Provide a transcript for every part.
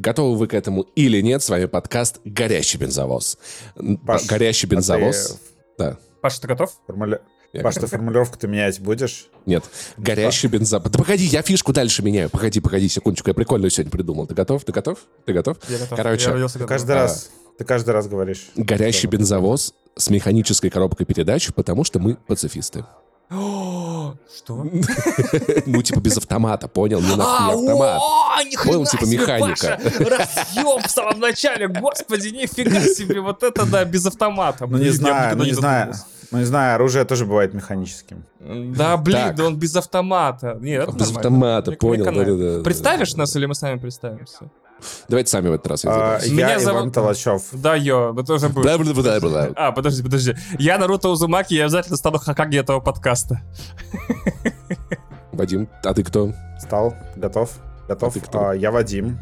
готовы вы к этому или нет, с вами подкаст «Горящий бензовоз». Паш, «Горящий а бензовоз». Да. Паш, ты готов? Формуля... Я Паш, ты формулировку ты менять будешь? Нет. Горящий бензовоз. Да погоди, я фишку дальше меняю. Погоди, погоди, секундочку. Я прикольную сегодня придумал. Ты готов? Ты готов? Ты готов? Я готов. Короче, Я Ты каждый раз, ты каждый раз говоришь. горящий бензовоз с механической коробкой передач, потому что мы пацифисты. О, Что? Ну, типа без автомата, понял? Не на А, автомат. Понял, типа механика. Разъем в самом начале, господи, нифига себе, вот это да, без автомата. Ну не знаю, ну не знаю. Ну не знаю, оружие тоже бывает механическим. Да, блин, Так. да он без автомата. Нет, это Без нормально. автомата, понял, мне канает. да-да-да. Представишь нас или мы сами представимся? Давайте сами в этот раз. я А. Меня Я зовут- Иван Толачев. Да, ё, это уже будет. Бла-бла-бла-бла-бла. А, подожди, подожди. Я Наруто Узумаки, я обязательно стану Хакаги этого подкаста. Вадим, а ты кто? Стал? Готов? Готов? А кто? А, я Вадим.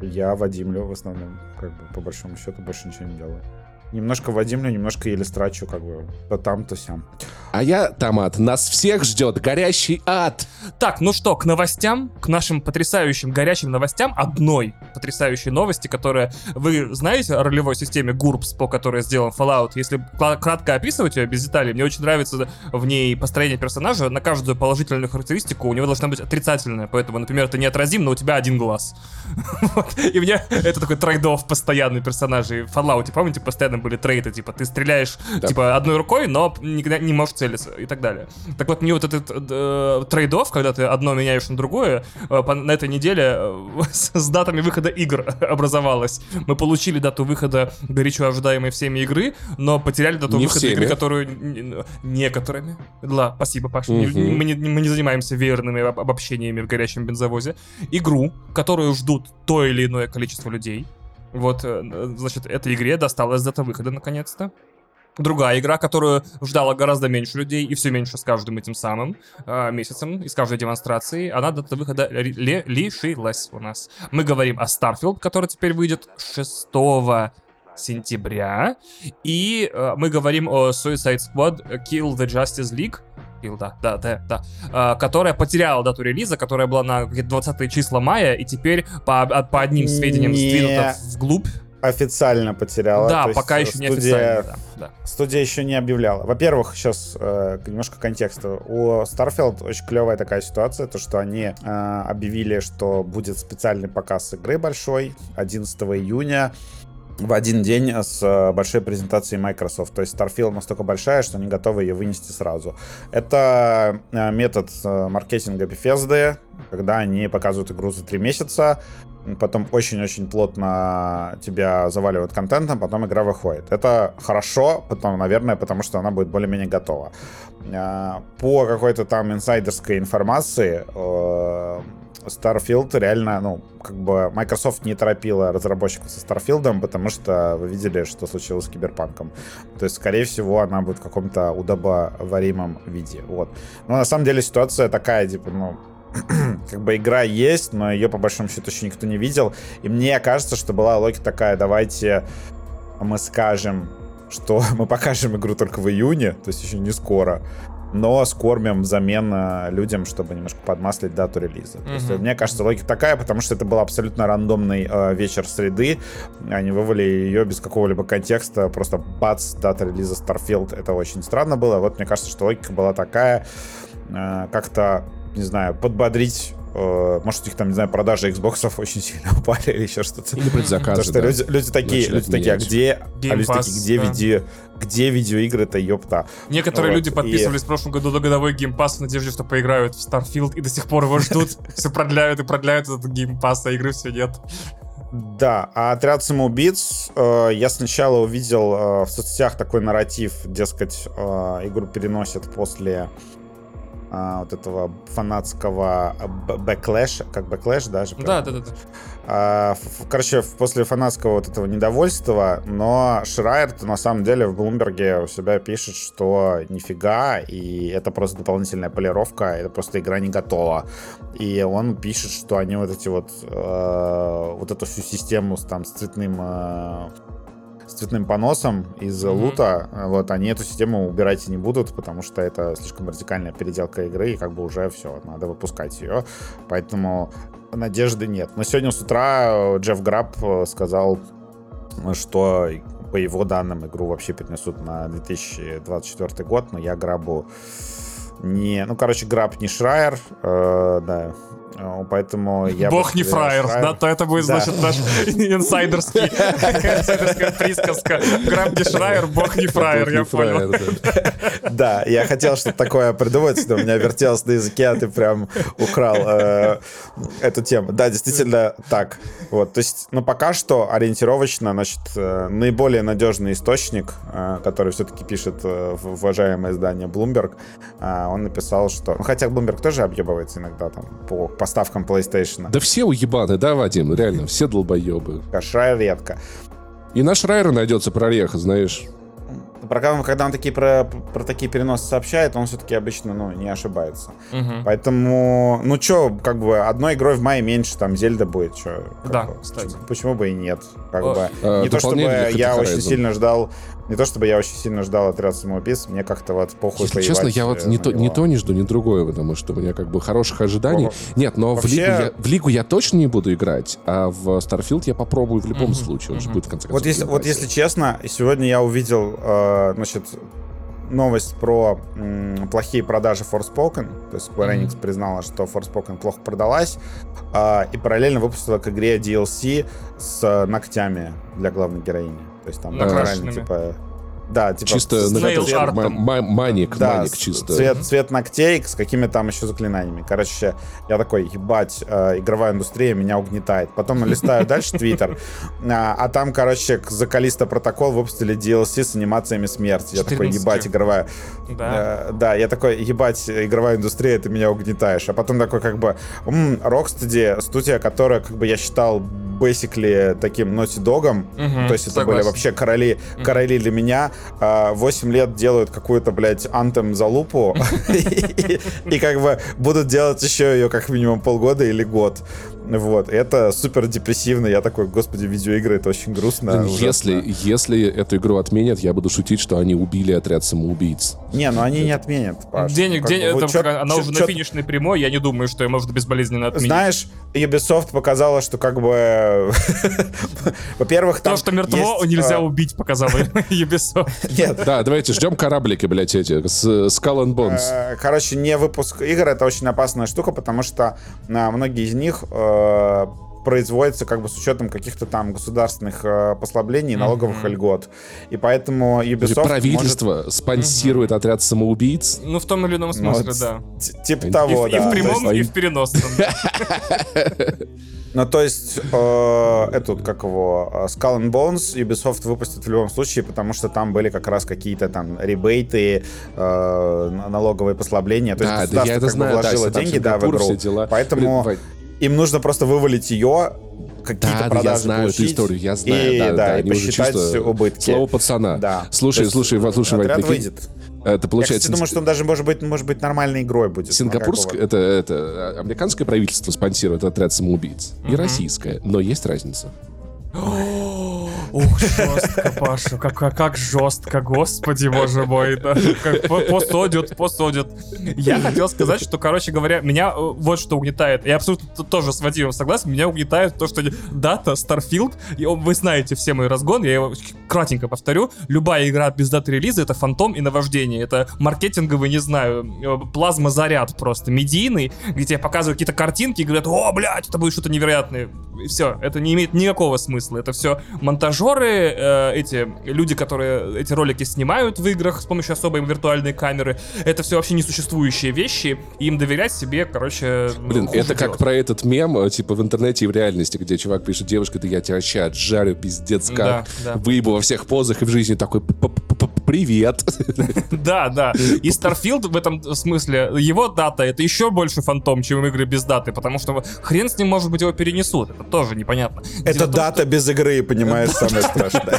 Я Вадимлю в основном. Как бы, по большому счету, больше ничего не делаю. Немножко Вадимлю, немножко Елистрачу, как бы. То там, то сям. А я, Томат, нас всех ждет горящий ад. Так, ну что, к новостям, к нашим потрясающим горячим новостям, одной потрясающей новости, которая, вы знаете о ролевой системе GURPS, по которой сделан Fallout? Если кратко описывать ее без деталей, мне очень нравится в ней построение персонажа. На каждую положительную характеристику у него должна быть отрицательная, поэтому, например, ты неотразим, но у тебя один глаз. И мне это такой трейдов постоянный персонажей. В Fallout, помните, постоянно были трейды, типа, ты стреляешь, Да. типа, одной рукой, но никогда не можешь целиться и так далее. Так вот, мне вот этот э, трейдов, когда ты одно меняешь на другое, э, по- на этой неделе э, с, с датами выхода игр образовалось. Мы получили дату выхода горячо ожидаемой всеми игры, но потеряли дату Не выхода всеми. игры, которую некоторыми. Да, спасибо, Паша. Не- Мгм. мы, не, мы не занимаемся верными об- обобщениями в горячем бензовозе. Игру, которую ждут то или иное количество людей. Вот, э, значит, этой игре досталась дата выхода наконец-то. Другая игра, которую ждала гораздо меньше людей, и все меньше с каждым этим самым э, месяцем, и с каждой демонстрацией, она дата выхода лишилась у нас. Мы говорим о Starfield, который теперь выйдет 6 сентября, и э, мы говорим о Suicide Squad Kill the Justice League, Kill, да, да, да, да, э, которая потеряла дату релиза, которая была на какие-то 20 числа мая, и теперь по, от- по одним сведениям Не. сдвинута вглубь. Официально потеряла. Да, то пока еще не студия- официально. Да, да. Студия еще не объявляла. Во-первых, сейчас э, немножко контекста. У Starfield очень клевая такая ситуация, то что они э, объявили, что будет специальный показ игры большой 11 июня в один день с э, большой презентацией Microsoft. То есть Starfield настолько большая, что они готовы ее вынести сразу. Это э, метод э, маркетинга Bethesda, когда они показывают игру за три месяца, потом очень-очень плотно тебя заваливают контентом, потом игра выходит. Это хорошо, потом, наверное, потому что она будет более-менее готова. По какой-то там инсайдерской информации, Starfield реально, ну, как бы Microsoft не торопила разработчиков со Starfield, потому что вы видели, что случилось с Киберпанком. То есть, скорее всего, она будет в каком-то удобоваримом виде. Вот. Но на самом деле ситуация такая, типа, ну, как бы игра есть, но ее по большому счету еще никто не видел. И мне кажется, что была логика такая, давайте мы скажем, что мы покажем игру только в июне, то есть еще не скоро, но скормим взамен э, людям, чтобы немножко подмаслить дату релиза. То есть, мне кажется, логика такая, потому что это был абсолютно рандомный э, вечер среды. Они вывалили ее без какого-либо контекста, просто бац, дата релиза Starfield. Это очень странно было. Вот мне кажется, что логика была такая, э, как-то, не знаю, подбодрить э, может, у них там, не знаю, продажи Xbox очень сильно упали или еще что-то. Или предзаказы, Потому что да. люди, люди такие, люди такие, а где, Game а люди Pass, такие, где, да. видео, где видеоигры-то, ёпта. Некоторые Вот, люди и- подписывались в прошлом году на годовой Game Pass в надежде, что поиграют в Starfield, и до сих пор его ждут. Все продляют и продляют этот Game Pass, а игры все нет. Да, а отряд самоубийц, э, я сначала увидел э, в соцсетях такой нарратив, дескать, э, игру переносят после э, вот этого фанатского б- backlash а, как backlash даже. Да, правильно? да, да. А, Короче, после фанатского вот этого недовольства, но Шрайер на самом деле в Блумберге у себя пишет, что нифига, и это просто дополнительная полировка, это просто игра не готова. И он пишет, что они вот эти вот, э, вот эту всю систему с, там, с цветным э, с цветным поносом из Мгм. лута, э, вот, они эту систему убирать не будут, потому что это слишком радикальная переделка игры, и как бы уже все, надо выпускать ее. Поэтому надежды нет. Но сегодня с утра Джефф Граб сказал, что по его данным игру вообще перенесут на 2024 год, но я Грабу не... Ну, короче, Граб не Шрайер, э, да, Э, поэтому я... Бог не фраер, да, то это будет, значит, наш инсайдерский, инсайдерская присказка. Граб не Шрайер, бог не фраер, я понял. Да, я хотел что-то такое придумать, но у меня вертелось на языке, а ты прям украл э, эту тему. Да, действительно так. Вот, то есть, ну, пока что ориентировочно, значит, э, наиболее надежный источник, который все-таки пишет уважаемое издание Bloomberg, он написал, что... Ну, хотя Bloomberg тоже объебывается иногда там по поставкам PlayStation. Да все уебаны, да, Вадим? Реально, все долбоебы. Шрайер редко. И наш Шрайер найдется прореха, знаешь. Про, когда он такие про, про такие переносы сообщает, он все-таки обычно ну, не ошибается. Угу. Поэтому, ну что, как бы одной игрой в мае меньше, там Зельда будет, что. Да, бы, кстати. Почему бы и нет? Как О, бы. А, не то чтобы я очень сильно ждал не то чтобы я очень сильно ждал отряд самоубийц, мне как-то вот похуй Если честно, я вот не то, не то не жду, не другое, потому что у меня как бы хороших ожиданий. О, Нет, но вообще... в, лигу я, в лигу я точно не буду играть, а в Starfield я попробую в любом mm-hmm. случае. Он mm-hmm. же будет в конце концов. Вот если, вот если честно, сегодня я увидел, э, значит, новость про м, плохие продажи Forspoken. То есть Square Enix mm-hmm. признала, что Forspoken плохо продалась. А, и параллельно выпустила к игре DLC с ногтями для главной героини. То есть там натурально, типа... Да, типа... Чисто цвет, маник, да, маник чисто. Цвет, цвет ногтей с какими там еще заклинаниями. Короче, я такой, ебать, э, игровая индустрия меня угнетает. Потом листаю дальше Твиттер, а, а там, короче, за Калиста Протокол выпустили DLC с анимациями смерти. Я такой, ебать, игровая... Да. Э, да, я такой, ебать, игровая индустрия, ты меня угнетаешь. А потом такой, как бы, Rocksteady, студия, которая, как бы, я считал basically таким Naughty Dog. Угу, то есть это были вообще короли, короли для меня. 8 а, лет делают какую-то, блядь, антем за лупу. И как бы будут делать еще ее как минимум полгода или год. Вот, это супер депрессивно. Я такой, господи, видеоигры, это очень грустно. Если, если эту игру отменят, я буду шутить, что они убили отряд самоубийц. Не, ну они не отменят, Паш. Денег, ну, денег, бы, это, чё, она чё, уже чё, на финишной прямой, я не думаю, что ее можно безболезненно отменить. Знаешь, Ubisoft показала, что как бы... Во-первых, там То, что мертво, есть, нельзя а... убить, показала Ubisoft. Нет. Да, давайте ждем кораблики, блядь, эти, с Skull and Bones. Э, короче, не выпуск игр — это очень опасная штука, потому что а, многие из них э, производится как бы с учетом каких-то там государственных э, послаблений налоговых mm-hmm. льгот. И поэтому Ubisoft Правительство может... спонсирует mm-hmm. отряд самоубийц? Ну, в том или ином смысле, ну, да. Типа того, и, да. И в прямом, и в переносном. Ну, то есть, э, этот, как его, э, Skull and Bones Ubisoft выпустит в любом случае, потому что там были как раз какие-то там ребейты, э, налоговые послабления. То есть, да, да, я это знаю, вложило да, деньги, да, в игру. Поэтому Блин, им нужно просто вывалить ее, какие-то да, продажи да, я знаю получить, эту историю, я знаю, и, да, да, да, и посчитать чисто убытки. Слово пацана. Да. Слушай, слушай, слушай, Вань, выйдет. Это получается... Я, думаю, что он даже, может быть, может быть нормальной игрой будет. Сингапурское, это, это американское правительство спонсирует отряд самоубийц. И mm-hmm. российское. Но есть разница. Ух, жестко, Паша, как, как, как жестко, господи, боже мой, да. Как, посудят, посудят. Я хотел сказать, что, короче говоря, меня э, вот что угнетает. Я абсолютно тоже с Вадимом согласен. Меня угнетает то, что дата Starfield, и вы знаете все мои разгоны, я его кратенько повторю. Любая игра без даты релиза — это фантом и наваждение. Это маркетинговый, не знаю, э, плазма-заряд просто, медийный, где тебе показывают какие-то картинки и говорят, о, блядь, это будет что-то невероятное. И все, это не имеет никакого смысла. Это все монтажеры, э, эти люди, которые эти ролики снимают в играх с помощью особой виртуальной камеры. Это все вообще несуществующие вещи, и им доверять себе, короче, Блин, это делать. как про этот мем, э, типа в интернете и в реальности, где чувак пишет, девушка, да я тебя вообще отжарю, пиздец как. Да, да. Выебу во всех позах и в жизни такой привет. Да, да. И Starfield в этом смысле, его дата это еще больше фантом, чем игры без даты, потому что хрен с ним, может быть, его перенесут. Это тоже непонятно. Это дата без игры, понимаешь, самое страшное.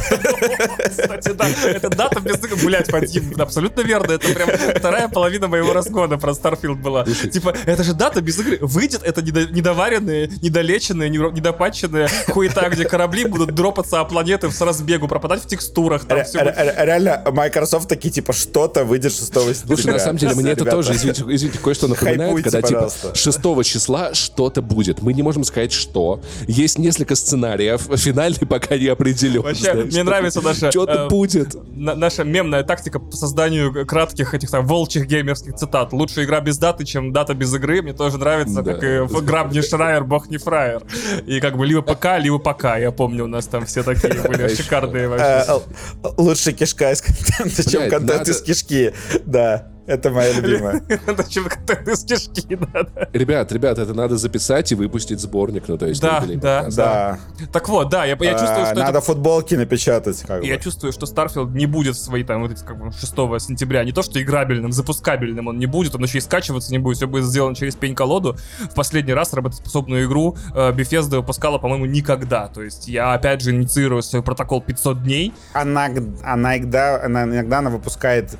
Кстати, да, это дата без игры. Блять, Вадим, абсолютно верно. Это прям вторая половина моего разгона про Starfield была. Типа, это же дата без игры. Выйдет это недоваренные, недолеченные, недопатченные хуета, где корабли будут дропаться о планеты с разбегу, пропадать в текстурах. Реально, Microsoft такие, типа, что-то выйдет 6 сентября. Слушай, на самом деле, мне это тоже, извините, извините кое-что напоминает, Хайпуйте, когда, типа, пожалуйста. 6 числа что-то будет. Мы не можем сказать, что. Есть несколько сценариев, финальный пока не определен. Вообще, мне нравится наша... Что-то э, будет. Наша мемная тактика по созданию кратких этих там волчьих геймерских цитат. Лучше игра без даты, чем дата без игры. Мне тоже нравится, как и граб не шрайер, бог не фраер. И как бы либо пока, либо пока. Я помню, у нас там все такие были шикарные вообще. Э, лучше кишка из чем контент из кишки. Да. Это моя любимая. Это что-то из кишки, да. Ребят, ребят, это надо записать и выпустить сборник, ну то есть... Да, да, да. Так вот, да, я чувствую, что... Надо футболки напечатать, как Я чувствую, что Starfield не будет в свои там вот эти как бы 6 сентября. Не то, что играбельным, запускабельным он не будет, он еще и скачиваться не будет, все будет сделано через пень-колоду. В последний раз работоспособную игру э, Bethesda выпускала, по-моему, никогда. То есть я, опять же, инициирую свой протокол 500 дней. Она, она, иногда, она, иногда она выпускает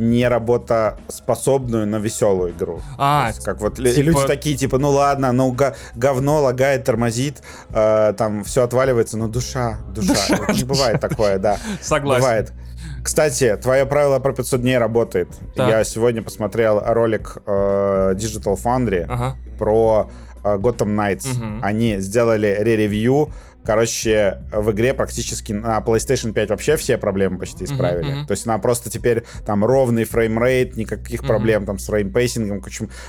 не работоспособную, но веселую игру. А, есть, как вот типа... люди такие, типа, ну ладно, ну говно лагает, тормозит, э, там все отваливается, но душа, душа. душа. Вот не бывает такое, да. Согласен. Бывает. Кстати, твое правило про 500 дней работает. Так. Я сегодня посмотрел ролик э, Digital Foundry ага. про э, Gotham Knights. Угу. Они сделали re-review Короче, в игре практически на PlayStation 5 вообще все проблемы почти исправили. Mm-hmm. То есть она просто теперь там ровный frame rate, никаких mm-hmm. проблем там с frame pacing ом.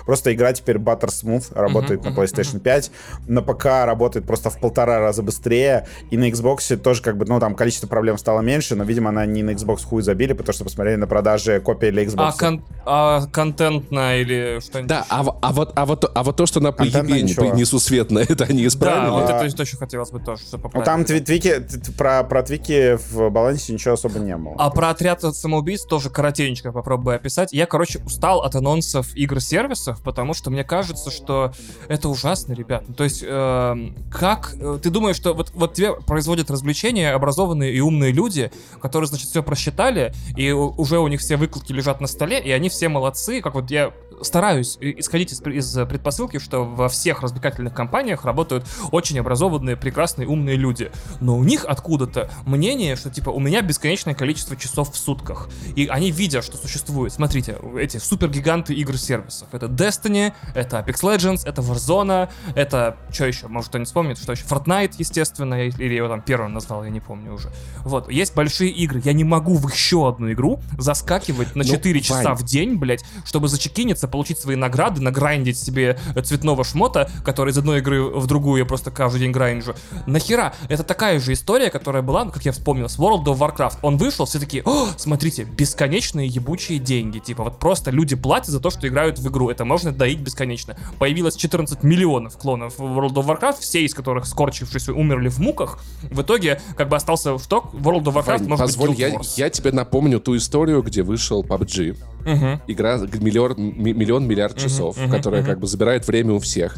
Просто игра теперь butter smooth работает mm-hmm. на PlayStation 5. На ПК работает просто в полтора раза быстрее. И на Xbox тоже как бы, ну там количество проблем стало меньше, но, видимо, она не на Xbox хуй забили, потому что посмотрели на продажи копии для Xbox. А, кон- а контентно или что-нибудь? Да, а, а, вот, а, вот, а вот то, что на PGP несусветно, это они исправили. Да, вот это точно хотелось бы тоже что Ну, там твики, про, про твики в балансе ничего особо не было. А про отряд самоубийц тоже коротенько попробую описать. Я, короче, устал от анонсов игр-сервисов, потому что мне кажется, что это ужасно, ребят. Ну, то есть, э, как... Ты думаешь, что вот, вот тебе производят развлечения образованные и умные люди, которые, значит, все просчитали, и уже у них все выкладки лежат на столе, и они все молодцы, как вот я стараюсь исходить из, из предпосылки, что во всех развлекательных компаниях работают очень образованные, прекрасные, умные люди. Но у них откуда-то мнение, что типа у меня бесконечное количество часов в сутках. И они видят, что существует. Смотрите, эти супергиганты игр-сервисов. Это Destiny, это Apex Legends, это Warzone, это... Что еще? Может, кто не вспомнит, что еще? Fortnite, естественно, или я его там первым назвал, я не помню уже. Вот, есть большие игры. Я не могу в еще одну игру заскакивать на 4 ну, часа Вань. в день, блядь, чтобы зачекиниться, получить свои награды, награндить себе цветного шмота, который из одной игры в другую я просто каждый день грайнджу. Нахера? Это такая же история, которая была, как я вспомнил, с World of Warcraft. Он вышел, все такие, О, смотрите, бесконечные ебучие деньги. Типа, вот просто люди платят за то, что играют в игру. Это можно доить бесконечно. Появилось 14 миллионов клонов World of Warcraft, все из которых, скорчившись, умерли в муках. В итоге, как бы остался в ток World of Warcraft, Вань, может позволь, быть, я, я тебе напомню ту историю, где вышел PUBG. Угу. Игра миллион, миллион миллиард часов, угу, которая угу. как бы забирает время у всех.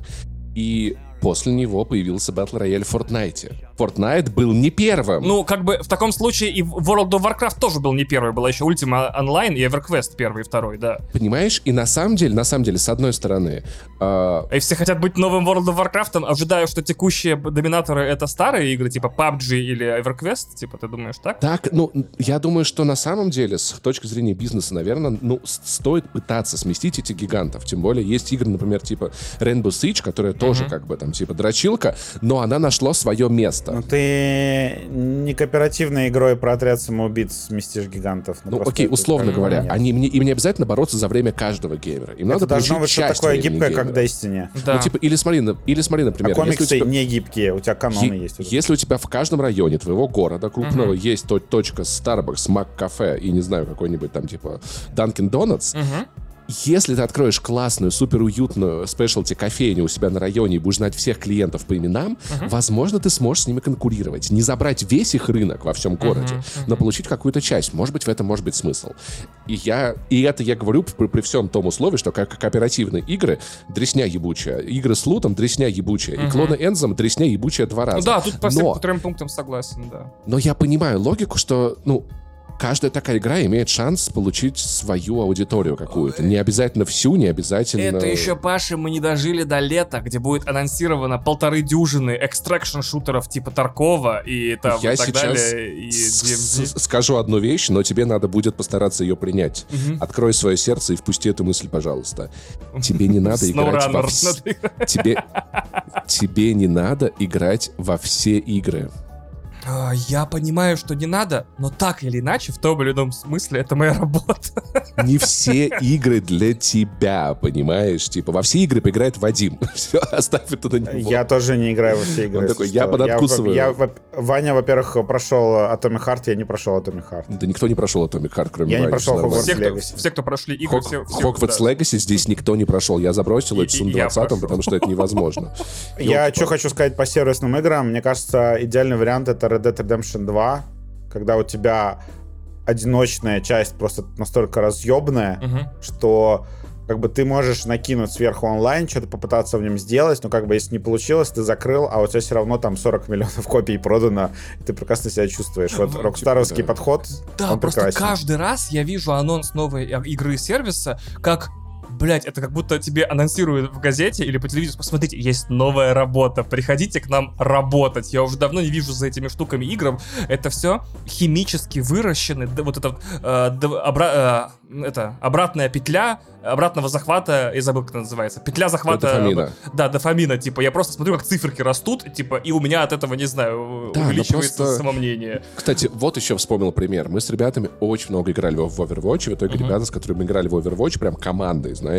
И после него появился Battle Royale в Fortnite. Fortnite был не первым. Ну, как бы в таком случае и World of Warcraft тоже был не первый. Была еще Ultima Online и EverQuest первый и второй, да. Понимаешь? И на самом деле, на самом деле, с одной стороны... Э... И все хотят быть новым World of Warcraft, ожидая, что текущие доминаторы это старые игры, типа PUBG или EverQuest, типа, ты думаешь так? Так, ну, я думаю, что на самом деле, с точки зрения бизнеса, наверное, ну, стоит пытаться сместить этих гигантов. Тем более, есть игры, например, типа Rainbow Siege, которая тоже uh-huh. как бы там типа дрочилка, но она нашла свое место. Ну ты не кооперативной игрой про отряд самоубийц сместишь гигантов. Ну, ну окей, условно говоря, нет. они мне, им не обязательно бороться за время каждого геймера. Им Это надо должно быть что такое гибкое, геймера. как Destiny. Да. Ну, типа, или смотри, или смотри, например... А комиксы тебя... не гибкие, у тебя каноны е- есть. Уже. Если у тебя в каждом районе твоего города крупного uh-huh. есть точка Starbucks, Mac кафе и, не знаю, какой-нибудь там, типа, Dunkin' Donuts, uh-huh если ты откроешь классную, супер уютную спешлти кофейню у себя на районе и будешь знать всех клиентов по именам, uh-huh. возможно, ты сможешь с ними конкурировать. Не забрать весь их рынок во всем городе, uh-huh. Uh-huh. но получить какую-то часть. Может быть, в этом может быть смысл. И, я, и это я говорю при, при всем том условии, что как кооперативные игры дресня ебучая. Игры с лутом дресня ебучая. Uh-huh. И клоны Энзом дресня ебучая два раза. Ну да, тут по всем трем пунктам согласен, да. Но я понимаю логику, что, ну, каждая такая игра имеет шанс получить свою аудиторию какую-то. Не обязательно всю, не обязательно... Это еще, Паша, мы не дожили до лета, где будет анонсировано полторы дюжины экстракшн-шутеров типа Таркова и там Я и так сейчас далее. И с- DMZ. с- скажу одну вещь, но тебе надо будет постараться ее принять. Открой свое сердце и впусти эту мысль, пожалуйста. Тебе не надо играть во тебе не надо играть во все игры. А, Я понимаю, что не надо, но так или иначе, в том или ином смысле, это моя работа. Не все игры для тебя, понимаешь? Типа, во все игры поиграет Вадим. Все, оставь это на него. Я тоже не играю во все игры. Он такой, я подоткусываю. Я, во- Ваня, во-первых, прошел Atomic Heart, я не прошел Atomic Heart. Да никто не прошел Atomic Heart, кроме Я не Вани, прошел. Hogwarts Все, кто, Legacy. все, кто прошли игры, Хог- все... все Hogwarts да. Legacy здесь никто не прошел. Я забросил И- это и Сун я 20 прошел. потому что это невозможно. Я что хочу сказать по сервисным играм. Мне кажется, идеальный вариант это Red Dead Redemption 2, когда у тебя одиночная часть просто настолько разъебная, Мгм. что как бы ты можешь накинуть сверху онлайн, что-то попытаться в нем сделать, но как бы если не получилось, ты закрыл, а у тебя все равно там 40 миллионов копий продано, и ты прекрасно себя чувствуешь. Вот Ну, рокстаровский типа, да. подход, Да, просто прекрасен. каждый раз я вижу анонс новой э, игры сервиса, как Блять, это как будто тебе анонсируют в газете или по телевизору. Посмотрите, есть новая работа. Приходите к нам работать. Я уже давно не вижу за этими штуками игр. Это все химически выращены. Вот это, э, обра- э, это обратная петля обратного захвата. Я забыл, как это называется. Петля захвата. Дофамина. Да, дофамина. Типа, я просто смотрю, как циферки растут, типа, и у меня от этого, не знаю, Да, но увеличивается просто- самомнение. Кстати, вот еще вспомнил пример. Мы с ребятами очень много играли в Overwatch, и в итоге Мгм. ребята, с которыми играли в Overwatch, прям командой, знаешь,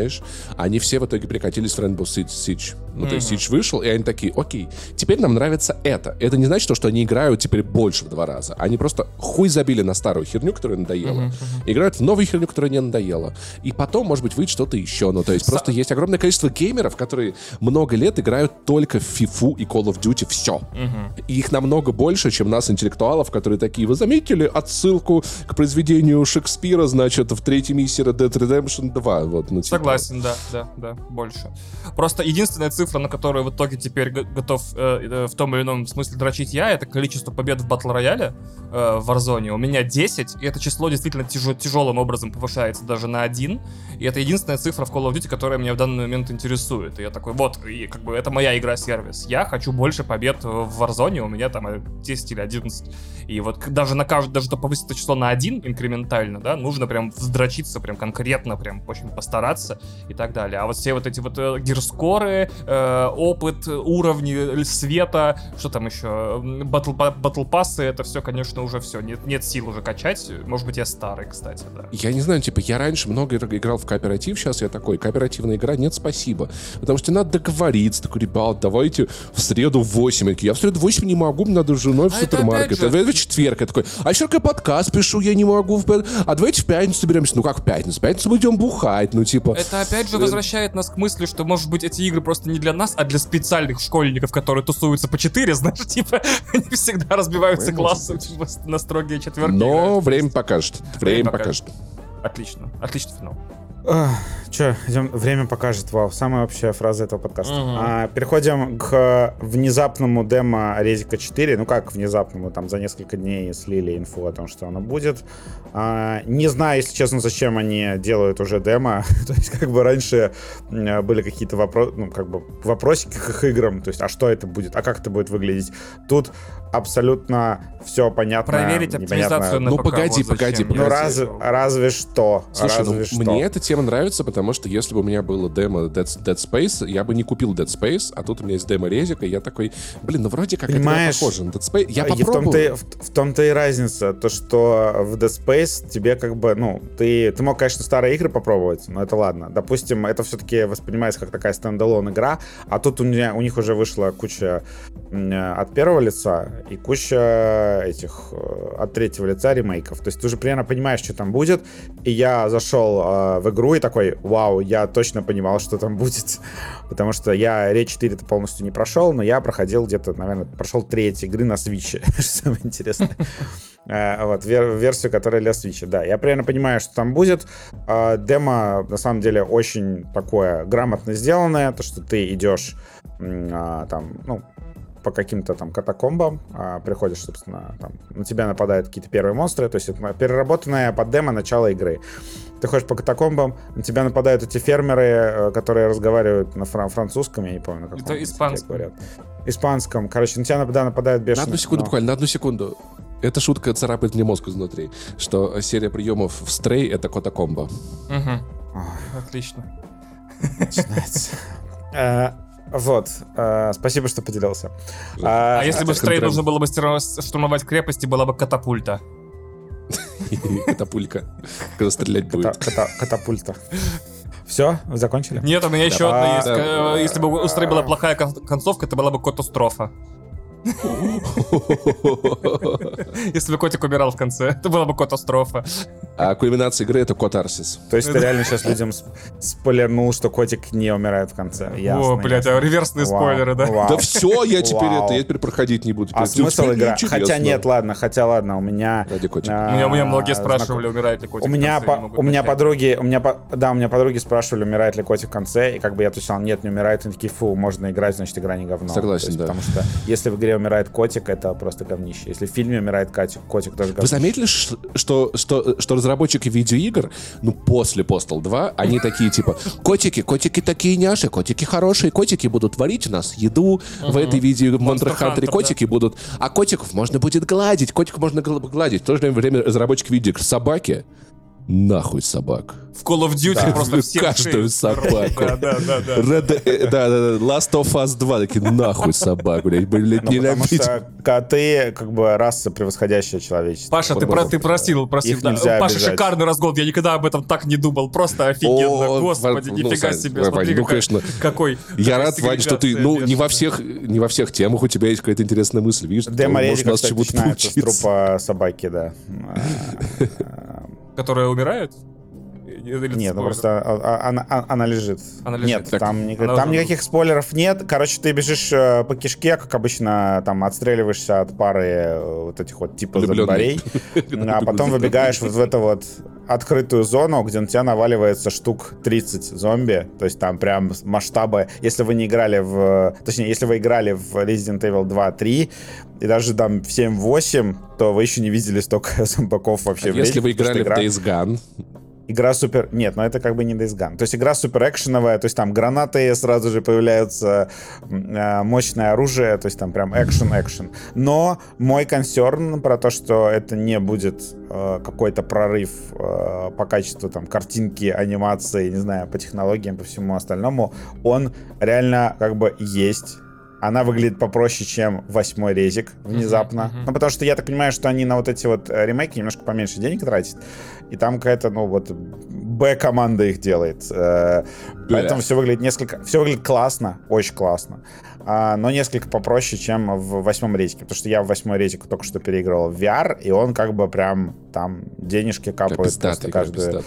они все в итоге прикатились в Rainbow Six Siege. Ну, то есть. Siege вышел, и они такие, окей, теперь нам нравится это. Это не значит, то, что они играют теперь больше в два раза. Они просто хуй забили на старую херню, которая надоела. Играют в новую херню, которая не надоела. И потом, может быть, выйдет что-то еще. Ну, то есть просто есть огромное количество геймеров, которые много лет играют только в FIFA и Call of Duty, все. И их намного больше, чем нас, интеллектуалов, которые такие, вы заметили отсылку к произведению Шекспира, значит, в третьей миссии Red Dead Redemption 2? Вот, ну, типа. Согласен, да, да, да, больше. Просто единственная цифра, на которую в итоге теперь го- готов э, э, в том или ином смысле дрочить я, это количество побед в батл рояле э, в Warzone. У меня 10, и это число действительно тяжо- тяжелым образом повышается даже на 1. И это единственная цифра в Call of Duty, которая меня в данный момент интересует. И я такой, вот, и как бы это моя игра-сервис. Я хочу больше побед в Warzone, у меня там э, 10 или 11. И вот даже на каждый, даже чтобы повысить это число на 1 инкрементально, да, нужно прям вздрочиться, прям конкретно, прям очень постараться и так далее. А вот все вот эти вот э, гирскоры, э, опыт, уровни л- света, что там еще, батл, батл пассы, это все, конечно, уже все, нет, нет сил уже качать. Может быть, я старый, кстати, да. Я не знаю, типа, я раньше много игр- играл в кооператив, сейчас я такой, кооперативная игра, нет, спасибо. Потому что надо договориться, такой, ребят, давайте в среду в 8. Я в среду в 8 не могу, мне надо с женой в А это супермаркет. опять же- А в четверг я такой, а еще я подкаст пишу, я не могу. в А давайте в пятницу соберемся. Ну как в пятницу? В пятницу мы идем бухать, ну типа... Это опять же возвращает нас к мысли, что, может быть, эти игры просто не для нас, а для специальных школьников, которые тусуются по 4, знаешь, типа, они всегда разбиваются типа, на строгие четверки. Но играют. время покажет. Время Время покажет. Отлично, отличный финал. Че, идем, время покажет, вау, самая общая фраза этого подкаста. Мгм. А, переходим к внезапному демо Резика 4. Ну как внезапному, там за несколько дней слили инфу о том, что оно будет. А, не знаю, если честно, зачем они делают уже демо. То есть как бы раньше были какие-то вопросы, ну как бы вопросики к их играм. То есть, а что это будет, а как это будет выглядеть? Тут абсолютно все понятно. Проверить непонятно. оптимизацию на Ну, ПК, погоди, вот погоди. Ну погоди. разве, разве что. Слушай, ну, разве что. мне эта тема нравится, потому что если бы у меня было демо Dead, Dead Space, я бы не купил Dead Space, а тут у меня есть демо Резика, и я такой, блин, ну вроде как Понимаешь, это похоже на Dead Space. Я И в попробую. том-то, и- в, в том-то и разница, то что в Dead Space тебе как бы, ну, ты, ты мог, конечно, старые игры попробовать, но это ладно. Допустим, это все-таки воспринимается как такая стендалон игра, а тут у, меня, у них уже вышла куча от первого лица и куча этих э, от третьего лица ремейков. То есть ты уже примерно понимаешь, что там будет. И я зашел э, в игру и такой, вау, я точно понимал, что там будет. Потому что я Ре 4 -то полностью не прошел, но я проходил где-то, наверное, прошел треть игры на свиче, что самое интересное. Э, Вот, вер- версию, которая для свича, да. Я примерно понимаю, что там будет. А, Демо, на самом деле, очень такое грамотно сделанное, то, что ты идешь а, там, ну, по каким-то там катакомбам, а, приходишь, собственно, там, на тебя нападают какие-то первые монстры, то есть это переработанная под демо начало игры. Ты ходишь по катакомбам, на тебя нападают эти фермеры, э, которые разговаривают на фран- французском, я не помню, на каком Это испанском. говорят. Испанском. Короче, на тебя да, нападают На бешеные. одну секунду, но- буквально, на одну секунду. Эта шутка царапает мне мозг изнутри, что серия приемов в Стрей — это кота-комбо. Мгм. Ах, Отлично. начинается. Вот. э, Спасибо, что поделился. А, А если бы в стрей нужно было бы штурмовать крепости, была бы катапульта. Катапулька. Когда стрелять будет. ката- Катапульта. Все, закончили? Нет, у меня еще одна есть. Э, Если бы у стрей была плохая кон- концовка, это была бы катастрофа. Если бы котик умирал в конце, это была бы катастрофа. А кульминация игры — это катарсис. То есть ты реально сейчас людям сп- спойлернул, что котик не умирает в конце. Ясно, О, блядь, ясно. а реверсные Вау, спойлеры, да? вау. Да все, я теперь Вау. это, я теперь проходить не буду. А Теперь- смысл игры? Хотя нет, ладно, хотя ладно, у меня... Ради котика. а, У меня, у меня многие знаком- спрашивали, умирает ли котик У в меня, у меня подруги, у меня, да, у меня подруги спрашивали, умирает ли котик в конце, и как бы я отвечал, нет, не умирает, они такие, фу, можно играть, значит игра не говно. Согласен, да. Потому что если в игре умирает котик, это просто говнище. Если в фильме умирает котик, котик тоже Вы говнище. заметили, ш- что, что, что разработчики видеоигр, ну, после Postal 2, они такие, типа, котики, котики такие няши, котики хорошие, котики будут варить у нас еду в этой видео, в Monster Hunter, Hunter, котики будут, а котиков можно будет гладить, котиков можно гл- гладить. В то же время разработчики видеоигр, собаки, нахуй собак. В Call of Duty Да. просто всех Каждую шею собаку. Да, да, да, да. Red- э, да, да, да, Last of Us 2, такие, нахуй собак, блядь, блядь, Ну, потому ненавидеть. что коты, как бы, раса, превосходящая человечество. Паша, ты, про, ты просил, просил. Да. Паша, шикарный разгон. Я никогда об этом так не думал. Просто офигенно. О, Господи, ну, нифига себе. Вань, Смотри, ну, конечно. какой. Я рад, Вань, что ты, ну, не во всех, не во всех темах у тебя есть какая-то интересная мысль, видишь? Редика, нас кстати, чему-то начинается с трупа собаки, да. Которые умирают? Или Нет, ну просто а- а- она, а- она лежит. Она лежит. Нет, Так, там, ни- она там никаких спойлеров нет. Короче, ты бежишь э, по кишке, как обычно, там отстреливаешься от пары э, вот этих вот типа зомбарей, а потом выбегаешь вот в эту вот открытую зону, где на тебя наваливается штук 30 зомби. То есть там прям масштабы. Если вы не играли в... Точнее, если вы играли в Resident Evil 2, 3 и даже там в 7-8, то вы еще не видели столько зомбаков вообще А в Если вы играли в игра- Days Gone, Игра супер... Нет, но это как бы не Days Gone. То есть игра супер экшеновая, то есть там гранаты сразу же появляются, э, мощное оружие, то есть там прям экшен-экшен. Но мой консерн про то, что это не будет э, какой-то прорыв э, по качеству там картинки, анимации, не знаю, по технологиям, по всему остальному, он реально как бы есть. Она выглядит попроще, чем восьмой резик внезапно. мгм. Ну, потому что я так понимаю, что они на вот эти вот э, ремейки немножко поменьше денег тратят. И там какая-то, ну, вот, Б-команда их делает. Э, Поэтому все выглядит несколько... Все выглядит классно, очень классно. А, но несколько попроще, чем в восьмом резике. Потому что я в восьмой резик только что переиграл в VR, и он как бы прям там денежки как капают просто игра, каждую,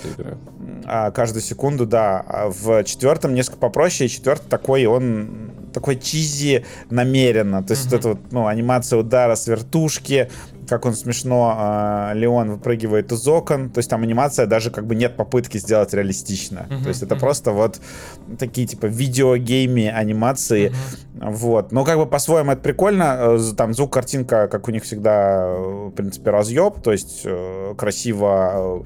а, каждую секунду, да. А в четвертом несколько попроще, и четвертый такой, он такой чизи намеренно. То есть Мгм. вот эта вот, ну, анимация удара с вертушки, как он смешно, а, Леон выпрыгивает из окон. То есть там анимация даже как бы нет попытки сделать реалистично. Мгм, То есть это мгм. просто вот такие типа видеогейми анимации. Вот. Но как бы по-своему это прикольно. Э, Там звук, картинка, как у них всегда, э, в принципе, разъеб. То есть э, красиво,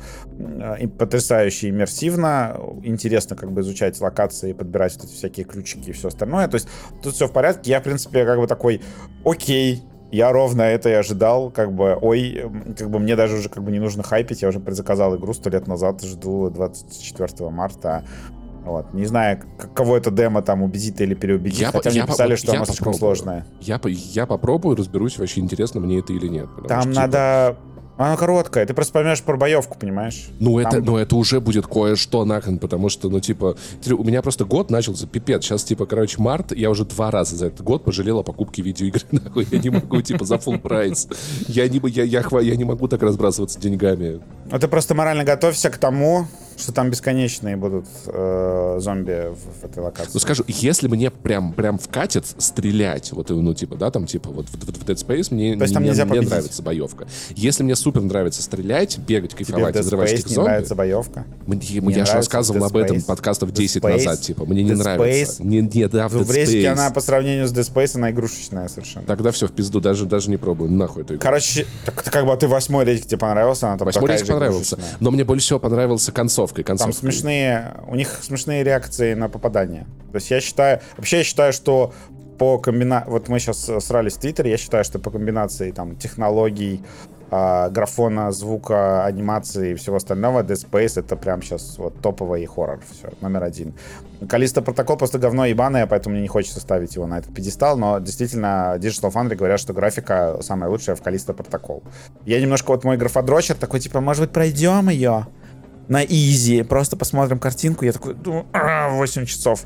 потрясающе иммерсивно. Интересно как бы изучать локации, подбирать вот эти всякие ключики и все остальное. То есть тут все в порядке. Я, в принципе, как бы такой, окей, я ровно это и ожидал, как бы, ой, как бы мне даже уже как бы не нужно хайпить, я уже предзаказал игру сто лет назад, жду 24 марта, вот. Не знаю, кого это демо там убедит или переубедит, Я хотя мне писали, что оно слишком сложное. Я, я попробую, разберусь, вообще интересно мне это или нет. Там что, типа, надо... Она короткая, ты просто поймешь про боевку, понимаешь? Ну это, Там- ну, это уже будет кое-что нахрен, потому что, ну, типа, у меня просто год начался пипец. Сейчас, типа, короче, март, я уже два раза за этот год пожалел о покупке видеоигры. Нахуй, я не могу, типа, за full прайс. Я не, я, я, я не могу так разбрасываться деньгами. Ну, ты просто морально готовься к тому, что там бесконечные будут э, зомби в, в этой локации. Ну скажу, если мне прям прям вкатит стрелять, вот ну типа да там типа вот в, в, в Dead Space мне То есть там мне, нельзя мне нравится боевка. Если мне супер нравится стрелять, бегать, Тебе кайфовать, Dead взрывать этих зомби, нравится боевка? мне- Не я же нравится рассказывал Dead об этом Space? подкастов Dead 10 Space? назад, типа мне не Dead нравится. Space? Не, не, да, в В Dead Space. она по сравнению с Dead Space, она игрушечная совершенно. Тогда все в пизду, даже даже не пробую, нахуй эту игру. Короче, так, как бы ты восьмой рейтинг тебе понравился, она там Восьмой же понравился, но мне больше всего понравился концовкой. Там концовкой. смешные, у них смешные реакции на попадание. То есть я считаю, вообще я считаю, что по комбина... Вот мы сейчас срались в Твиттере, я считаю, что по комбинации там технологий, а, графона, звука, анимации и всего остального, Dead Space это прям сейчас вот топовый хоррор. Все, номер один. Калиста протокол просто говно ебаное, поэтому мне не хочется ставить его на этот пьедестал, но действительно Digital Foundry говорят, что графика самая лучшая в Калиста протокол. Я немножко, вот мой графодрочер такой, типа, может быть, пройдем ее? На изи, просто посмотрим картинку. Я такой, думаю, «А, 8 часов.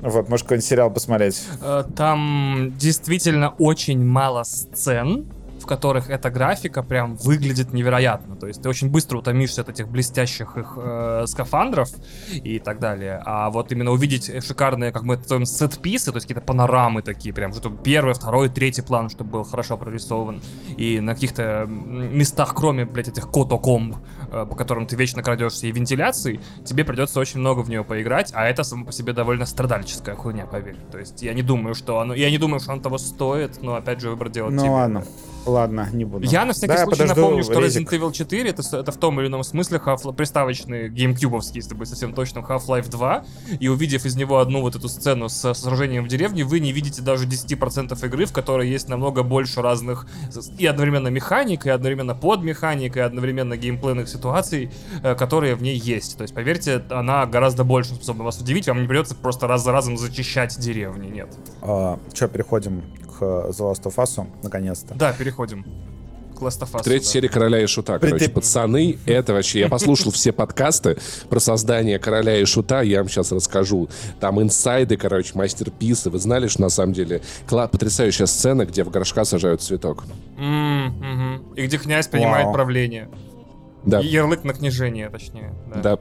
Вот, может, какой-нибудь сериал посмотреть. Э, Там действительно очень мало сцен, в которых эта графика прям выглядит невероятно. То есть ты очень быстро утомишься от этих блестящих их э, скафандров и так далее. А вот именно увидеть шикарные, как мы это называем, сет-писы, то есть какие-то панорамы такие, прям что первый, второй, третий план, чтобы был хорошо прорисован. И на каких-то местах, кроме, блядь, этих котокомб, э, по которым ты вечно крадешься, и вентиляции, тебе придется очень много в нее поиграть, а это само по себе довольно страдальческая хуйня, поверь. То есть я не думаю, что оно, я не думаю, что оно того стоит, но опять же выбор делать Ну тебе. ладно, ладно, не буду. Я на всякий Да, случай подожду напомню, что резик. Resident Evil 4 это, это в том или ином смысле half приставочный геймкьюбовский, если быть совсем точным, Half-Life 2. И увидев из него одну вот эту сцену с сражением в деревне, вы не видите даже 10% игры, в которой есть намного больше разных и одновременно механик, и одновременно подмеханик, и одновременно геймплейных ситуаций, э, которые в ней есть. То есть, поверьте, она гораздо больше способна вас удивить, вам не придется просто раз за разом зачищать деревни, нет. Че, переходим к The Last of Us, наконец-то. Да, переходим к Last of Us. Третья да. серия Короля и Шута. Короче, Ты- пацаны, это вообще... Я послушал все подкасты про создание Короля и Шута, я вам сейчас расскажу. Там инсайды, короче, мастерписы. Вы знали, что на самом деле кла- потрясающая сцена, где в горшка сажают цветок? Мгм. И где князь принимает Вау. правление. Да. И Ярлык на княжение, точнее. Да. Да.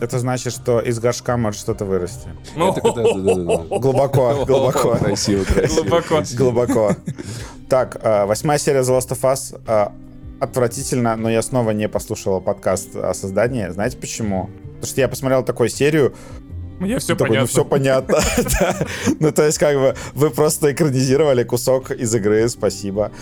Это значит, что из горшка может что-то вырасти. Ну. Глубоко, глубоко. Красиво, красиво. Глубоко. Глубоко. Так, э, восьмая серия The Last of Us. э, Отвратительно, но я снова не послушал подкаст о создании. Знаете почему? Потому что я посмотрел такую серию, Мне все такой, понятно. ну все понятно. Ну то есть как бы вы просто экранизировали кусок из игры, спасибо.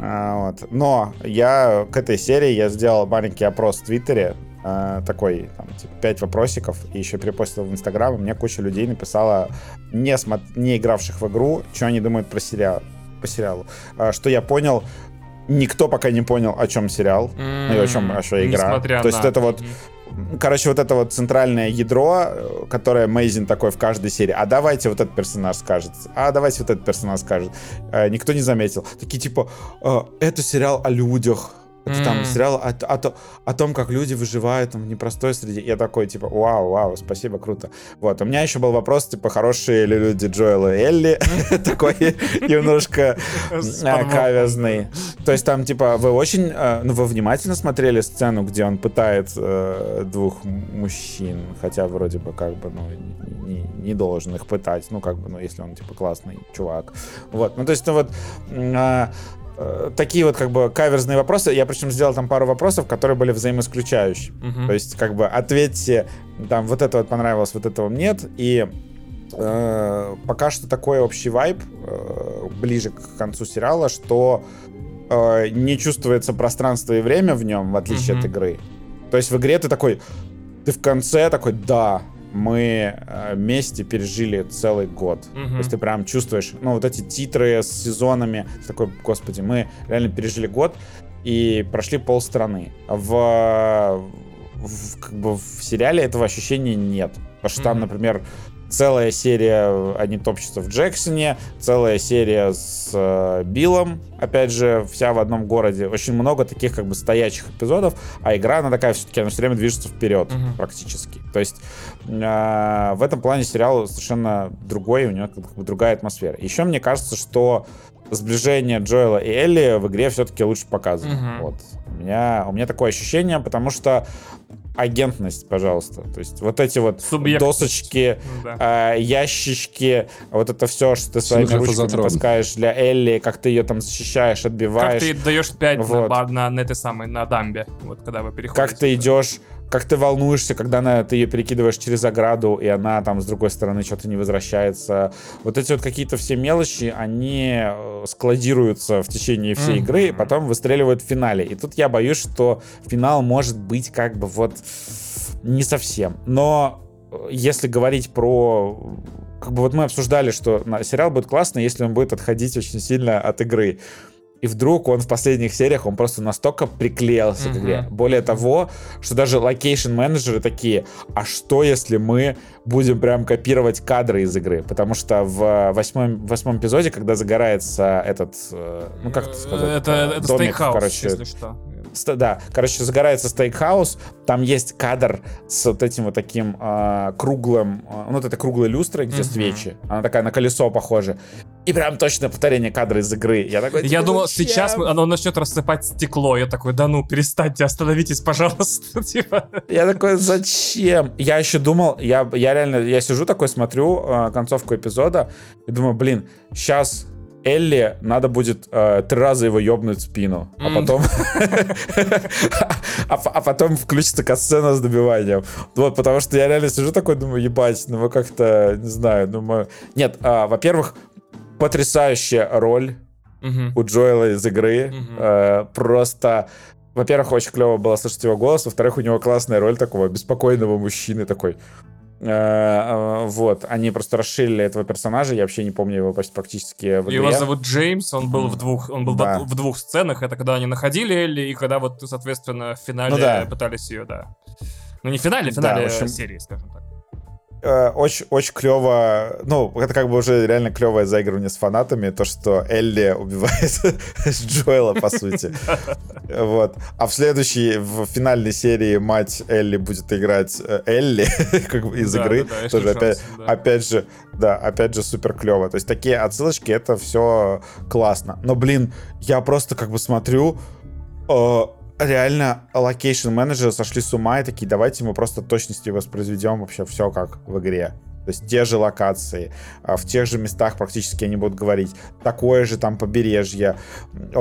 А, вот. Но я к этой серии я сделал маленький опрос в Твиттере, а, такой, там, типа, 5 вопросиков, и еще перепостил в Инстаграм, и мне куча людей написала, не, смо- не игравших в игру, что они думают про сериал, по сериалу. А, что я понял, никто пока не понял, о чем сериал, ну и о чем вообще игра. несмотря То есть на- это вот Мгм. Короче, вот это вот центральное ядро, которое Мейзин такой в каждой серии. А давайте вот этот персонаж скажет. А давайте вот этот персонаж скажет. Э, никто не заметил. Такие типа, «Э, это сериал о людях. Это там М. сериал о, о о том, как люди выживают там, в непростой среде. Я такой, типа, вау, вау, спасибо, круто. Вот, у меня еще был вопрос, типа, хорошие ли люди Джоэла и Элли? Такой немножко подвохом. каверзный. То есть там, типа, вы очень, э, ну, вы внимательно смотрели сцену, где он пытает э, двух мужчин, хотя вроде бы как бы, ну, не, не должен их пытать, ну, как бы, ну, если он, типа, классный чувак. Вот, ну, то есть, ну, вот, а, э, такие вот, как бы, каверзные вопросы. Я, причем, сделал там пару вопросов, которые были взаимоисключающие. Мгм. То есть, как бы, ответьте, там, вот это вот понравилось, вот это вам нет, и э, пока что такой общий вайб э, ближе к концу сериала, что э, не чувствуется пространство и время в нем, в отличие от Мгм. игры. То есть в игре ты такой, ты в конце такой, да, мы э, вместе пережили целый год. Мгм. То есть ты прям чувствуешь, ну, вот эти титры с сезонами, такой, господи, мы реально пережили год и прошли полстраны. В, в, как бы в сериале этого ощущения нет. Потому что там, Мгм. например, целая серия они топчутся в Джексоне, целая серия с э, Биллом, опять же, вся в одном городе. Очень много таких как бы стоячих эпизодов, а игра, она такая все-таки, она все время движется вперед Мгм. практически. То есть э, в этом плане сериал совершенно другой, у него как бы другая атмосфера. Еще мне кажется, что сближение Джоэла и Элли в игре все-таки лучше показано. Мгм. Вот. У меня, у меня такое ощущение, потому что агентность, пожалуйста. То есть вот эти вот досочки, да. э, ящички, вот это все, что ты своими ручками Синхрофазотрон. таскаешь для Элли, как ты ее там защищаешь, Как отбиваешь, ты даешь 5 на, Вот. бар- на, на этой самой, на дамбе, вот когда вы переходите. как ты идешь, как ты волнуешься, когда она, ты ее перекидываешь через ограду, и она там с другой стороны что-то не возвращается. Вот эти вот какие-то все мелочи, они э, складируются в течение всей игры, и потом выстреливают в финале. И тут я боюсь, что финал может быть как бы вот не совсем. Но э, если говорить про... Как бы вот мы обсуждали, что сериал будет классно, если он будет отходить очень сильно от игры. И вдруг он в последних сериях, он просто настолько приклеился к игре. Более того, что даже location-менеджеры такие, а что если мы будем прям копировать кадры из игры? Потому что в восьмом, восьмом эпизоде, когда загорается этот, э, ну как это сказать? Это, э, это домик, стейкхаус, короче, если что. Да, короче, загорается стейкхаус, там есть кадр с вот этим вот таким а, круглым, а, ну вот этой круглой люстрой, где Мгм. свечи, она такая на колесо похожа, и прям точное повторение кадра из игры. Я такой, Я типа, думал, зачем? сейчас оно начнет рассыпать стекло. Я такой, да ну, перестаньте, остановитесь, пожалуйста. Типа. Я такой, зачем? Я еще думал, я, я реально, я сижу такой, смотрю э, концовку эпизода и думаю, блин, сейчас Элли надо будет э, три раза его ёбнуть в спину, а потом... а, а потом включится касцена с добиванием. Вот, потому что я реально сижу такой, думаю, ебать, ну вы как-то, не знаю, думаю... Нет, а, во-первых, потрясающая роль у Джоэла из игры. Э, просто, во-первых, очень клево было слышать его голос, во-вторых, у него классная роль такого беспокойного мужчины такой. Э, э, вот, они просто расширили этого персонажа, я вообще не помню его почти практически в игре. Его зовут Джеймс, он был в двух, он был в- Да. в двух сценах. Это когда они находили Элли, и когда вот, соответственно, в финале Ну да. пытались ее, да. Ну не в финале, в Да, финале в общем- серии, скажем так. Э, очень, очень клево, ну, это как бы уже реально клевое заигрывание с фанатами, то, что Элли убивает Джоэла, по сути. Вот. А в следующей, в финальной серии мать Элли будет играть э, Элли, как бы из игры. Тоже опять, опять же, да, опять же супер клево. То есть такие отсылочки, это все классно. Но, блин, я просто как бы смотрю, э, реально location менеджеры сошли с ума и такие, давайте мы просто точности воспроизведем вообще все как в игре. То есть те же локации, а, в тех же местах практически они будут говорить. Такое же там побережье,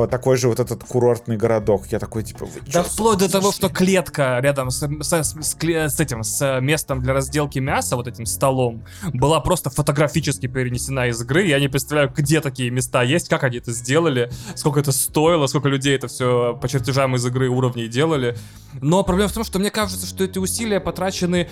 такой же вот этот курортный городок. Я такой, типа, Да вплоть до того, что клетка рядом с, с- с с этим, с местом для разделки мяса, вот этим столом, была просто фотографически перенесена из игры. Я не представляю, где такие места есть, как они это сделали, сколько это стоило, сколько людей это все по чертежам из игры уровней делали. Но проблема в том, что мне кажется, что эти усилия потрачены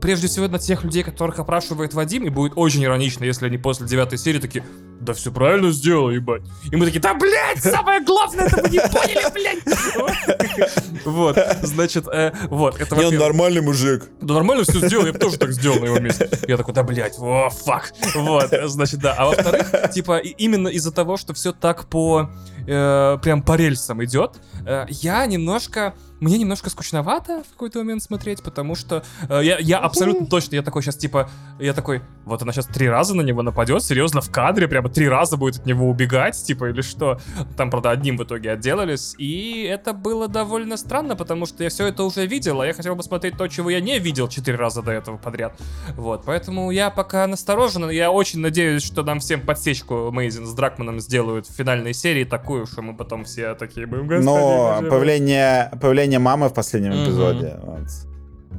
прежде всего на тех людей, которых опрашивает Вадим, и будет очень иронично, если они после девятой серии такие, да все правильно сделал, ебать. И мы такие, да, блядь, самое главное, это вы не поняли, блядь. Вот, значит, э, вот, это Не, нормальный мужик. Да нормально все сделал, я бы тоже так сделал на его месте. Я такой, да, блядь, о, фак. Вот, значит, да. А во-вторых, типа, именно из-за того, что все так по, э, прям по рельсам идет, э, я немножко, мне немножко скучновато в какой-то момент смотреть, потому что э, я, я абсолютно точно, я такой сейчас, типа, я такой, вот она сейчас три раза на него нападет, серьезно, в кадре, прямо три раза будет от него убегать, типа, или что. Там, правда, одним в итоге отделались, и это было довольно странно, потому что я все это уже видел, а я хотел бы смотреть то, чего я не видел четыре раза до этого подряд. Вот, поэтому я пока насторожен, я очень надеюсь, что нам всем подсечку Мейзин с Дракманом сделают в финальной серии такую, что мы потом все такие будем «Господи, Но мой». появление, появление мамы в последнем Мгм. эпизоде. вот.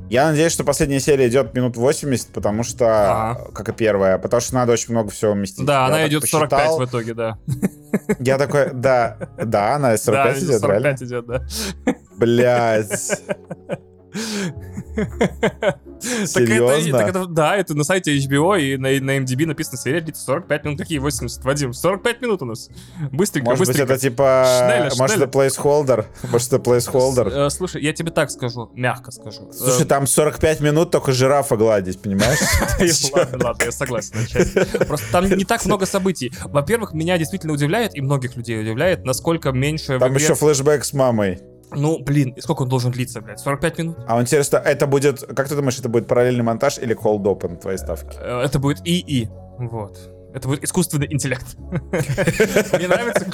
Я надеюсь, что последняя серия идет минут 80, потому что, Ага. как и первая, потому что надо очень много всего вместить. Да, Я она идет 45 посчитал. в итоге, да. Я такой, да, да, она 45 да, идет, реально? 45 идет, да. Блять. Серьезно? так это- да, это на сайте HBO и на, на MDB написано серия длится 45 минут. Какие 80, Вадим? 45 минут у нас. Быстренько, Может быть, это типа... Шнеля, Может, шнеля. это placeholder? Может, это placeholder? Э, слушай, я тебе так скажу, мягко скажу. Слушай, там 45 минут только жирафа гладить, понимаешь? Э, Ладно, ладно, я согласен. Просто там не так много событий. Во-первых, меня действительно удивляет, и многих людей удивляет, насколько меньше Там еще флешбэк с мамой. Ну, блин, и сколько он должен длиться, блядь? 45 минут? А интересно, это будет... Как ты думаешь, это будет параллельный монтаж или open твоей ставки? Э, Это будет ИИ. Вот. Это будет искусственный интеллект. Мне нравится,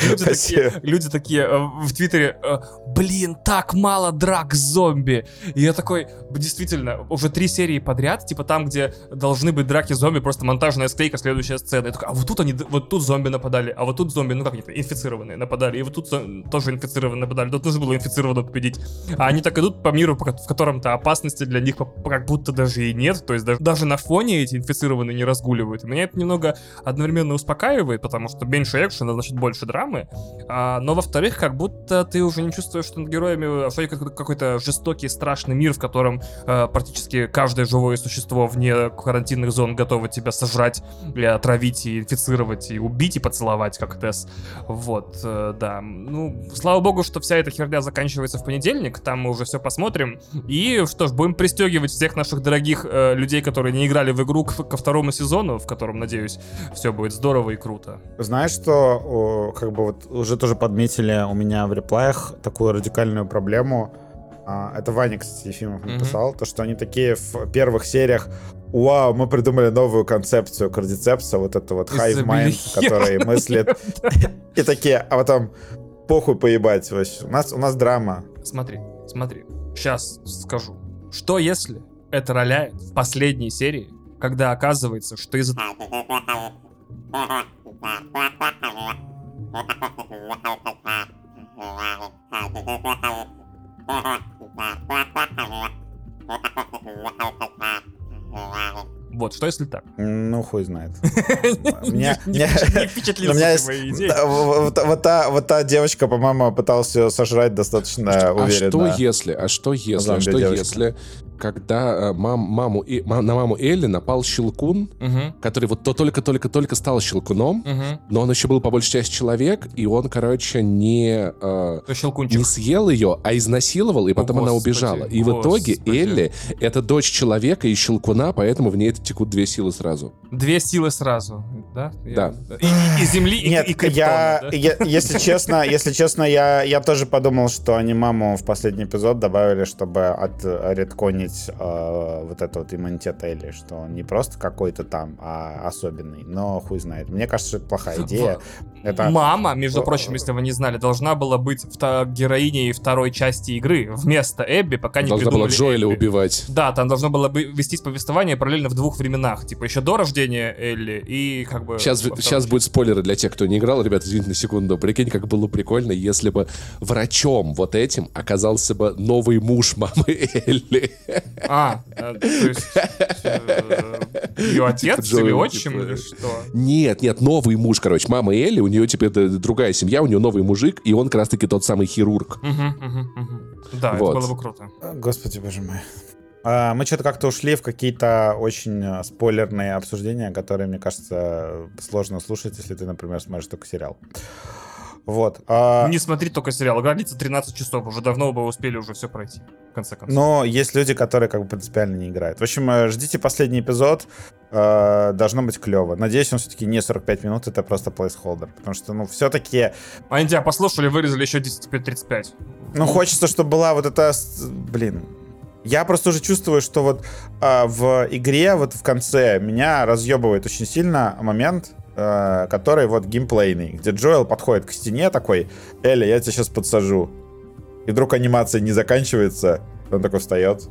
люди такие, э, в Твиттере, э, блин, так мало драк с зомби. И я такой, действительно, уже три серии подряд, типа там, где должны быть драки с зомби, просто монтажная склейка, следующая сцена. Я такой, а вот тут они, вот тут зомби нападали, а вот тут зомби, ну как они, инфицированные нападали, и вот тут тоже инфицированные нападали, тут нужно было инфицированного победить. А они так идут по миру, в котором-то опасности для них как будто даже и нет, то есть даже, на фоне эти инфицированные не разгуливают. Меня это немного одновременно успокаивает, потому что меньше экшена, значит больше драмы. А, но во-вторых, как будто ты уже не чувствуешь, что над героями а какой-то жестокий, страшный мир, в котором а, практически каждое живое существо вне карантинных зон готово тебя сожрать, и отравить, и инфицировать, и убить, и поцеловать, как Тесс. Вот, э, да. Ну, слава богу, что вся эта херня заканчивается в понедельник, там мы уже все посмотрим. И что ж, будем пристегивать всех наших дорогих э, людей, которые не играли в игру ко второму сезону, в котором, надеюсь, все будет здорово и круто. Знаешь, что как бы вот уже тоже подметили у меня в реплаях такую радикальную проблему. А, это Ваня, кстати, Ефимов написал, mm-hmm. то, что они такие в первых сериях Вау, мы придумали новую концепцию кардицепса, вот это вот hive mind, который мыслит. И такие, а потом похуй поебать. У нас, у нас драма. Смотри, смотри. Сейчас скажу. Что если это роляет в последней серии, когда оказывается, что из-за... Вот, что если так? Ну, хуй знает. Не впечатлился моей идеей. Вот та девочка, по-моему, пыталась ее сожрать достаточно уверенно. А что если? А что если? А что если когда э, мам, маму, и, мам, на маму Элли напал Щелкун, угу. который вот то только-только-только стал Щелкуном, угу. но он еще был по большей части человек, и он, короче, не, э, не съел ее, а изнасиловал, и потом О, она убежала. И господи. в итоге Элли — это дочь человека и Щелкуна, поэтому в ней текут две силы сразу. Две силы сразу, да? Да. И, и, и земли, Нет, и, и криптона, я, да? я, если честно, если честно, я, я тоже подумал, что они маму в последний эпизод добавили, чтобы от редкони помнить э, вот это вот иммунитет Элли, что он не просто какой-то там, а особенный, но хуй знает. Мне кажется, что это плохая идея. Это... Мама, между прочим, если вы не знали, должна была быть героиней второй части игры вместо Эбби, пока не должна придумали была Джоэля Эбби. убивать. Да, там должно было бы вестись повествование параллельно в двух временах, типа еще до рождения Элли и как бы... Сейчас, сейчас будет спойлеры для тех, кто не играл. Ребят, извините на секунду. Прикинь, как было прикольно, если бы врачом вот этим оказался бы новый муж мамы Элли. А, э, то есть э, ее отец или отчим типа, или что? Нет, нет, новый муж, короче. Мама Элли, у нее теперь другая семья, у нее новый мужик, и он как раз-таки тот самый хирург. Да, это было бы круто. Господи, боже мой. А, мы что-то как-то ушли в какие-то очень э, спойлерные обсуждения, которые, мне кажется, сложно слушать, если ты, например, смотришь только сериал. Вот. А... Не смотри только сериал. Граница 13 часов. Уже давно бы успели уже все пройти. В конце концов. Но есть люди, которые как бы принципиально не играют. В общем, э, ждите последний эпизод. Э, должно быть клево. Надеюсь, он все-таки не 45 минут, это просто плейсхолдер. Потому что, ну, все-таки... Они тебя послушали, вырезали еще 10-35. Ну, хочется, чтобы была вот эта... Блин, я просто уже чувствую, что вот э, в игре, вот в конце, меня разъебывает очень сильно момент, э, который вот геймплейный, где Джоэл подходит к стене такой, Элли, я тебя сейчас подсажу. И вдруг анимация не заканчивается, он такой встает,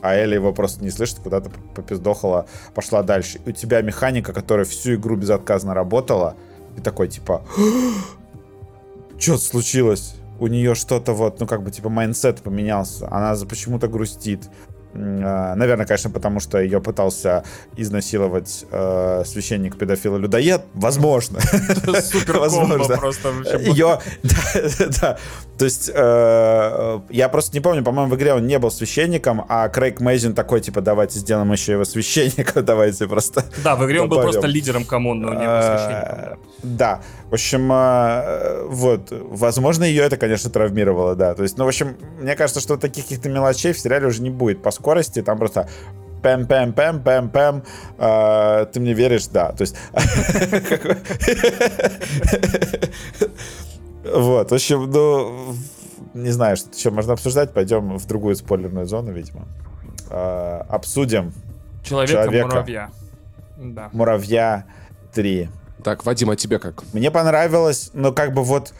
а Элли его просто не слышит, куда-то попиздохала, пошла дальше. И у тебя механика, которая всю игру безотказно работала, и такой типа, что случилось? У нее что-то вот, ну как бы типа mindset поменялся, она почему-то грустит. А, наверное, конечно, потому что ее пытался изнасиловать э, священник педофил людоед. Возможно. Супер Возможно. просто. Ее, да, да. То есть э, я просто не помню, по-моему, в игре он не был священником, а Крейг Мейзин такой, типа, давайте сделаем еще его священником, давайте просто. Да, в игре он был просто лидером коммуны, он не был священником. Да. В общем, э, вот, возможно, ее это, конечно, травмировало, да. То есть, ну, в общем, мне кажется, что таких каких-то мелочей в сериале уже не будет, поскольку скорости, там просто пэм пэм пэм пэм пэм э, ты мне веришь да то есть вот в общем ну не знаю что еще можно обсуждать пойдем в другую спойлерную зону видимо э, обсудим человека, человека муравья да. муравья Три. Так, Вадим, а тебе как? Мне понравилось, но как бы вот...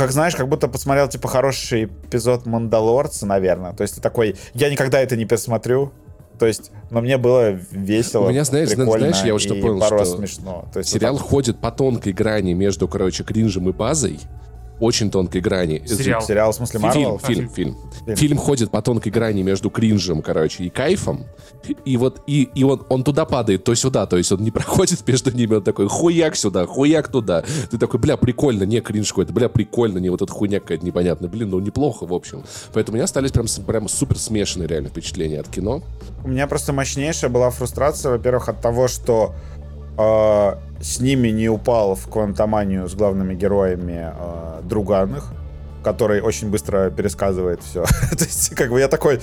как знаешь, как будто посмотрел, типа, хороший эпизод Мандалорца, наверное. То есть ты такой, я никогда это не пересмотрю. То есть, но мне было весело, У меня, знаешь, зна- прикольно знаешь, я вот что и понял, что смешно. То есть, Сериал вот так. ходит по тонкой грани между, короче, кринжем и базой. Очень тонкой грани. Сериал. Сериал, в смысле, Фильм, Марвел? фильм, фильм. Фильм. Фильм ходит по тонкой грани между кринжем, короче, и кайфом. И вот, и, и он, он туда падает, то сюда, то есть он не проходит между ними, он такой хуяк сюда, хуяк туда. Ты такой, бля, прикольно, не кринж какой-то, бля, прикольно, не вот эта хуйня какая-то непонятная. Блин, ну неплохо, в общем. Поэтому у меня остались прям, прям супер смешанные реально впечатления от кино. У меня просто мощнейшая была фрустрация, во-первых, от того, что э, с ними не упал в квантоманию с главными героями э, Друганых, который очень быстро пересказывает все. То есть, как бы я такой...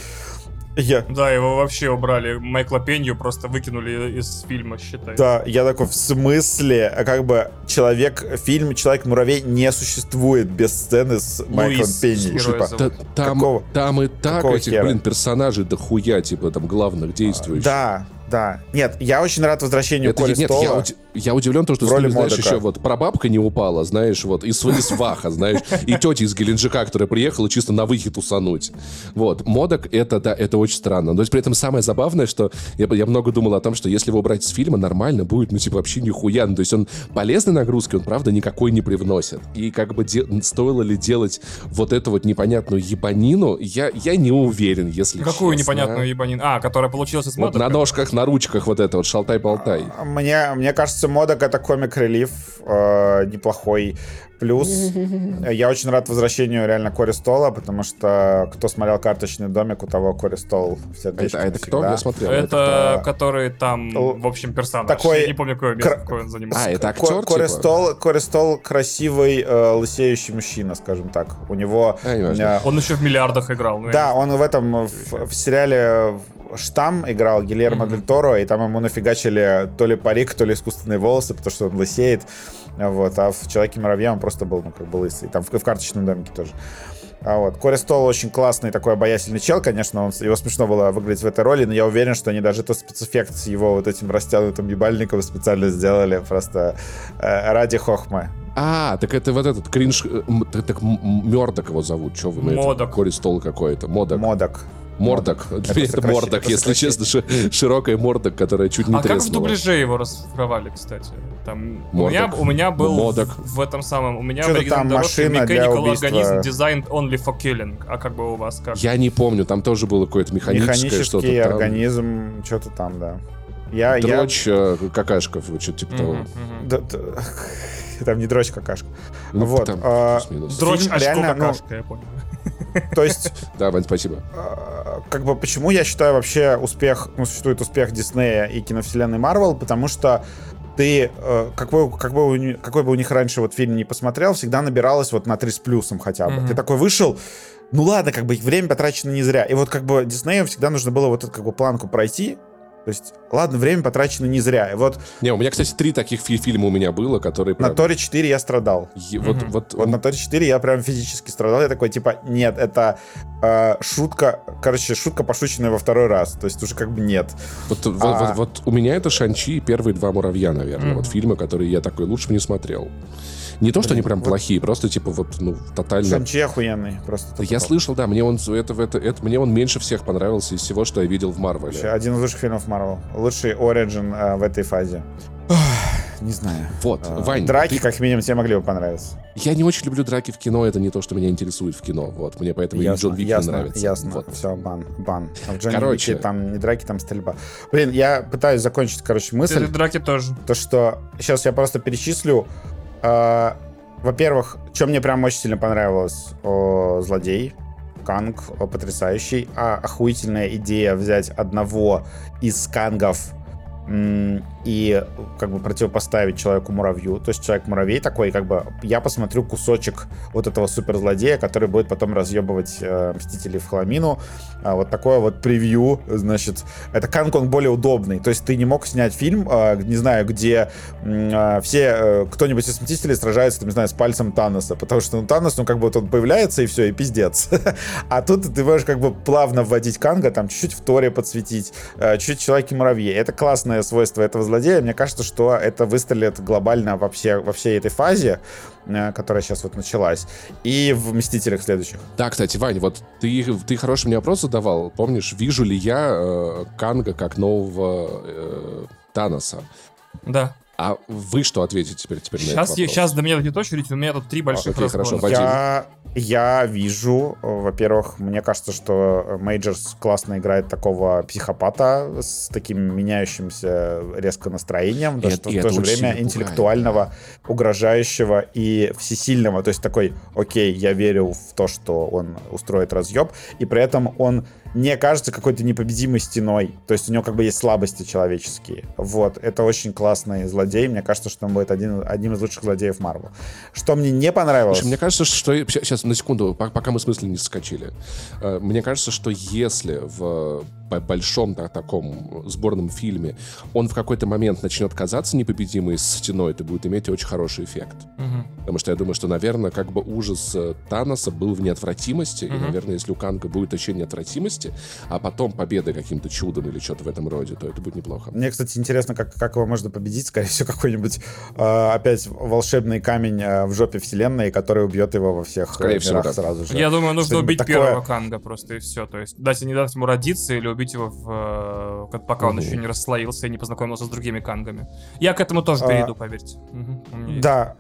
Я, Да, его вообще убрали. Майкла Пенью просто выкинули из фильма, считай. да, я такой, в смысле, А как бы человек, фильм «Человек-муравей» не существует без сцены с Майклом Луис, Пенни. герой Типа. Да, там, Какого- там и так этих, хера? блин, персонажей дохуя, типа, там, главных действующих. Да, да. Нет, я очень рад возвращению Это, Коли нет, я, Стола. уди- я удивлен, то, что в с роли знаешь, еще вот прабабка не упала, знаешь, вот, и, св- и сваха, знаешь, и тетя из Геленджика, которая приехала чисто на выход усануть. Вот, Модок, это, да, это очень странно. Но при этом самое забавное, что я, я много думал о том, что если его убрать из фильма, нормально будет, ну, типа, вообще нихуя. Ну, то есть он полезной нагрузки, он, правда, никакой не привносит. И как бы де- стоило ли делать вот эту вот непонятную ебанину, я, я не уверен, если Какую честно. непонятную ебанин? А, которая получилась из Вот мода? на ножках, на ручках вот это вот шалтай-болтай. Мне, мне кажется, Модок это комик-релив э, неплохой. Плюс я очень рад возвращению реально Кори Стола, потому что кто смотрел «Карточный домик», у того Кори Стол в сердечке это, а это кто? Я смотрел. Это Это- который там, в общем, персонаж. такой Я не помню, какое место, кра- какое он занимался. А, это актер, Кори, типа? Стол, Кори Стол красивый, э, лысеющий мужчина, скажем так. У него... А, э, Он еще в миллиардах играл. ну, я Да, он в этом, в, в сериале «Штамм» играл Гильермо Дель Торо, и там ему нафигачили то ли парик, то ли искусственные волосы, потому что он лысеет. Вот, а в «Человеке-муравье» он просто был, ну, как бы лысый. Там в, в «Карточном домике» тоже. А вот. Кори Стол очень классный такой обаятельный чел, конечно, он, его смешно было выглядеть в этой роли, но я уверен, что они даже этот спецэффект с его вот этим растянутым ебальником специально сделали просто э, ради хохмы. А, так это вот этот кринж... э, Так, так Мёрдок его зовут. Что вы? это Модок. Кори Стол какой-то. Модок. Модок. Мордок. Это сокращение, Мордок, это если честно. ши- Широкая Мордок, которая чуть не А как в треснула. дубляже его расшифровали, кстати? Там, у, меня, у меня был Модок. в, этом самом... У меня Что-то в там машина для убийства. Organism Designed Only for Killing. А как бы у вас как? Я не помню, там тоже было какое-то механическое что-то Механический там. организм, что-то там, да. Я, я... Дрочь э, какашков, вот что-то типа того. Мгм. Да, да. Там не дрочь какашка. Ну, Вот, там а. Дрочь очко ну, какашка, я понял. То есть, Да, Вань, спасибо. э, как бы, почему я считаю вообще успех, ну, существует успех Диснея и киновселенной Марвел, потому что ты, э, какой, как бы какой бы у них раньше вот фильм не посмотрел, всегда набиралось вот на 3 с плюсом хотя бы. Ты такой вышел, ну ладно, как бы время потрачено не зря. И вот как бы Диснею всегда нужно было вот эту как бы планку пройти, то есть, ладно, время потрачено не зря. И вот Не, у меня, кстати, три таких фи- фильма у меня было, которые... на прям- Торе 4 я страдал. Е- Вот, Мгм. вот, Вот на Торе 4 я прям физически страдал. Я такой, типа, нет, это э, шутка, короче, шутка, пошученная во второй раз. То есть уже как бы нет. Вот, вот- А. вот- вот у меня это Шанчи и первые два муравья, наверное. Мгм. Вот фильмы, которые я такой лучше бы не смотрел. Не то, что они прям вот- плохие, просто типа вот, ну, тотально. Шанчи охуенный. Просто Я слышал, да, мне он это, это, это, мне он меньше всех понравился из всего, что я видел в Вообще, Марвеле. Один из лучших фильмов Марвел. Лучший Origin э, в этой фазе. Не знаю. Вот, Э, Вань, Драки, ты- как минимум, тебе могли бы понравиться. я не очень люблю драки в кино, это не то, что меня интересует в кино. Вот, мне поэтому и Джон Вик не ясно, нравится. ясно. Вот. Все, бан, бан. А в Джонни Короче. Уике там не драки, там стрельба. Блин, я пытаюсь закончить, короче, мысль. Эти драки тоже. то, что сейчас я просто перечислю. Э, во-первых, что мне прям очень сильно понравилось о, злодей. Канг о, потрясающий. А охуительная идея взять одного из кангов и как бы противопоставить человеку-муравью. То есть человек-муравей такой, как бы я посмотрю кусочек вот этого суперзлодея, который будет потом разъебывать э, Мстителей в хламину. А вот такое вот превью, значит, это Канг, он более удобный. То есть ты не мог снять фильм, э, не знаю, где э, все, э, кто-нибудь из Мстителей сражается, там, не знаю, с пальцем Таноса, потому что ну, Танос, ну, как бы вот он появляется, и все, и пиздец. А тут ты можешь как бы плавно вводить Канга, там, чуть-чуть в Торе подсветить, э, чуть-чуть Человеки-муравьи. Это классное свойство этого злодея, злодея, мне кажется, что это выстрелит глобально во, все, во всей этой фазе, э, которая сейчас вот началась, и в «Мстителях» следующих. Да, кстати, Вань, вот ты, ты хороший мне вопрос задавал. Помнишь, вижу ли я э, Канга как нового э, Таноса? Да. А вы что ответите теперь, теперь сейчас, на этот вопрос? Сейчас до меня дойдет очередь, у меня тут три больших. Окей, хорошо. Вадим. Я, я вижу, во-первых, мне кажется, что Мейджорс классно играет такого психопата с таким меняющимся резко настроением, И что это- и в то же время сильно интеллектуального, угрожающего и всесильного. То есть такой, окей, я верю в то, что он устроит разъеб, и при этом он не кажется какой-то непобедимой стеной. То есть у него как бы есть слабости человеческие. Вот. Это очень классный злодей. Мне кажется, что он будет один, одним из лучших злодеев Марвел. Что мне не понравилось... Слушай, мне кажется, что... Сейчас, на секунду, по- пока мы в смысле не скачили. Э, Мне кажется, что если в большом так, таком сборном фильме он в какой-то момент начнет казаться непобедимой стеной, это будет иметь очень хороший эффект. Мгм. Потому что я думаю, что, наверное, как бы ужас э, Таноса был в неотвратимости. И, Мгм. наверное, если у Канга будет ощущение неотвратимости, а потом победа каким-то чудом или что-то в этом роде, то это будет неплохо. Мне, кстати, интересно, как, как его можно победить. Скорее всего, какой-нибудь э, опять волшебный камень э, в жопе вселенной, который убьет его во всех Скорее э, всего, мирах да. сразу же. Я думаю, нужно убить такое. первого Канга просто и все. То есть дать, не дать ему родиться или убить его, в, э, пока он Мгм. еще не расслоился и не познакомился с другими Кангами. Я к этому тоже А, перейду, поверьте. Мгм, у меня есть. Да.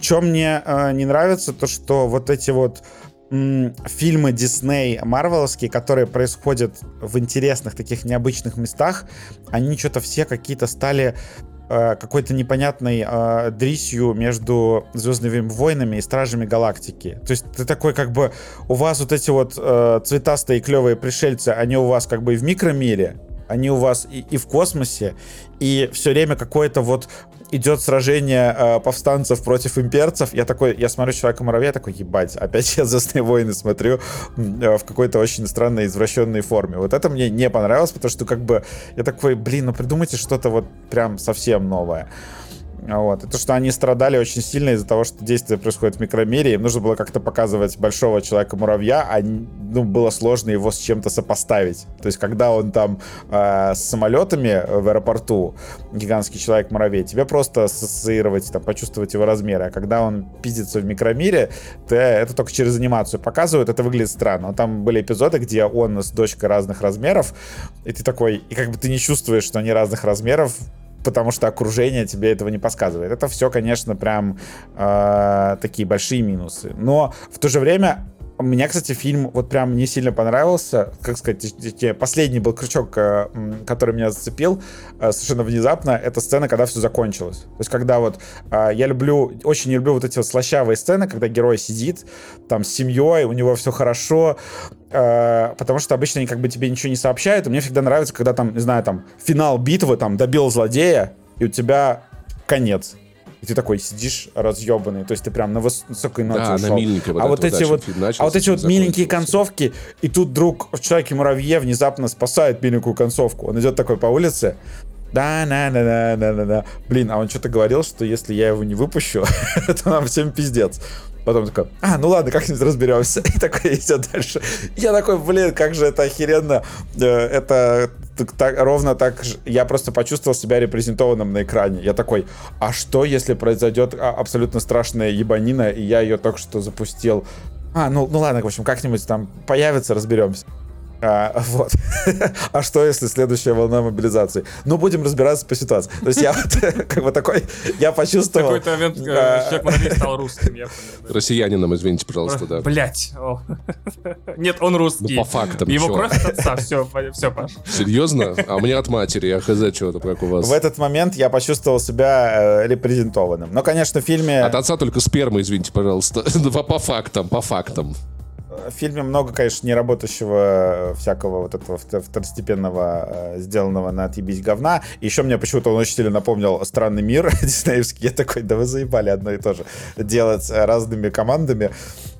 Что мне э, не нравится, то что вот эти вот фильмы Дисней, Марвеловские, которые происходят в интересных таких необычных местах, они что-то все какие-то стали э, какой-то непонятной э, дрисью между Звездными войнами и Стражами Галактики. То есть ты такой как бы у вас вот эти вот э, цветастые клевые пришельцы, они у вас как бы и в микромире, они у вас и, и в космосе, и все время какое-то вот идет сражение э, повстанцев против имперцев. Я такой, я смотрю Человека-муравья, такой, ебать, опять я «Звездные войны» смотрю э, в какой-то очень странной, извращенной форме. Вот это мне не понравилось, потому что как бы я такой, блин, ну придумайте что-то вот прям совсем новое. Вот. И то, что они страдали очень сильно из-за того, что действие происходит в микромире, им нужно было как-то показывать большого человека-муравья, а ну, было сложно его с чем-то сопоставить. То есть, когда он там э, с самолетами в аэропорту, гигантский человек-муравей, тебе просто ассоциировать, там, почувствовать его размеры. А когда он пиздится в микромире, то это только через анимацию показывают, это выглядит странно. Но там были эпизоды, где он с дочкой разных размеров, и ты такой, и как бы ты не чувствуешь, что они разных размеров, потому что окружение тебе этого не подсказывает. Это все, конечно, прям э, такие большие минусы. Но в то же время мне, кстати, фильм вот прям не сильно понравился. Как сказать, последний был крючок, э, который меня зацепил э, совершенно внезапно. Это сцена, когда все закончилось. То есть, когда вот э, я люблю, очень не люблю вот эти вот слащавые сцены, когда герой сидит там с семьей, у него все хорошо, потому что обычно они как бы тебе ничего не сообщают. И мне всегда нравится, когда там, не знаю, там финал битвы, там добил злодея, и у тебя конец. И ты такой сидишь разъебанный, то есть ты прям на выс- высокой ноте Да, ушел. на вот а вот эти вот, начался, а вот эти вот миленькие концовки, и тут вдруг в Человеке-муравье внезапно спасает миленькую концовку. Он идет такой по улице, да, да, да, да, да, да, да. Блин, а он что-то говорил, что если я его не выпущу, то нам всем пиздец. Потом такой, а, ну ладно, как-нибудь разберемся. И такой идет дальше. Я такой, блин, как же это охеренно. Э, Это так- так- ровно так. Я просто почувствовал себя репрезентованным на экране. Я такой, а что, если произойдет а, абсолютно страшная ебанина, и я ее только что запустил? А, ну, ну ладно, в общем, как-нибудь там появится, разберемся. А, вот. а что, если следующая волна мобилизации? Ну, будем разбираться по ситуации. То есть я вот как бы такой, я В почувствовал... какой-то момент э, а, Человек-муравей стал русским, я понял. да. Россиянином, извините, пожалуйста, да. Блять. Нет, он русский. Ну, по фактам, Его кровь от отца, все, все, Паш. Серьезно? А меня от матери, я хз, что-то, как у вас. В этот момент я почувствовал себя э, репрезентованным. Но, конечно, в фильме, От отца только сперма, извините, пожалуйста. По, по фактам, по фактам. В фильме много, конечно, неработающего э, всякого вот этого вт- второстепенного, э, сделанного на отъебись говна. И еще мне почему-то он очень сильно напомнил «Странный мир» диснеевский. Я такой, да вы заебали одно и то же делать э, разными командами.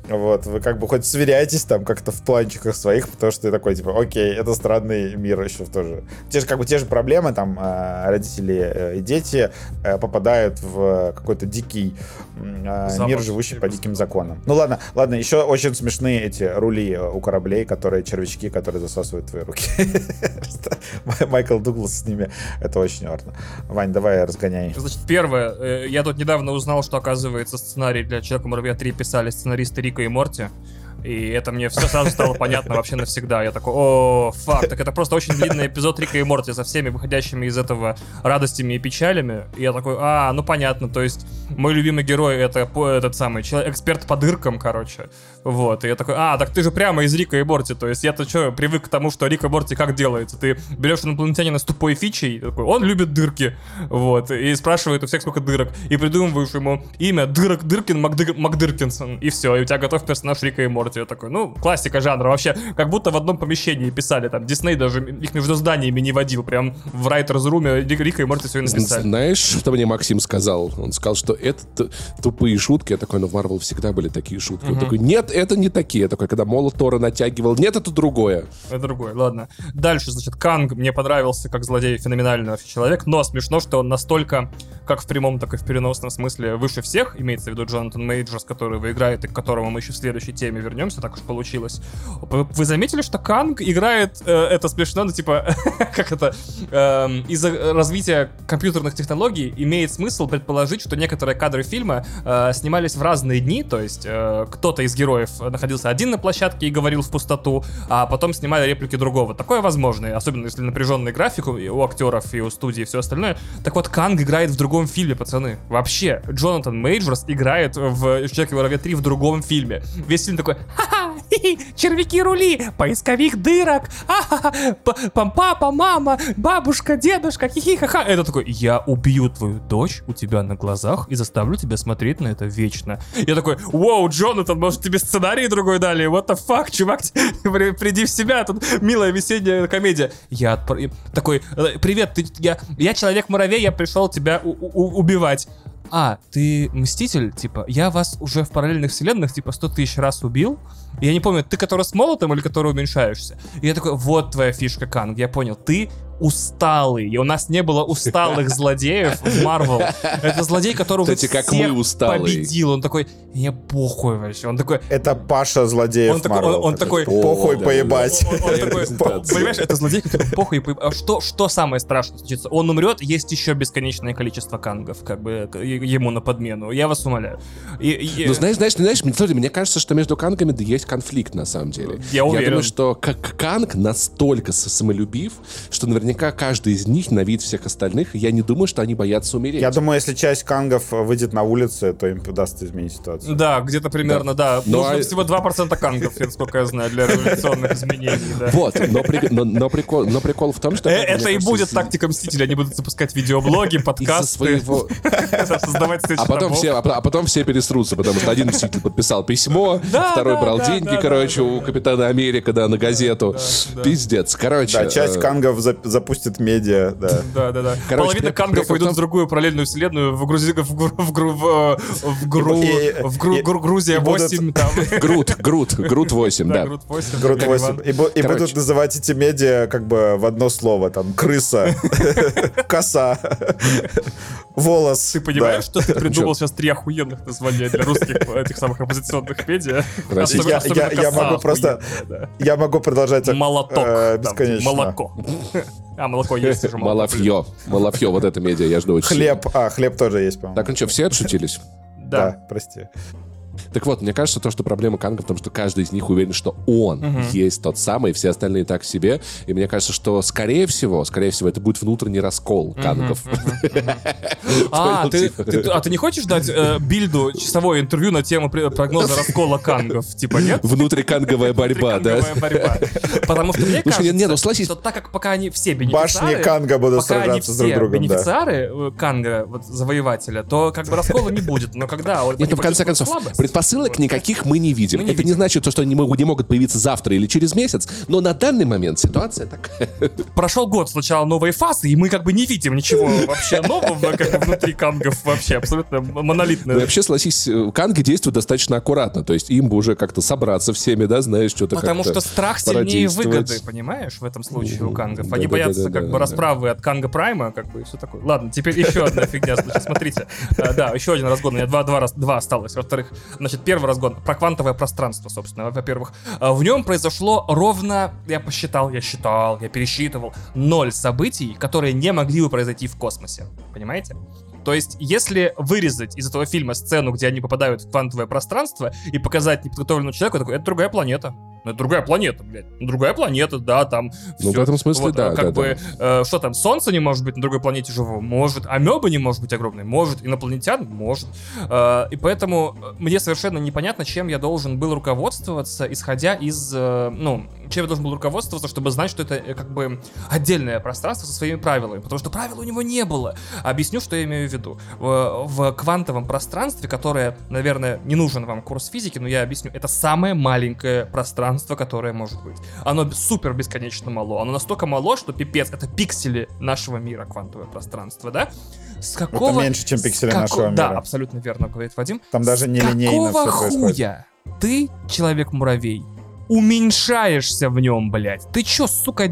Вот, вы как бы хоть сверяйтесь там как-то в планчиках своих, потому что ты такой, типа, окей, это странный мир еще тоже. Те же, как бы, те же проблемы, там, э, родители э, и дети э, попадают в какой-то дикий м, э, Запад. мир, живущий по диким законам. Ну ладно, ладно, еще очень смешные эти рули э, у кораблей, которые червячки, которые засасывают твои руки. Майкл Дуглас с ними. Это очень важно. Вань, давай разгоняй. Значит, первое. Я тут недавно узнал, что, оказывается, сценарий для Человека-муравья 3 писали сценаристы Рика и Морти. И это мне все сразу стало понятно вообще навсегда. Я такой, о, фак, так это просто очень длинный эпизод Рика и Морти со всеми выходящими из этого радостями и печалями. И я такой, а, ну понятно, то есть мой любимый герой это этот самый человек, эксперт по дыркам, короче. Вот, и я такой, а, так ты же прямо из Рика и Морти, то есть я-то что, привык к тому, что Рик и Морти как делается. Ты берешь инопланетянина с тупой фичей, такой, он любит дырки, вот, и спрашивает у всех, сколько дырок, и придумываешь ему имя Дырок Дыркин Макды- Макдыркинсон, и все, и у тебя готов персонаж Рика и Морти. Я такой, ну, классика жанра, вообще, как будто в одном помещении писали, там, Дисней даже их между зданиями не водил, прям в Райтерс Руме Рика и Морти все написали. Знаешь, что мне Максим сказал? Он сказал, что это тупые шутки. Я такой, ну в Марвел всегда были такие шутки. Он такой, нет, это не такие. Такой, когда Молот Тора натягивал, нет, это другое. Это другой, ладно. Дальше, значит, Канг мне понравился как злодей, феноменальный вообще человек, но смешно, что он настолько, как в прямом, так и в переносном смысле, выше всех, имеется в виду Джонатан Мейджорс, который играет и к которому мы еще в следующей теме вернемся, так уж получилось. Вы заметили, что Канг играет, э, это смешно, ну типа, как это, эм, из-за развития компьютерных технологий имеет смысл предположить, что некоторые кадры фильма э, снимались в разные дни, то есть э, кто-то из героев находился один на площадке и говорил в пустоту, а потом снимали реплики другого. Такое возможно, особенно если напряженный график у, у актеров и у студии и все остальное. Так вот, Канг играет в другом фильме, пацаны. Вообще, Джонатан Мейджорс играет в «Человеке муравье 3» в другом фильме. Весь фильм такой «Ха-ха, червяки рули, поисковик дырок, папа, мама, бабушка, дедушка, хи-хи, ха-ха». Это такой «Я убью твою дочь у тебя на глазах и заставлю тебя смотреть на это вечно». Я такой «Воу, Джонатан, может тебе сценарий другой дали? What the fuck, чувак, при- приди в себя, тут милая весенняя комедия». Я такой «Э, «Привет, ты, я, я человек-муравей, я пришел тебя убивать». А, ты мститель? Типа, я вас уже в параллельных вселенных, типа, сто тысяч раз убил. Я не помню, ты который с молотом или который уменьшаешься? И я такой, вот твоя фишка, Канг, я понял, ты усталый. И у нас не было усталых злодеев в Марвел. Это злодей, которого Кстати, как всех мы усталые. победил. Он такой, мне похуй вообще. Он такой, Это Паша злодеев Он такой- он- он такой, Похуй да, поебать. он- он такой, понимаешь, это злодей, который похуй. А что, что самое страшное случится? Он умрет, есть еще бесконечное количество кангов, как бы ему на подмену. Я вас умоляю. И- и- Ну, знаешь, знаешь, знаешь, мне, смотри, мне кажется, что между Кангами да есть конфликт, на самом деле. Я уверен. думаю, что как Канг настолько самолюбив, что наверняка каждый из них ненавидит всех остальных, я не думаю, что они боятся умереть. Я думаю, если часть кангов выйдет на улице, то им удастся изменить ситуацию. Да, где-то примерно, да. Ну, Нужно а- всего 2% кангов, насколько я знаю, для революционных изменений. да. Вот, но, при- но- но прикол, но прикол в том, что... Э, Это и будет тактика Мстителей. Они будут запускать видеоблоги, подкасты, своего... создавать А потом, все, а, а потом все пересрутся, потому что один мститель подписал письмо, Да, второй да, брал да, деньги, да, да, короче, да, у Капитана Америка, да, на газету. да. Пиздец. Короче. Да, часть э, кангов зап- запустит медиа, да. Да, да, да. Короче, Половина кангов при- в другую параллельную вселенную, в Грузи... в, Гру- в, Гру- в, И- в Грузия и будут- 8, там. Грут, Грут, Грут 8, Да. Грут 8. Груд как 8. Иван. И, будут называть эти медиа как бы в одно слово. Там крыса, коса, волос. Ты понимаешь, что ты придумал сейчас три охуенных названия для русских этих самых оппозиционных медиа? Я- могу просто- Я могу продолжать э, Молоток. бесконечно. Молоко. А, молоко есть уже. молоко, Малафье. Малафье, вот это медиа, я жду очень. Хлеб. А, хлеб тоже есть, по-моему. Так, ну что, все отшутились? Да. Да, прости. Так вот, мне кажется, то, что проблема Канга в том, что каждый из них уверен, что он есть тот самый, все остальные так себе. И мне кажется, что, скорее всего, скорее всего, это будет внутренний раскол Кангов. А, ты, типа. а ты не хочешь дать э, Бильду часовое интервью на тему прогноза раскола кангов? Типа нет? Внутриканговая борьба, да? Потому что мне кажется, нет, ну, что так как пока они все Башни бенефициары, Канга будут сражаться с друг все другом, да. бенефициары э, Канга, вот, завоевателя, то как бы раскола не будет. Но когда вот Нет, ну, в конце концов, предпосылок никаких мы не видим. Мы не это не видим. значит, то, что они не могут появиться завтра или через месяц, но на данный момент ситуация такая. Прошел год с начала новой фазы, и мы как бы не видим ничего вообще нового как внутри Кангов вообще, абсолютно Ну, монолитно. и вообще, согласись, э, Канги действуют достаточно аккуратно, то есть им бы уже как-то собраться всеми, да, знаешь, что-то Потому что страх сильнее выгоды, понимаешь, в этом случае у кангов. Они боятся как бы расправы от канга прайма, как бы и все такое. Ладно, теперь еще одна фигня. Значит, смотрите. А, Да, еще один разгон. У меня два, два, два осталось. Во-вторых, Значит, первый разгон про квантовое пространство, собственно, во-первых. Э, в нем произошло ровно, я посчитал, я считал, я пересчитывал, ноль событий, которые не могли бы произойти в космосе. Понимаете? То есть, если вырезать из этого фильма сцену, где они попадают в квантовое пространство, и показать неподготовленному человеку, это другая планета. Ну, это другая планета, блядь. Ну, другая планета, да, там... Ну, всё. в этом смысле, Вот, да, а, Как да, бы, э, что там, Солнце не может быть на другой планете живого? Может. Амеба не может быть огромной? Может. Инопланетян? Может. Э, и поэтому э, мне совершенно непонятно, чем я должен был руководствоваться, исходя из, э, ну, чем я должен был руководствоваться, чтобы знать, что это э, как бы отдельное пространство со своими правилами, потому что правил у него не было. Объясню, что я имею в виду. В, в квантовом пространстве, которое, наверное, не нужен вам курс физики, но я объясню, это самое маленькое пространство, которое может быть. Оно супер бесконечно мало. Оно настолько мало, что пипец, это пиксели нашего мира, квантовое пространство, да? С какого... меньше, чем пиксели како- нашего Да, мира. абсолютно верно говорит Вадим. Там даже С нелинейно какого всё происходит. хуя ты, человек-муравей, уменьшаешься в нем, блядь? Ты чё, сука,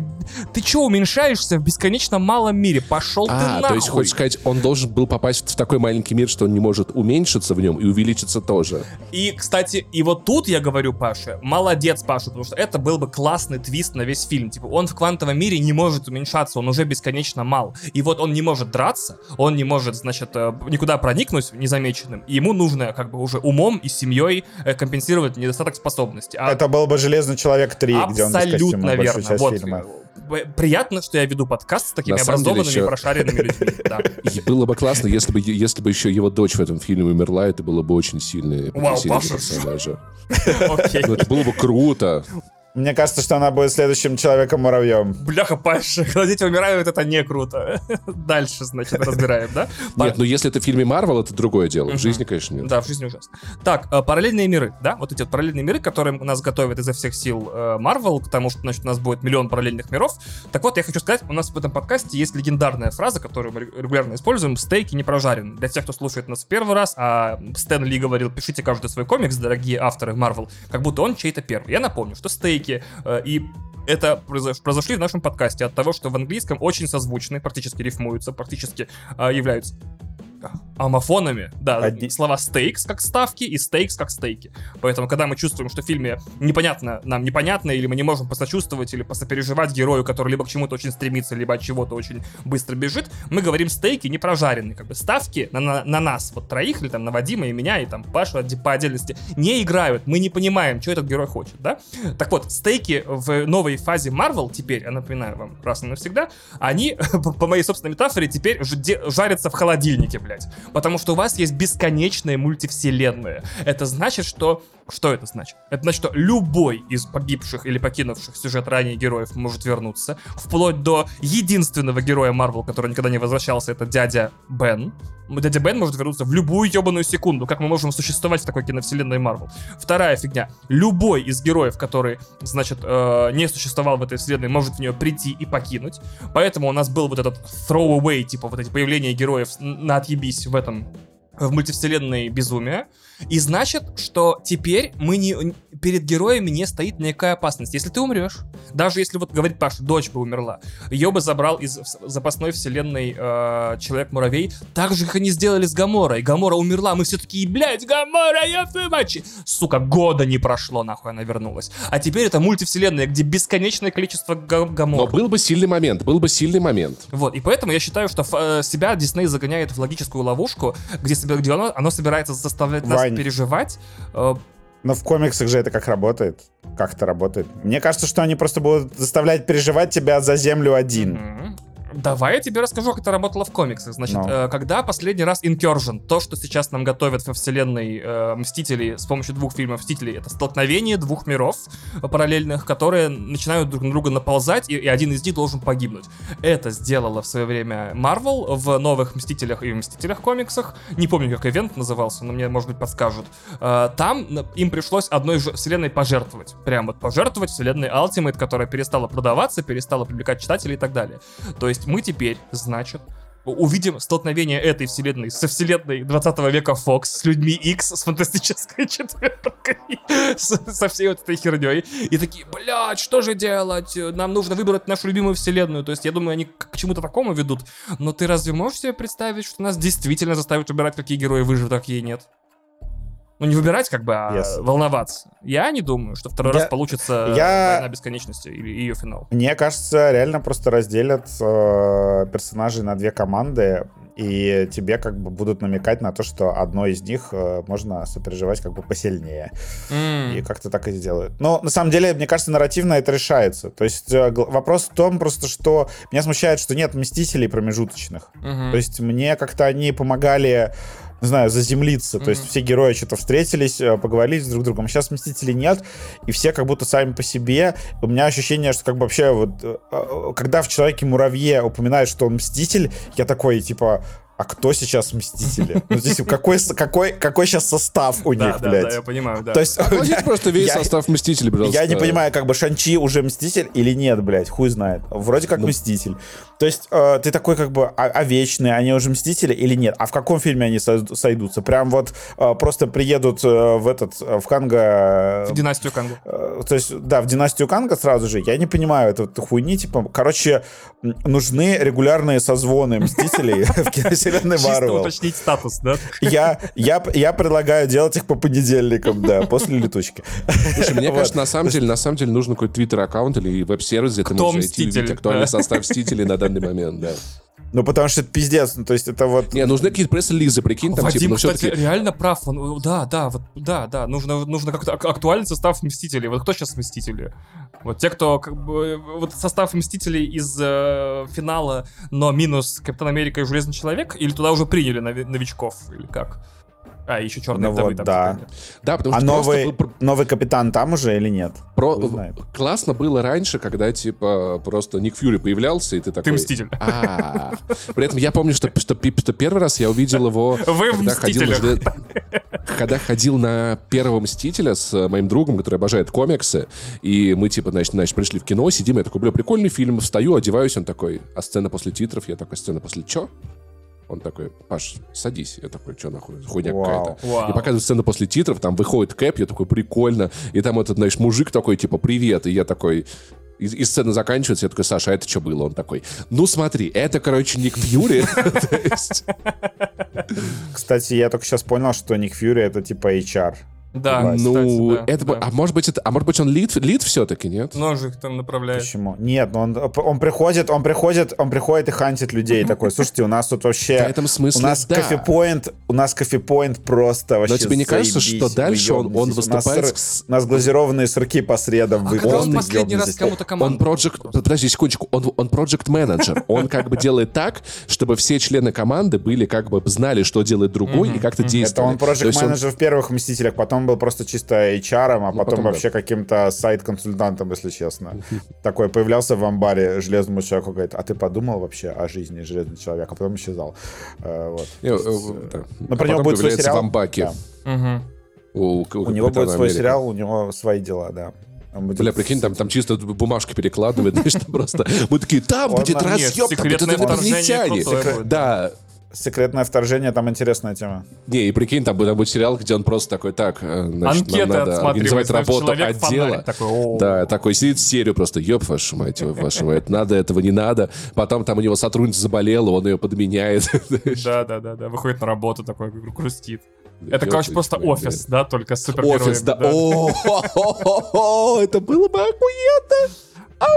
ты чё уменьшаешься в бесконечно малом мире? Пошел ты А, нахуй. то есть, хочешь сказать, он должен был попасть в такой маленький мир, что он не может уменьшиться в нем и увеличиться тоже. И, кстати, и вот тут я говорю Паше, молодец, Паша, потому что это был бы классный твист на весь фильм. Типа, он в квантовом мире не может уменьшаться, он уже бесконечно мал. И вот он не может драться, он не может, значит, э, никуда проникнуть незамеченным. И ему нужно, как бы, уже умом и семьей э, компенсировать недостаток способности. А Это был бы Железный человек 3, где он без Абсолютно костюма большую верно. часть Вот. фильма. э, Приятно, что я веду подкаст с такими деле образованными, еще- прошаренными людьми. Да. Было бы классно, если бы, если бы еще его дочь в этом фильме умерла, это было бы очень сильное Вау, Паша. Окей. Это было бы круто. Мне кажется, что она будет следующим Человеком-муравьем. Бляха, Паша, когда дети умирают, это не круто. Дальше, значит, разбираем, да? Нет, ну если это в фильме Марвел, это другое дело. В жизни, конечно, нет. Да, в жизни ужасно. Так, э, параллельные миры, да? Вот эти вот параллельные миры, которые нас готовят изо всех сил э, Marvel, потому что, значит, у нас будет миллион параллельных миров. Так вот, я хочу сказать, у нас в этом подкасте есть легендарная фраза, которую мы регулярно используем, стейки не прожарены. Для тех, кто слушает нас в первый раз, а Стэн Ли говорил, пишите каждый свой комикс, дорогие авторы Marvel, как будто он чей-то первый. Я напомню, что стейки э, и это произош- произошли в нашем подкасте от того, что в английском очень созвучны, практически рифмуются, практически а, являются амофонами, да, Одни- слова стейкс как ставки и стейкс как стейки. Поэтому, когда мы чувствуем, что в фильме непонятно, нам непонятно, или мы не можем посочувствовать, или посопереживать герою, который либо к чему-то очень стремится, либо от чего-то очень быстро бежит, мы говорим стейки не прожаренные, как бы ставки на, на, на нас, вот троих, или там на Вадима и меня, и там Пашу по отдельности, не играют, мы не понимаем, что этот герой хочет, да? Так вот, стейки в новой фазе Marvel теперь, я напоминаю вам раз и навсегда, они, по- моей собственной метафоре, теперь жарятся в холодильнике, блядь. Потому что у вас есть бесконечная мультивселенная. Это значит, что... Что это значит? Это значит, что любой из погибших или покинувших сюжет ранее героев может вернуться. Вплоть до единственного героя Марвел, который никогда не возвращался, это дядя Бен. Дядя Бен может вернуться в любую ебаную секунду. Как мы можем существовать в такой киновселенной Марвел? Вторая фигня. Любой из героев, который, значит, э, не существовал в этой вселенной, может в нее прийти и покинуть. Поэтому у нас был вот этот throwaway, типа вот эти появления героев на отъебись в этом в мультивселенной безумия. И значит, что теперь мы не, перед героями не стоит никакая опасность. Если ты умрешь, даже если вот говорит Паша, дочь бы умерла, ее бы забрал из запасной вселенной э, Человек-муравей, так же, как они сделали с Гаморой. Гамора умерла, мы все такие, блядь, Гамора, я в твоей маче. Сука, года не прошло, нахуй она вернулась. А теперь это мультивселенная, где бесконечное количество га- Гамор. Но был бы сильный момент, был бы сильный момент. Вот, и поэтому я считаю, что э, себя Дисней загоняет в логическую ловушку, где, где оно, оно собирается заставлять нас Вань. переживать. э, Но в комиксах же это как работает? Как это работает? Мне кажется, что они просто будут заставлять переживать тебя за Землю один. Мгм. Давай я тебе расскажу, как это работало в комиксах. Значит, Ну. э, когда последний раз Incursion, то, что сейчас нам готовят во вселенной э, Мстителей с помощью двух фильмов Мстителей, это столкновение двух миров параллельных, которые начинают друг на друга наползать, и, и один из них должен погибнуть. Это сделала в свое время Marvel в новых Мстителях и Мстителях комиксах. Не помню, как ивент назывался, но мне, может быть, подскажут. Э, там им пришлось одной же вселенной пожертвовать. Прям вот пожертвовать вселенной Ultimate, которая перестала продаваться, перестала привлекать читателей и так далее. То есть мы теперь, значит, увидим столкновение этой вселенной со вселенной 20 века Fox, с людьми X, с фантастической четверкой, со всей вот этой херней. И такие, блядь, что же делать? Нам нужно выбрать нашу любимую вселенную. То есть я думаю, они к чему-то такому ведут. Но ты разве можешь себе представить, что нас действительно заставят выбирать, какие герои выживут, а какие нет? Ну, не выбирать, как бы, а Yes. волноваться. Я не думаю, что второй Я- раз получится я- «Война бесконечности» или ее финал. Мне кажется, реально просто разделят э, персонажей на две команды, и тебе как бы будут намекать на то, что одной из них э, можно сопереживать как бы посильнее. М. И как-то так и сделают. Но на самом деле, мне кажется, нарративно это решается. То есть э, вопрос в том просто, что меня смущает, что нет мстителей промежуточных. Мгм. То есть мне как-то они помогали не знаю, заземлиться. То есть все герои что-то встретились, э, поговорили с друг другом. Сейчас Мстителей нет, и все как будто сами по себе. У меня ощущение, что как бы вообще вот, э, э, когда в Человеке-муравье упоминают, что он Мститель, я такой, типа, а кто сейчас Мстители? Ну, здесь какой, какой, какой сейчас состав у Да, них, да, блядь? да, я понимаю, да. То есть... Оплатите просто весь я- состав Мстителей, пожалуйста. Я не понимаю, как бы Шанчи уже Мститель или нет, блядь, хуй знает. Вроде как Ну. Мститель. То есть э, ты такой как бы, а, а вечные, они уже Мстители или нет? А в каком фильме они сойду- сойдутся? Прям вот э, просто приедут э, в этот, э, в Ханга... В династию Кангу. э, то есть, да, в династию Канга сразу же. Я не понимаю это вот хуйни, типа, короче, нужны регулярные созвоны Мстителей в киновселенной Чисто Марвел. уточнить статус, да? Я, я, я предлагаю делать их по понедельникам, да, после летучки. Слушай, мне Вот. кажется, на самом деле, на самом деле нужно какой-то твиттер-аккаунт или веб-сервис, где ты можешь зайти и увидеть Мститель, актуальный состав Мстителей на данный момент, да. Ну, потому что это пиздец. Ну, то есть это вот... Не, нужны какие-то пресс-релизы, прикинь, там, Вадим, типа, ну кстати, реально прав. Он, да, да, вот, да, да. Нужно, нужно как-то ак- актуальный состав Мстителей. Вот кто сейчас Мстители? Вот те, кто как бы... Вот состав Мстителей из э, финала, но минус Капитан Америка и Железный Человек? Или туда уже приняли нови- новичков? Или как? А, еще черные Ну вдовы вот, там да. Да, потому А что просто новый, был новый капитан там уже или нет? про- классно было раньше, когда, типа, просто Ник Фьюри появлялся, и ты такой... Ты Мститель. А, При этом я помню, что, что, что первый раз я увидел его... Вы когда ходил желе- Когда ходил на первого Мстителя с моим другом, который обожает комиксы, и мы, типа, значит, значит пришли в кино, сидим, я такой, бля, прикольный фильм, встаю, одеваюсь, он такой, а сцена после титров? Я такой, сцена после чё? Он такой, Паш, садись. Я такой, что нахуй, хуйня Вау. какая-то. Вау. И показывают сцену после титров, там выходит Кэп, я такой, прикольно. И там этот, знаешь, мужик такой, типа, привет. И я такой, и, и сцена заканчивается, я такой, Саша, а это что было? Он такой, ну смотри, это, короче, Ник Фьюри. То есть, Кстати, я только сейчас понял, что Ник Фьюри это типа HR. Да, Ну, кстати, да, это, да. а может быть, это, а может быть, он лид, лид все-таки, нет? Ножик там направляет. Почему? Нет, ну он, он приходит, он приходит, он приходит и хантит людей такой. Слушайте, у нас тут вообще... В этом смысле, у нас да. кофепоинт, у нас кофепоинт просто вообще тебе не кажется, что дальше вы он- он ёбнетесь. У нас выступает с- У нас глазированные сырки по средам. вы А когда он последний раз кому-то команду? Он проект, подожди секундочку, он, он project менеджер. Он как бы делает так, чтобы все члены команды были как бы знали, что делает другой и как-то Это действовали. он То проект есть он- менеджер в первых Мстителях, потом был просто чисто HR, а потом, потом да. вообще каким-то сайт-консультантом, если честно. Такой появлялся в амбаре железному человеку, говорит, а ты подумал вообще о жизни железного человека? А потом исчезал. Э, Вот. Э, да. Ну, А про него потом будет свой сериал. в Амбаке. Да. У, У него будет свой сериал, у него свои дела, да. Будет Бля, прикинь, там, там чисто бумажки перекладывают, знаешь, там просто... Мы такие, там будет нет, разъеб, там будет вторжение инопланетяне. Да, Секретное вторжение, там интересная тема. не, и прикинь, там будет, там будет сериал, где он просто такой, так, э, значит, Анкеты нам надо организовать работу отдела. такой, «О». Да, такой сидит серию просто, ёб вашу мать, ёб вашу мать, надо, этого не надо. Потом там у него сотрудница заболела, он ее подменяет. Да, да, да, да. Выходит на работу такой, грустит. Это, Ёб короче, просто офис, да, только с супергероями. Офис, да. О, это было бы охуенно.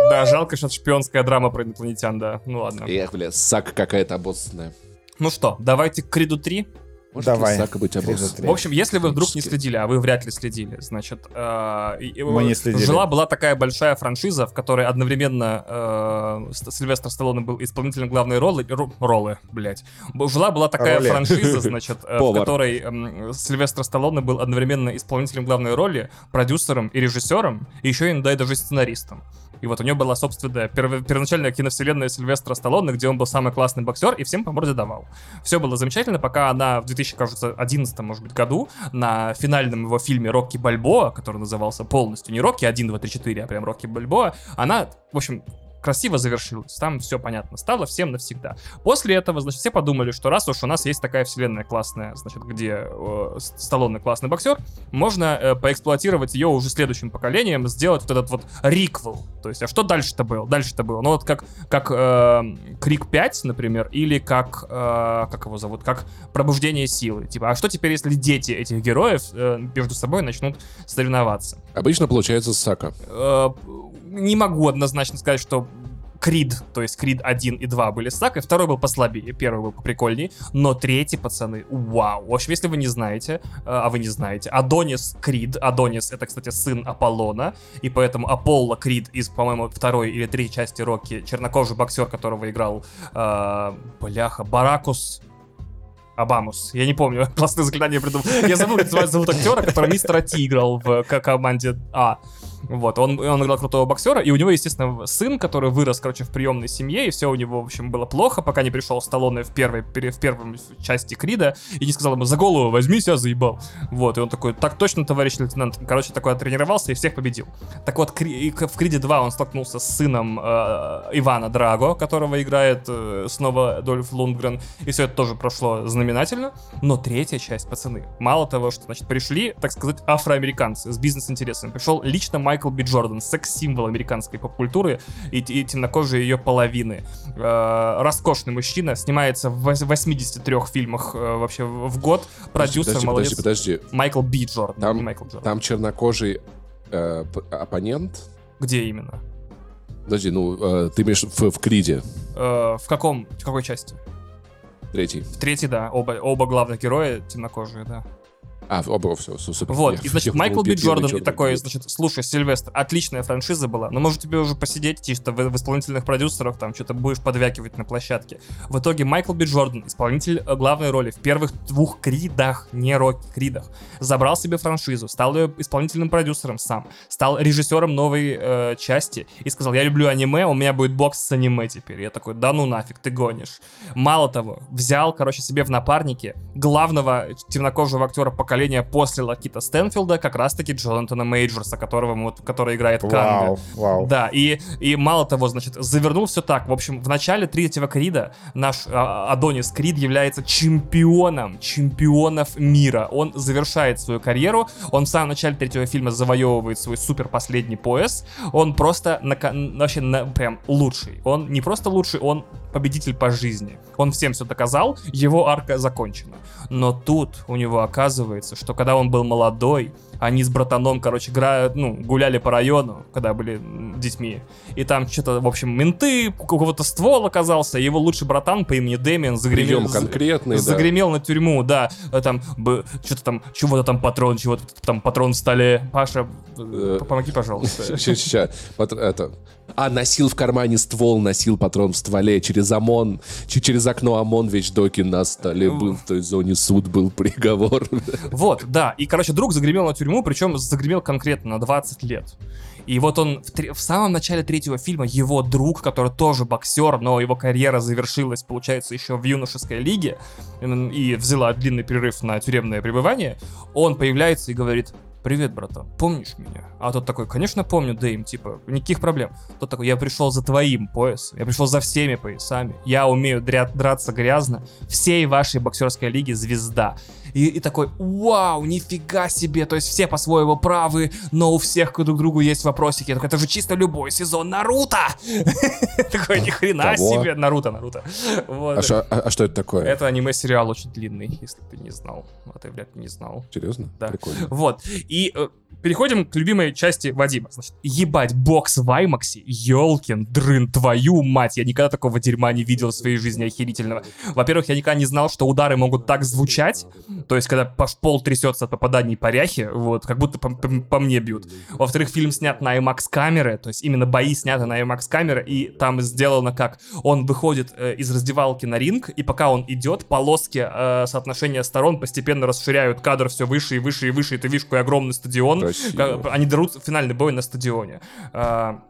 Да, жалко, что это шпионская драма про инопланетян, да. Ну ладно. Эх, бля, сака какая-то обоссанная. Ну что, давайте к Криду 3. Может Давай. сака быть три. В общем, если вы вдруг не следили, а вы вряд ли следили, значит, э, Мы не следили. жила-была такая большая франшиза, в которой одновременно э, Ст- Сильвестр Сталлоне был исполнителем главной роли, ру- роллы, блядь. Жила-была такая Роли. франшиза, значит, э, в которой эм, Сильвестр Сталлоне был одновременно исполнителем главной роли, продюсером и режиссером, и еще иногда и даже сценаристом. И вот у него была собственная перво- первоначальная киновселенная Сильвестра Сталлоне, где он был самый классный боксер и всем по морде давал. Все было замечательно, пока она в 2011, может быть, году на финальном его фильме «Рокки Бальбоа», который назывался полностью не «Рокки 1, 2, 3, 4», а прям «Рокки Бальбоа», она, в общем, красиво завершилось. Там все понятно стало всем навсегда. После этого, значит, все подумали, что раз уж у нас есть такая вселенная классная, значит, где э, Сталлоне классный боксер, можно э, поэксплуатировать ее уже следующим поколением, сделать вот этот вот риквел. То есть, а что дальше-то было? Дальше-то было. Ну вот как, как э, Крик 5, например, или как, э, как его зовут, как Пробуждение силы. Типа, а что теперь, если дети этих героев э, между собой начнут соревноваться? Обычно получается Сака. Э, не могу однозначно сказать, что Крид, то есть Крид 1 и 2 были с Сакой, второй был послабее, первый был поприкольней, но третий, пацаны, вау. В общем, если вы не знаете, э, а вы не знаете, Адонис Крид, Адонис это, кстати, сын Аполлона, и поэтому Аполло Крид из, по-моему, второй или третьей части Рокки, чернокожий боксер, которого играл, э, бляха, Баракус, Абамус. Я не помню, классное заклинание придумал. Я забыл, как зовут актера, который мистера Ти играл в команде А. Вот, он, он играл крутого боксера, и у него, естественно, сын, который вырос, короче, в приемной семье, и все у него, в общем, было плохо, пока не пришел Сталлоне в первой, в первой части Крида, и не сказал ему, за голову возьми, себя заебал. Вот, и он такой, так точно, товарищ лейтенант. Короче, такой тренировался и всех победил. Так вот, в Криде 2 он столкнулся с сыном э, Ивана Драго, которого играет э, снова Дольф Лундгрен, и все это тоже прошло знаменательно. Но третья часть, пацаны, мало того, что, значит, пришли, так сказать, афроамериканцы с бизнес-интересами, пришел лично Майкл Би Джордан, секс-символ американской поп-культуры и, и темнокожие ее половины. Э, роскошный мужчина, снимается в 83 фильмах э, вообще в год. Продюсер, подожди, молодец. Подожди, подожди. Майкл Би Джордан, Там, не Майкл Джордан. там чернокожий э, оппонент. Где именно? Подожди, ну, э, ты имеешь в, в Криде, Э, в каком, в какой части? третий. В третьей, да, оба, оба главных героя темнокожие, да. А, оба, все, супер. Вот, и, значит, Майкл первый Джордан и такой, значит, слушай, Сильвестр, отличная франшиза была, но может тебе уже посидеть чисто в, в исполнительных продюсерах, там что-то будешь подвякивать на площадке. В итоге Майкл Би Джордан, исполнитель э, главной роли в первых двух Кридах, не Рокки, Кридах, забрал себе франшизу, стал ее исполнительным продюсером сам, стал режиссером новой э, части и сказал, я люблю аниме, у меня будет бокс с аниме теперь. Я такой, да ну нафиг, ты гонишь. Мало того, взял, короче, себе в напарники главного темнокожего актера поколения после Лакита Стэнфилда, как раз-таки Джонатана Мейджорса, которого, мы вот, который играет Канга. Вау, вау. Да, и, и мало того, значит, завернул все так. В общем, в начале третьего Крида наш а, Адонис Крид является чемпионом, чемпионов мира. Он завершает свою карьеру, он в самом начале третьего фильма завоевывает свой супер последний пояс. Он просто на, вообще на- прям лучший. Он не просто лучший, он победитель по жизни. Он всем все доказал, его арка закончена. Но тут у него оказывается, что когда он был молодой, они с братаном, короче, играют, ну, гуляли по району, когда были детьми. И там что-то, в общем, менты, у кого-то ствол оказался, его лучший братан по имени Дэмиан загремел. Прием конкретный, да. Загремел на тюрьму, да. Э, Там, б- что-то там, чего-то там патрон, чего-то там патрон в столе. Паша, э, помоги, пожалуйста. Сейчас, Это. А, носил в кармане ствол, носил патрон в стволе. Через ОМОН, через окно ОМОН вещдоки на столе был. В той зоне суд был приговор. Вот, да. И, короче, друг загремел на тюрьму, причем загремел конкретно на 20 лет. И вот он в, тре- в самом начале третьего фильма, его друг, который тоже боксер, но его карьера завершилась, получается, еще в юношеской лиге, и взяла длинный перерыв на тюремное пребывание, он появляется и говорит, Привет, братан, помнишь меня? А тот такой, конечно, помню, Дэйм, типа, никаких проблем. Тот такой, я пришел за твоим поясом, я пришел за всеми поясами, я умею дря- драться грязно, всей вашей боксерской лиги звезда. И, и такой, вау, нифига себе, то есть все по-своему правы, но у всех друг к другу есть вопросики. Это же чисто любой сезон Наруто! Такой, ни хрена себе, Наруто, Наруто. А а- а что это такое? Это аниме-сериал очень длинный, если ты не знал. А ты, блядь, не знал. Серьезно? Да. Прикольно. Вот. И э, переходим к любимой части Вадима. Значит, ебать, бокс в Аймаксе, елкин дрын, твою мать. Я никогда такого дерьма не видел в своей жизни охерительного. Во-первых, я никогда не знал, что удары могут так звучать. То есть, когда пол трясется от попаданий по ряхе, вот, как будто по, по- по мне бьют. Во-вторых, фильм снят на IMAX камеры, то есть именно бои сняты на IMAX камеры, и там сделано как он выходит э, из раздевалки на ринг, и пока он идет, полоски э, соотношения сторон постепенно расширяют кадр все выше и выше и выше, и ты видишь какой огромный стадион. Красиво. Они дерут финальный бой на стадионе. А,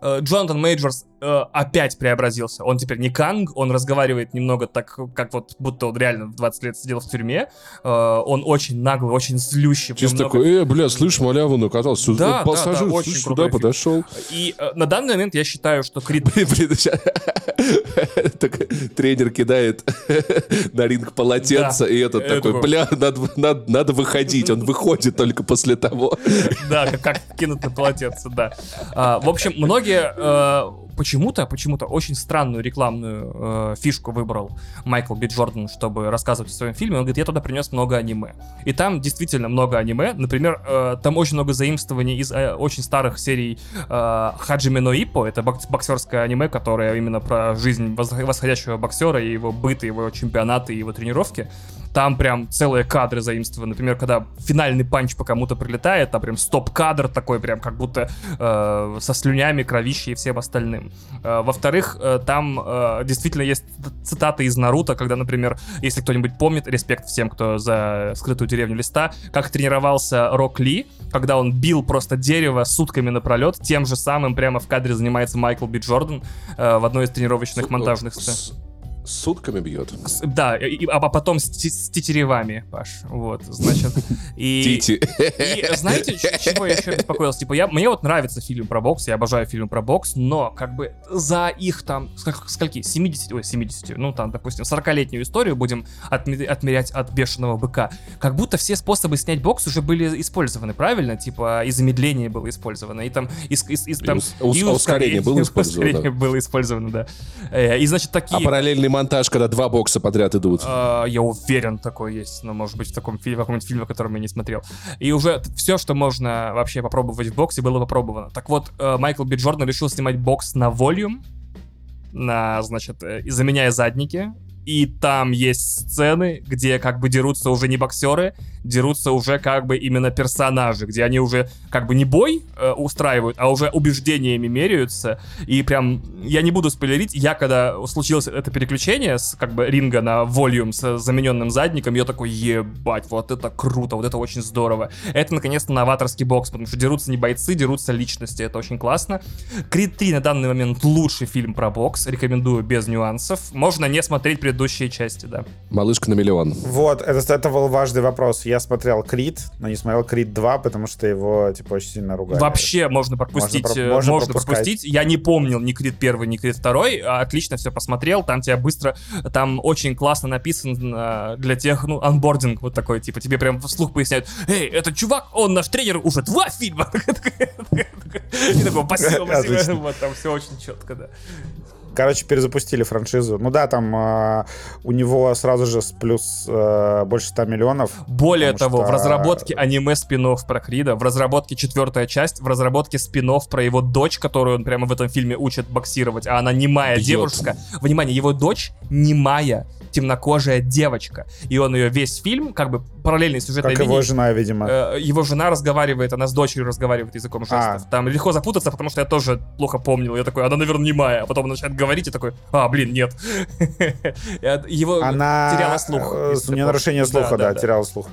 э, Джонатан Мейджорс э, опять преобразился. Он теперь не Канг, он разговаривает немного так, как вот будто он реально в 20 лет сидел в тюрьме. Э, он очень наглый, очень злющий. Чисто много... такой, э, бля, слышь, маляву накатал, сюда, да, пассажир, да, да, очень сюда подошел. И э, на данный момент я считаю, что Крид... Блин, блин, тренер кидает на ринг полотенце, и этот такой, бля, надо выходить. Он выходит только после того. Да, как кинуть на полотенце, да. А, в общем, многие э, почему-то, почему-то очень странную рекламную э, фишку выбрал Майкл Би Джордан, чтобы рассказывать о своем фильме. Он говорит, я туда принес много аниме. И там действительно много аниме. Например, э, там очень много заимствований из э, очень старых серий э, Хаджиме но Иппо. Это боксерское аниме, которое именно про жизнь восходящего боксера и его быт, и его чемпионаты, и его тренировки. Там прям целые кадры заимствованы. Например, когда финальный punch по кому-то прилетает, там прям стоп-кадр такой, прям как будто э, со слюнями, кровищей и всем остальным. Э, во-вторых, э, там э, действительно есть цитаты из Наруто, когда, например, если кто-нибудь помнит, респект всем, кто за скрытую деревню листа, как тренировался Рок Ли, когда он бил просто дерево сутками напролет, тем же самым прямо в кадре занимается Майкл Би Джордан э, в одной из тренировочных монтажных сцен сутками бьет. Да, и, а потом с, с тетеревами, Паш. Вот, значит. И. И знаете, чего я еще беспокоился? Типа, я, мне вот нравится фильм про бокс, я обожаю фильм про бокс, но как бы за их там, скольки, 70, ой, 70, ну там, допустим, 40-летнюю историю будем отме- отмерять от бешеного быка. Как будто все способы снять бокс уже были использованы, правильно? Типа, и замедление было использовано, и там, и, и, и, там, и, ус- и ускорение было использовано. Ускорение было использовано, да. Э, и, значит, такие... А параллельный монтаж, когда два бокса подряд идут. Uh, я уверен, такой есть, но может быть в таком фильме, в каком-нибудь фильме, который я не смотрел. И уже все, что можно вообще попробовать в боксе, было попробовано. Так вот, uh, Майкл Би Джордан решил снимать бокс на волюм, на, значит, э, заменяя задники, и там есть сцены, где как бы дерутся уже не боксеры, дерутся уже как бы именно персонажи, где они уже как бы не бой э, устраивают, а уже убеждениями меряются. И прям, я не буду спойлерить, я когда случилось это переключение с как бы ринга на волюм с замененным задником, я такой, ебать, вот это круто, вот это очень здорово. Это наконец-то новаторский бокс, потому что дерутся не бойцы, дерутся личности, это очень классно. Крит 3 на данный момент лучший фильм про бокс, рекомендую без нюансов. Можно не смотреть предыдущие части, да. Малышка на миллион. Вот, это, это был важный вопрос. Я смотрел Крид, но не смотрел Крид 2, потому что его, типа, очень сильно ругали. Вообще можно пропустить. Можно, про, можно, можно пропустить. Я не помнил ни Крид 1, ни Крид 2. А отлично все посмотрел. Там тебя быстро... Там очень классно написано для тех, ну, анбординг вот такой, типа, тебе прям вслух поясняют, эй, этот чувак, он наш тренер уже два фильма. И такой, спасибо, спасибо. Вот там все очень четко, да. Короче, перезапустили франшизу. Ну да, там э, у него сразу же плюс э, больше 100 миллионов. Более того, что... в разработке аниме спин про Крида, в разработке четвертая часть, в разработке спин про его дочь, которую он прямо в этом фильме учит боксировать, а она немая Бьет. девушка. Внимание, его дочь немая темнокожая девочка. И он ее весь фильм, как бы параллельный сюжетной как линии. его жена, видимо. Э, его жена разговаривает, она с дочерью разговаривает языком жестов. А. Там легко запутаться, потому что я тоже плохо помнил. Я такой, она, наверное, немая. А потом начинает говорить и такой, а, блин, нет. Его она... теряла слух. Э, у нее нарушение слуха, да, теряла слух.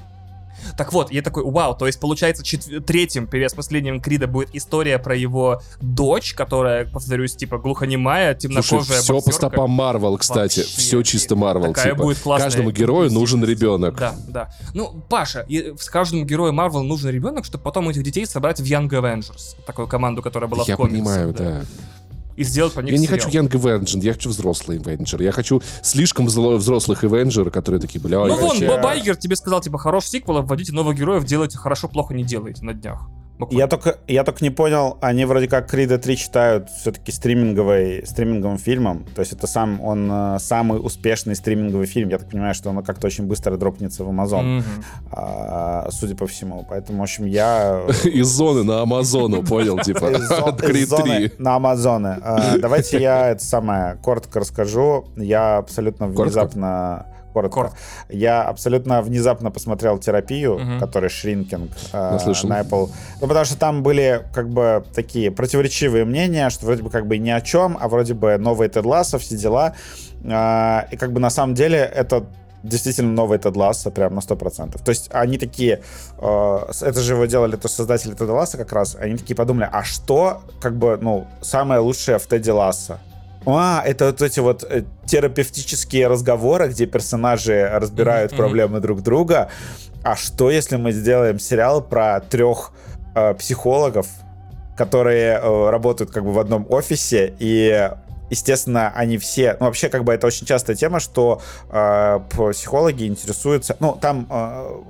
Так вот, я такой, вау, то есть, получается, чет- третьим переосмыслением Крида будет история про его дочь, которая, повторюсь, типа, глухонемая, темнокожая Слушай, все боксерка. по стопам Марвел, кстати. Вообще, все чисто Марвел. Типа. будет классная. Каждому герою нужен ребенок. Да, да. Ну, Паша, и каждому герою Марвел нужен ребенок, чтобы потом этих детей собрать в Young Avengers. Такую команду, которая была я в комиксах. Я понимаю, да. да и сделать по них Я не сериал. хочу Young Avenger, я хочу взрослый Avenger. Я хочу слишком взрослых Avenger, которые такие, бля... Ну вон, Боб Айгер тебе сказал, типа, хорош сиквел, вводите новых героев, делайте хорошо, плохо не делайте на днях. Я только, я только не понял, они вроде как Крида 3 считают все-таки стриминговой, стриминговым фильмом. То есть это сам, он э, самый успешный стриминговый фильм. Я так понимаю, что он как-то очень быстро дропнется в Amazon. Mm-hmm. А, судя по всему. Поэтому, в общем, я... Из зоны на Амазону, понял, типа, Крид 3. На Амазоны. А, давайте я это самое коротко расскажу. Я абсолютно внезапно коротко. Корот. Я абсолютно внезапно посмотрел терапию, угу. которая шринкинг э, на Apple. Ну, потому что там были как бы такие противоречивые мнения, что вроде бы как бы ни о чем, а вроде бы новый Тед Лассо, все дела. Э, и как бы на самом деле это действительно новый Тед Ласса, прям на 100%. То есть они такие, э, это же его делали то создатели Теда Ласса как раз, они такие подумали, а что, как бы, ну, самое лучшее в Теде Ласса? А, это вот эти вот э, терапевтические разговоры, где персонажи разбирают mm-hmm. проблемы друг друга. А что, если мы сделаем сериал про трех э, психологов, которые э, работают как бы в одном офисе, и естественно, они все, ну, вообще, как бы это очень частая тема, что э, психологи интересуются, ну, там э,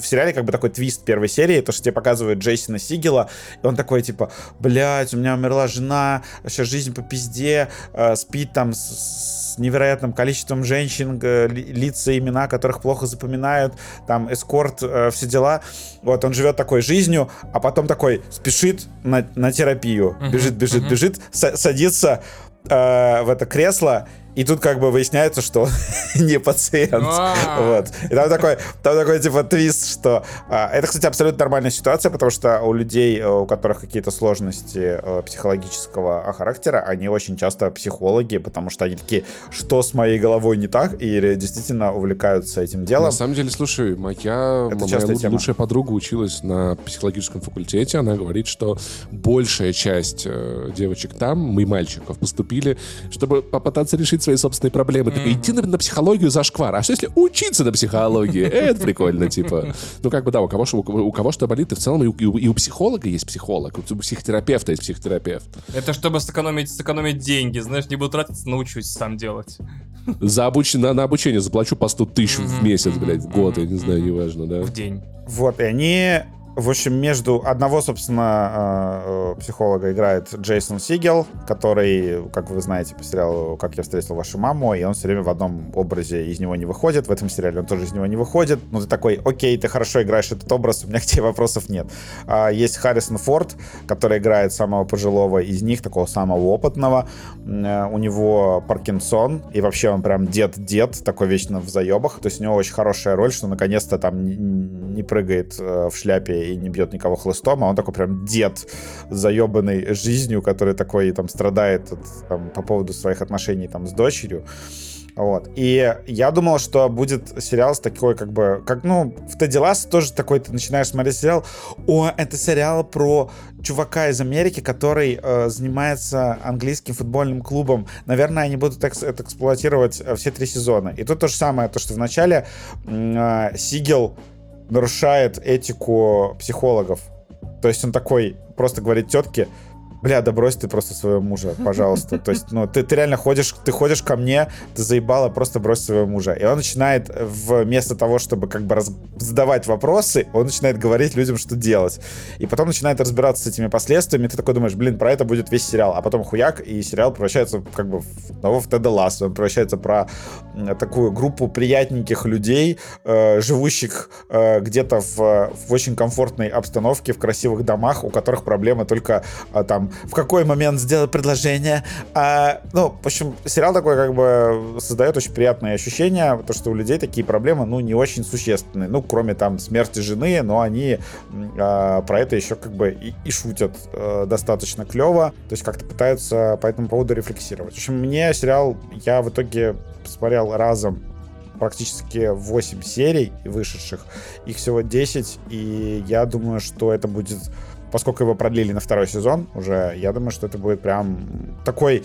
в сериале как бы такой твист первой серии, то, что тебе показывают Джейсона Сигела, и он такой, типа, блядь, у меня умерла жена, вообще жизнь по пизде, э, спит там с, с невероятным количеством женщин, э, лица, имена, которых плохо запоминают, там, эскорт, э, все дела. Вот, он живет такой жизнью, а потом такой спешит на, на терапию, бежит, бежит, бежит, садится э, в это кресло и тут как бы выясняется, что он не пациент. вот. И там такой, там такой типа твист, что... А, это, кстати, абсолютно нормальная ситуация, потому что у людей, э, у которых какие-то сложности э, психологического характера, они очень часто психологи, потому что они такие, что с моей головой не так, и действительно увлекаются этим делом. На самом деле, слушай, моя, это моя тема. лучшая подруга училась на психологическом факультете, она говорит, что большая часть э, девочек там, и мальчиков, поступили, чтобы попытаться решить решить свои собственные проблемы. Mm-hmm. Так идти на, на психологию за шквар. А что если учиться на психологии? Это прикольно, типа. Ну, как бы, да, у кого, у, у кого что болит, и в целом и у, и у психолога есть психолог, у психотерапевта есть психотерапевт. Это чтобы сэкономить, сэкономить деньги, знаешь, не буду тратиться, научусь сам делать. За обуч... на, на обучение заплачу по 100 тысяч в месяц, блядь, в год, я не знаю, неважно, да. В день. Вот, и они в общем, между одного, собственно, э, психолога играет Джейсон Сигел, который, как вы знаете, по сериалу «Как я встретил вашу маму», и он все время в одном образе из него не выходит. В этом сериале он тоже из него не выходит. Ну, ты такой, окей, ты хорошо играешь этот образ, у меня к тебе вопросов нет. А есть Харрисон Форд, который играет самого пожилого из них, такого самого опытного. Э, у него Паркинсон, и вообще он прям дед-дед, такой вечно в заебах. То есть у него очень хорошая роль, что наконец-то там не прыгает э, в шляпе и не бьет никого хлыстом, а он такой прям дед, заебанный жизнью, который такой там страдает от, там, по поводу своих отношений там с дочерью. Вот. И я думал, что будет сериал с такой, как бы, как, ну, в Тедди Ласс тоже такой, ты начинаешь смотреть сериал, о, это сериал про чувака из Америки, который э, занимается английским футбольным клубом. Наверное, они будут экс это эксплуатировать э, все три сезона. И тут то же самое, то, что в начале э, Сигел нарушает этику психологов. То есть он такой просто говорит тетке, бля, да брось ты просто своего мужа, пожалуйста. То есть, ну, ты, ты реально ходишь, ты ходишь ко мне, ты заебала, просто брось своего мужа. И он начинает вместо того, чтобы как бы раз, задавать вопросы, он начинает говорить людям, что делать. И потом начинает разбираться с этими последствиями, и ты такой думаешь, блин, про это будет весь сериал. А потом хуяк, и сериал превращается как бы в того в Теда Ласса. Он превращается про такую группу приятненьких людей, э, живущих э, где-то в, в очень комфортной обстановке, в красивых домах, у которых проблема только э, там в какой момент сделать предложение. А, ну, в общем, сериал такой как бы создает очень приятные ощущения, то, что у людей такие проблемы, ну, не очень существенные. Ну, кроме там смерти жены, но они а, про это еще как бы и, и шутят а, достаточно клево. То есть как-то пытаются по этому поводу рефлексировать. В общем, мне сериал, я в итоге посмотрел разом практически 8 серий вышедших. Их всего 10, и я думаю, что это будет поскольку его продлили на второй сезон уже, я думаю, что это будет прям такой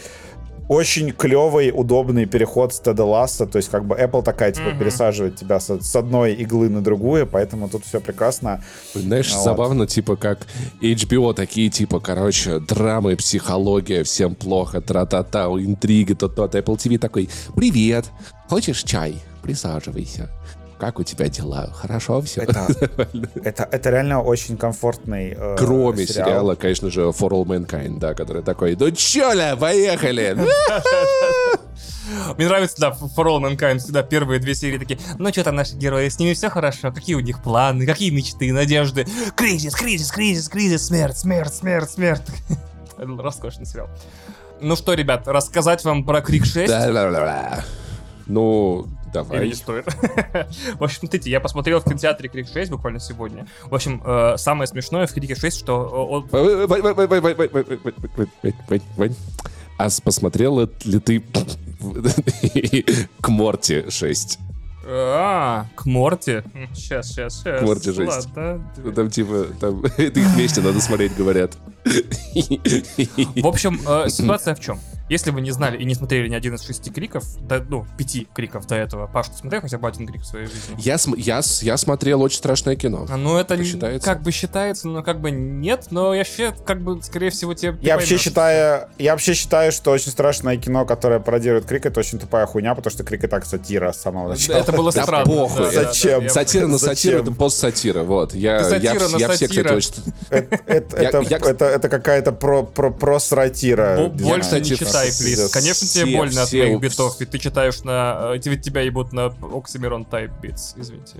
очень клевый, удобный переход с Теда Ласса. То есть, как бы Apple такая, типа, mm-hmm. пересаживает тебя с, с одной иглы на другую, поэтому тут все прекрасно. Знаешь, вот. забавно, типа, как HBO такие, типа, короче, драмы, психология, всем плохо, тра-та-та, интриги, то-то. Apple TV такой, привет, хочешь чай? Присаживайся как у тебя дела? Хорошо все? Это, это, это реально очень комфортный э, Кроме сериал. сериала, конечно же, For All Mankind, да, который такой, ну чё ля, поехали! Мне нравится, да, For All Mankind всегда первые две серии такие, ну что там наши герои, с ними все хорошо, какие у них планы, какие мечты, надежды, кризис, кризис, кризис, кризис, смерть, смерть, смерть, смерть. Роскошный сериал. Ну что, ребят, рассказать вам про Крик 6? Ну, Давай. Или не стоит. в общем, смотрите, я посмотрел в кинотеатре Крик 6 буквально сегодня. В общем, э, самое смешное в Крике 6, что... А посмотрел ли ты к Морти 6? А, к Морти. Сейчас, сейчас, сейчас. Морти жесть. Ладно. Ну, Там типа, там, это их вместе надо смотреть, говорят. В общем, э, ситуация в чем? Если вы не знали и не смотрели ни один из шести криков, да, ну, пяти криков до этого, Паш, ты смотрел хотя бы один крик в своей жизни? Я, см- я, с- я смотрел очень страшное кино. А, Ну, это не- Считается? как бы считается, но как бы нет, но я вообще, как бы, скорее всего, тебе... Я вообще поймешь. считаю, я вообще считаю, что очень страшное кино, которое пародирует Крик, это очень тупая хуйня, потому что Крик и так сатира с самого начала. Это было Да странно. похуй. да, да, да, Зачем? я- Сатира на сатиру, это постсатира, вот. Я, Сатира я, на я все, кстати, сатира. очень... Это, это, Я- это, я- это, это какая-то про, про, про сратира. Бо- Больше не читай, плиз. Конечно, тебе все- больно от все- моих битов, ведь ты читаешь на... э, Ведь тебя ебут на Oxymoron Type Beats, извините.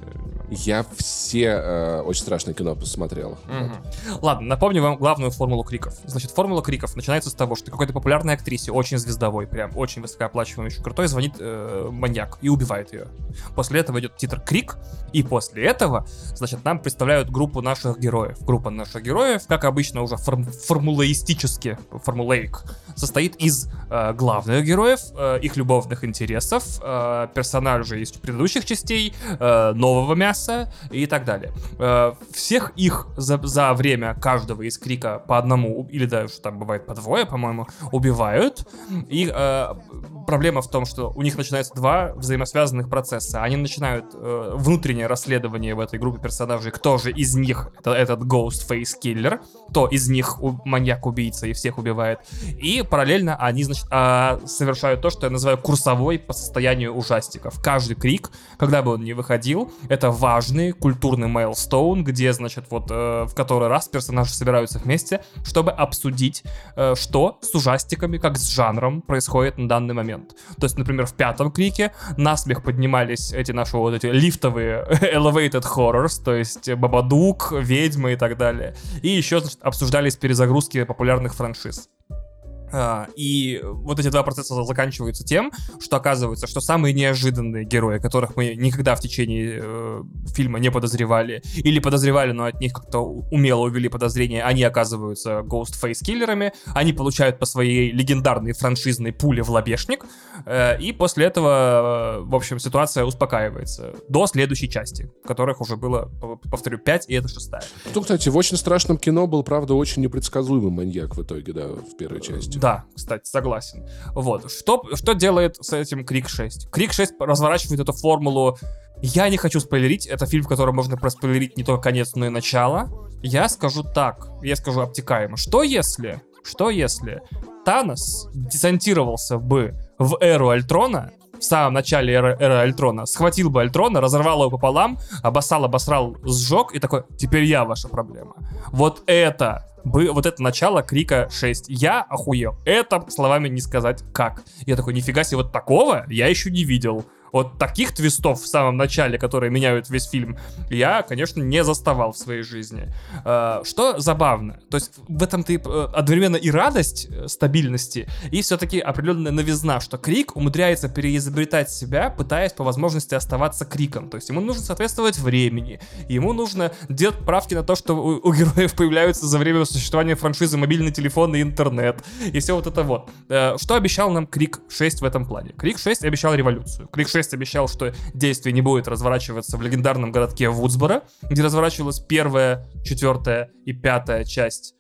Я все э, очень страшное кино посмотрел. Мгм. Ладно, напомню вам главную формулу криков. Значит, формула криков начинается с того, что какой-то популярной актрисе, очень звездовой, прям очень высокооплачиваемый, очень крутой, звонит э, маньяк и убивает ее. После этого идет титр крик, и после этого, значит, нам представляют группу наших героев. Группа наших героев, как обычно, уже форм- формулаистически, формулейк, состоит из э, главных героев, э, их любовных интересов, э, персонажей из предыдущих частей, э, нового мяса и так далее. Э, всех их за, за время каждого из крика по одному, или даже там бывает по двое, по-моему, убивают. И э, проблема в том, что у них начинаются два взаимосвязанных процесса. Они начинают э, внутреннее расследование в этой группе персонажей, кто же из них это, этот Ghostface Killer, кто из них маньяк-убийца и всех убивает. И параллельно они, значит, а, совершают то, что я называю курсовой по состоянию ужастиков. Каждый крик, когда бы он ни выходил, это важный культурный мейлстоун, где, значит, вот э, в который раз персонажи собираются вместе, чтобы обсудить, э, что с ужастиками, как с жанром происходит на данный момент. То есть, например, в пятом крике насмех поднимались эти наши вот эти лифтовые elevated horrors, то есть Бабадук, Ведьмы и так далее. И еще, значит, обсуждались перезагрузки популярных франшиз. А, и вот эти два процесса заканчиваются тем, что оказывается, что самые неожиданные герои, которых мы никогда в течение э, фильма не подозревали, или подозревали, но от них как-то умело увели подозрения, они оказываются Ghostface-киллерами, они получают по своей легендарной франшизной пуле в лобешник, э, и после этого, э, в общем, ситуация успокаивается до следующей части, которых уже было, повторю, 5, и это шестая. Ну, кстати, в очень страшном кино был, правда, очень непредсказуемый маньяк в итоге, да, в первой части. Да, кстати, согласен. Вот. Что, что делает с этим Крик 6? Крик 6 разворачивает эту формулу. Я не хочу спойлерить. Это фильм, в котором можно проспойлерить не только конец, но и начало. Я скажу так. Я скажу обтекаемо. Что если... Что если Танос десантировался бы в эру Альтрона, в самом начале эры, эры Альтрона, схватил бы Альтрона, разорвал его пополам, обоссал, обосрал, сжег и такой, теперь я ваша проблема. Вот это бы, вот это начало Крика 6. Я охуел. Это словами не сказать как. Я такой, нифига себе, вот такого я еще не видел. Вот таких твистов в самом начале, которые меняют весь фильм, я, конечно, не заставал в своей жизни. Э, Что забавно, то есть в этом-то и, э, одновременно и радость э, стабильности, и все-таки определенная новизна, что Крик умудряется переизобретать себя, пытаясь по возможности оставаться Криком. То есть ему нужно соответствовать времени, ему нужно делать правки на то, что у, героев появляются за время существования франшизы мобильный телефон и интернет, и все вот это вот. Что обещал нам Крик 6 в этом плане? Крик 6 обещал революцию. Крик 6 обещал, что действие не будет разворачиваться в легендарном городке Вудсборо, где разворачивалась первая, четвертая и пятая часть.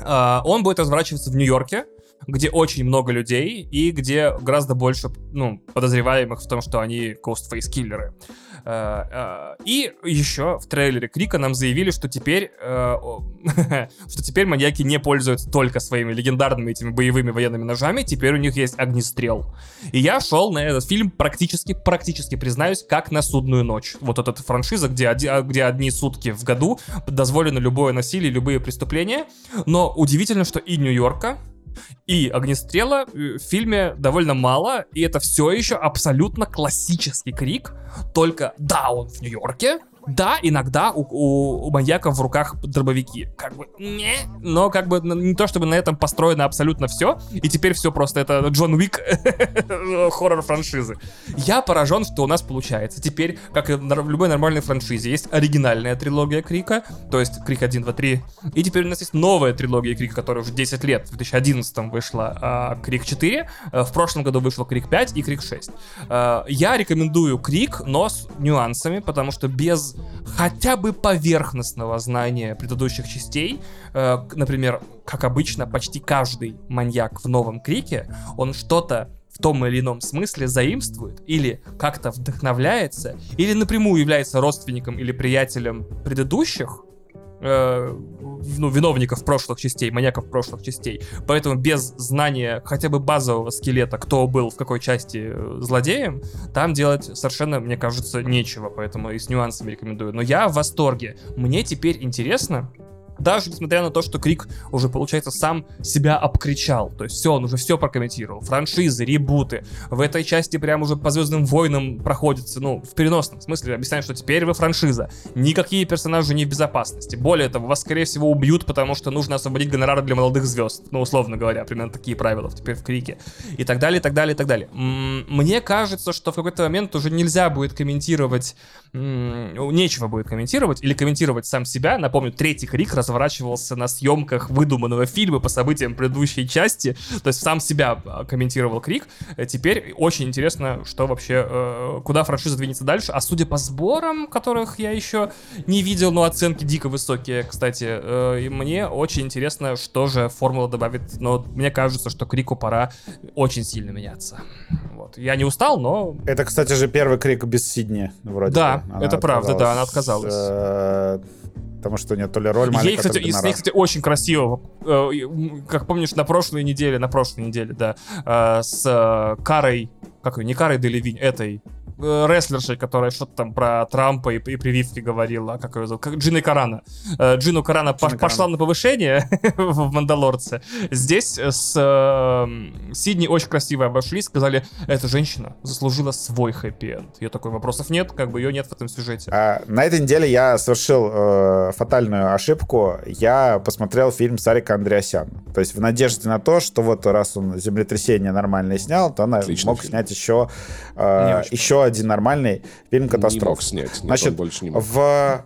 А, Он будет разворачиваться в Нью-Йорке, где очень много людей и где гораздо больше ну, подозреваемых в том, что они Ghostface-киллеры. Э, И еще в трейлере Крика нам заявили, что теперь, э, что теперь маньяки не пользуются только своими легендарными этими боевыми военными ножами, теперь у них есть огнестрел. И я шел на этот фильм практически, практически, признаюсь, как на судную ночь. Вот эта франшиза, где, оди- где одни сутки в году дозволено любое насилие, любые преступления. Но удивительно, что и Нью-Йорка, и огнестрела э, в фильме довольно мало, и это все еще абсолютно классический крик, только да, он в Нью-Йорке, Да, иногда у, у, у маньяков в руках дробовики. Как бы, не, но как бы не то, чтобы на этом построено абсолютно все, и теперь все просто это Джон Уик хоррор франшизы. Я поражен, что у нас получается. Теперь, как и в любой нормальной франшизе, есть оригинальная трилогия Крика, то есть Крик 1, 2, 3, и теперь у нас есть новая трилогия Крика, которая уже 10 лет, в 2011 вышла а, Крик 4, а, в прошлом году вышел Крик 5 и Крик 6. А, я рекомендую Крик, но с нюансами, потому что без хотя бы поверхностного знания предыдущих частей, э, например, как обычно, почти каждый маньяк в новом Крике, он что-то в том или ином смысле заимствует или как-то вдохновляется, или напрямую является родственником или приятелем предыдущих, э, ну, виновников прошлых частей, маньяков прошлых частей. Поэтому без знания хотя бы базового скелета, кто был в какой части э, злодеем, там делать совершенно, мне кажется, нечего. Поэтому и с нюансами рекомендую. Но я в восторге. Мне теперь интересно, даже несмотря на то, что Крик уже, получается, сам себя обкричал. То есть все, он уже все прокомментировал. Франшизы, ребуты. В этой части прям уже по Звездным войнам проходится, ну, в переносном смысле, объясняют, что теперь вы франшиза. Никакие персонажи не в безопасности. Более того, вас, скорее всего, убьют, потому что нужно освободить гонорары для молодых звезд. Ну, условно говоря, примерно такие правила теперь в Крике. И так далее, и так далее, и так далее. Мне кажется, что в какой-то момент уже нельзя будет комментировать... Нечего будет комментировать. Или комментировать сам себя. Напомню, третий Крик разворачивался на съемках выдуманного фильма по событиям предыдущей части, то есть сам себя а, комментировал Крик. Э, теперь очень интересно, что вообще, э, куда франшиза двинется дальше. А судя по сборам, которых я еще не видел, но оценки дико высокие, кстати, э, мне очень интересно, что же формула добавит. Но мне кажется, что Крику пора очень сильно меняться. Вот. Я не устал, но... Это, кстати же, первый Крик без Сидни, вроде Да, бы. это правда, да, она отказалась потому что у нее то ли роль маленькая, Ей, кстати, ей, кстати, очень красиво. Э, как помнишь, на прошлой неделе, на прошлой неделе, да, э, с э, Карой, как ее, не Карой Делевинь, этой, Э, рестлершей, которая что-то там про Трампа и, и прививки говорила, как ее зовут, как Джина Карана. Э, Джину Карана Джина пошла Карана. на повышение в Мандалорце. Здесь с э, Сидни очень красиво обошли, сказали, эта женщина заслужила свой хэппи-энд. Я такой, вопросов нет, как бы ее нет в этом сюжете. А, на этой неделе я совершил э, фатальную ошибку. Я посмотрел фильм Сарика Андреасян. То есть в надежде на то, что вот раз он землетрясение нормально снял, то он мог фильм. снять еще, э, еще один нормальный фильм катастроф. Не снять. Нет, Значит, больше не мог. в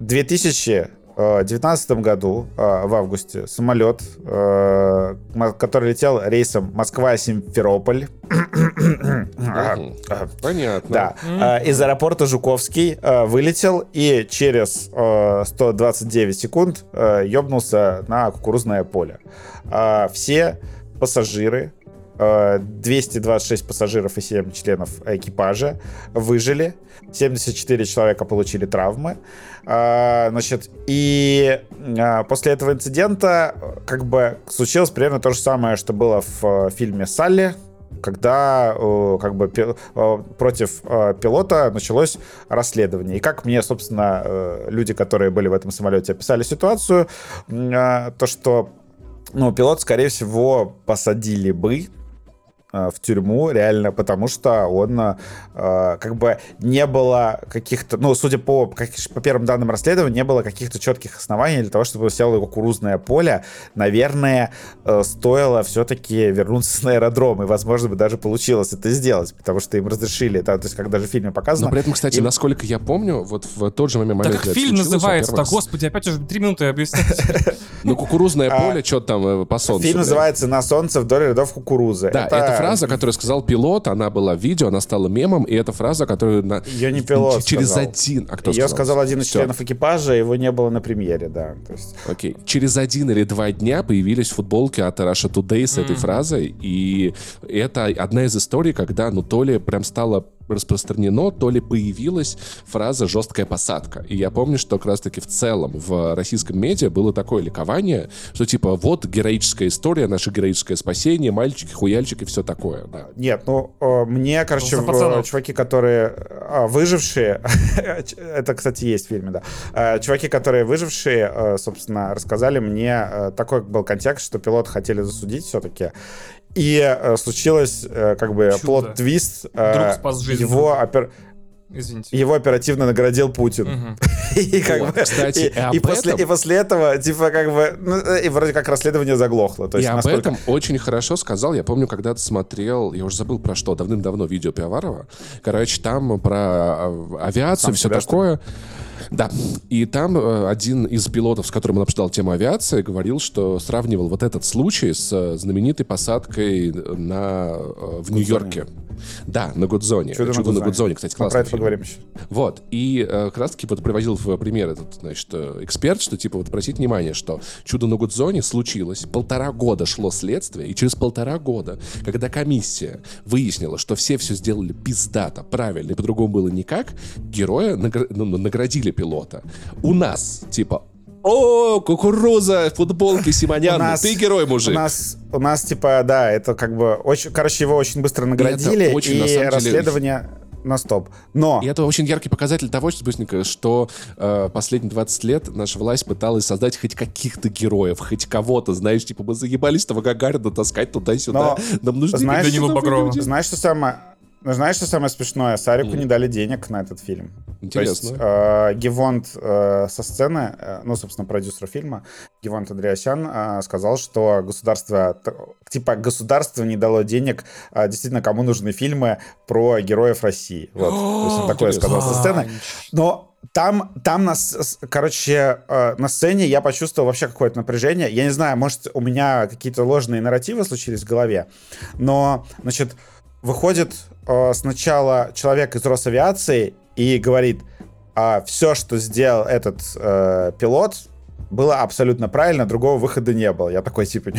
2019 году э, в августе самолет, э, который летел рейсом Москва-Симферополь. Понятно. Да. Э, из аэропорта Жуковский вылетел и через 129 секунд ёбнулся на кукурузное поле. Все пассажиры 226 пассажиров и 7 членов экипажа выжили. 74 человека получили травмы. А, значит, и а, после этого инцидента как бы случилось примерно то же самое, что было в фильме «Салли», когда как бы против пилота началось расследование. И как мне, собственно, э, люди, которые были в этом самолете, описали ситуацию, то, что ну, пилот, скорее всего, посадили бы, Э, в тюрьму, реально, потому что он э, как бы не было каких-то, ну, судя по, как, по первым данным расследования, не было каких-то четких оснований для того, чтобы село кукурузное поле. Наверное, э, стоило все-таки вернуться на аэродром, и, возможно, бы даже получилось это сделать, потому что им разрешили, да, то есть, как даже в фильме показано. Но при этом, кстати, им... насколько я помню, вот в тот же момент... Так фильм называется-то, господи, опять уже три минуты объяснять. Ну, кукурузное а, поле, что там по солнцу. Фильм называется «На солнце вдоль рядов кукурузы». Да, это фраза, которую сказал пилот, она была в видео, она стала мемом, и эта фраза, которую... На... Ее не пилот Через сказал. один... А кто Ее сказал? сказал один из Все. членов экипажа, его не было на премьере, да. То есть... Окей. Через один или два дня появились футболки от Russia Today с mm. этой фразой, и это одна из историй, когда, ну, то ли прям стало распространено, то ли появилась фраза «жесткая посадка». И я помню, что как раз-таки в целом в российском медиа было такое ликование, что типа вот героическая история, наше героическое спасение, мальчики, хуяльчики, все такое. Да. Нет, ну, э, мне, короче, в, чуваки, которые а, выжившие, это, кстати, есть в фильме, да, э, чуваки, которые выжившие, э, собственно, рассказали мне, такой был контекст, что пилот хотели засудить все-таки, и э, случилось э, как бы плод-твист. Э, его опер... Извините. Его оперативно наградил Путин. И как Вот, бы- кстати, и- и об и после этом- и после этого, типа, как бы, ну, э, и вроде как расследование заглохло. То И есть, об насколько... этом очень хорошо сказал. Я помню, когда-то смотрел, я уже забыл про что, давным-давно видео Пиаварова. Короче, там про а, авиацию, Сам все себя, что такое. Да. И там э, один из пилотов, с которым он обсуждал тему авиации, говорил, что сравнивал вот этот случай с э, знаменитой посадкой на, э, в Нью-Йорке. Да, на Гудзоне. Чудо, Чудо, на Гудзоне, кстати, Мы про это фильм. поговорим еще. Вот, и э, как раз-таки вот приводил в пример этот, значит, эксперт, что, типа, вот обратите внимание, что чудо на Гудзоне случилось, полтора года шло следствие, и через полтора года, когда комиссия выяснила, что все все сделали пиздато, правильно, и по-другому было никак, героя награ- ну, ну, наградили пилота. У нас, типа, о, кукуруза, футболки Симонян, У нас- ты герой, мужик. У нас, у нас, типа, да, это как бы очень, короче, его очень быстро наградили, и, очень, на самом деле, расследование на стоп. Но И это очень яркий показатель того, что, быстренько, что э, последние 20 лет наша власть пыталась создать хоть каких-то героев, хоть кого-то, знаешь, типа мы заебались этого Гагарина таскать туда-сюда. Но, Нам нужны знаешь, Багрова. люди. знаешь, что самое... ну, Знаешь, что самое смешное? Сарику не дали денег на этот фильм. Интересно. То есть э, Гевонт э, со сцены, э, ну, собственно, продюсер фильма, Гевонт Андреасян э, сказал, что государство, т- типа, государство не дало денег э, действительно, кому нужны фильмы про героев России. Вот. То есть он такое Интересно. сказал со сцены. Но там, там на, с- с- короче, э, на сцене я почувствовал вообще какое-то напряжение. Я не знаю, может, у меня какие-то ложные нарративы случились в голове, но, значит, выходит э, сначала человек из Росавиации и говорит, все, что сделал этот э, пилот, было абсолютно правильно, другого выхода не было. Я такой, типа,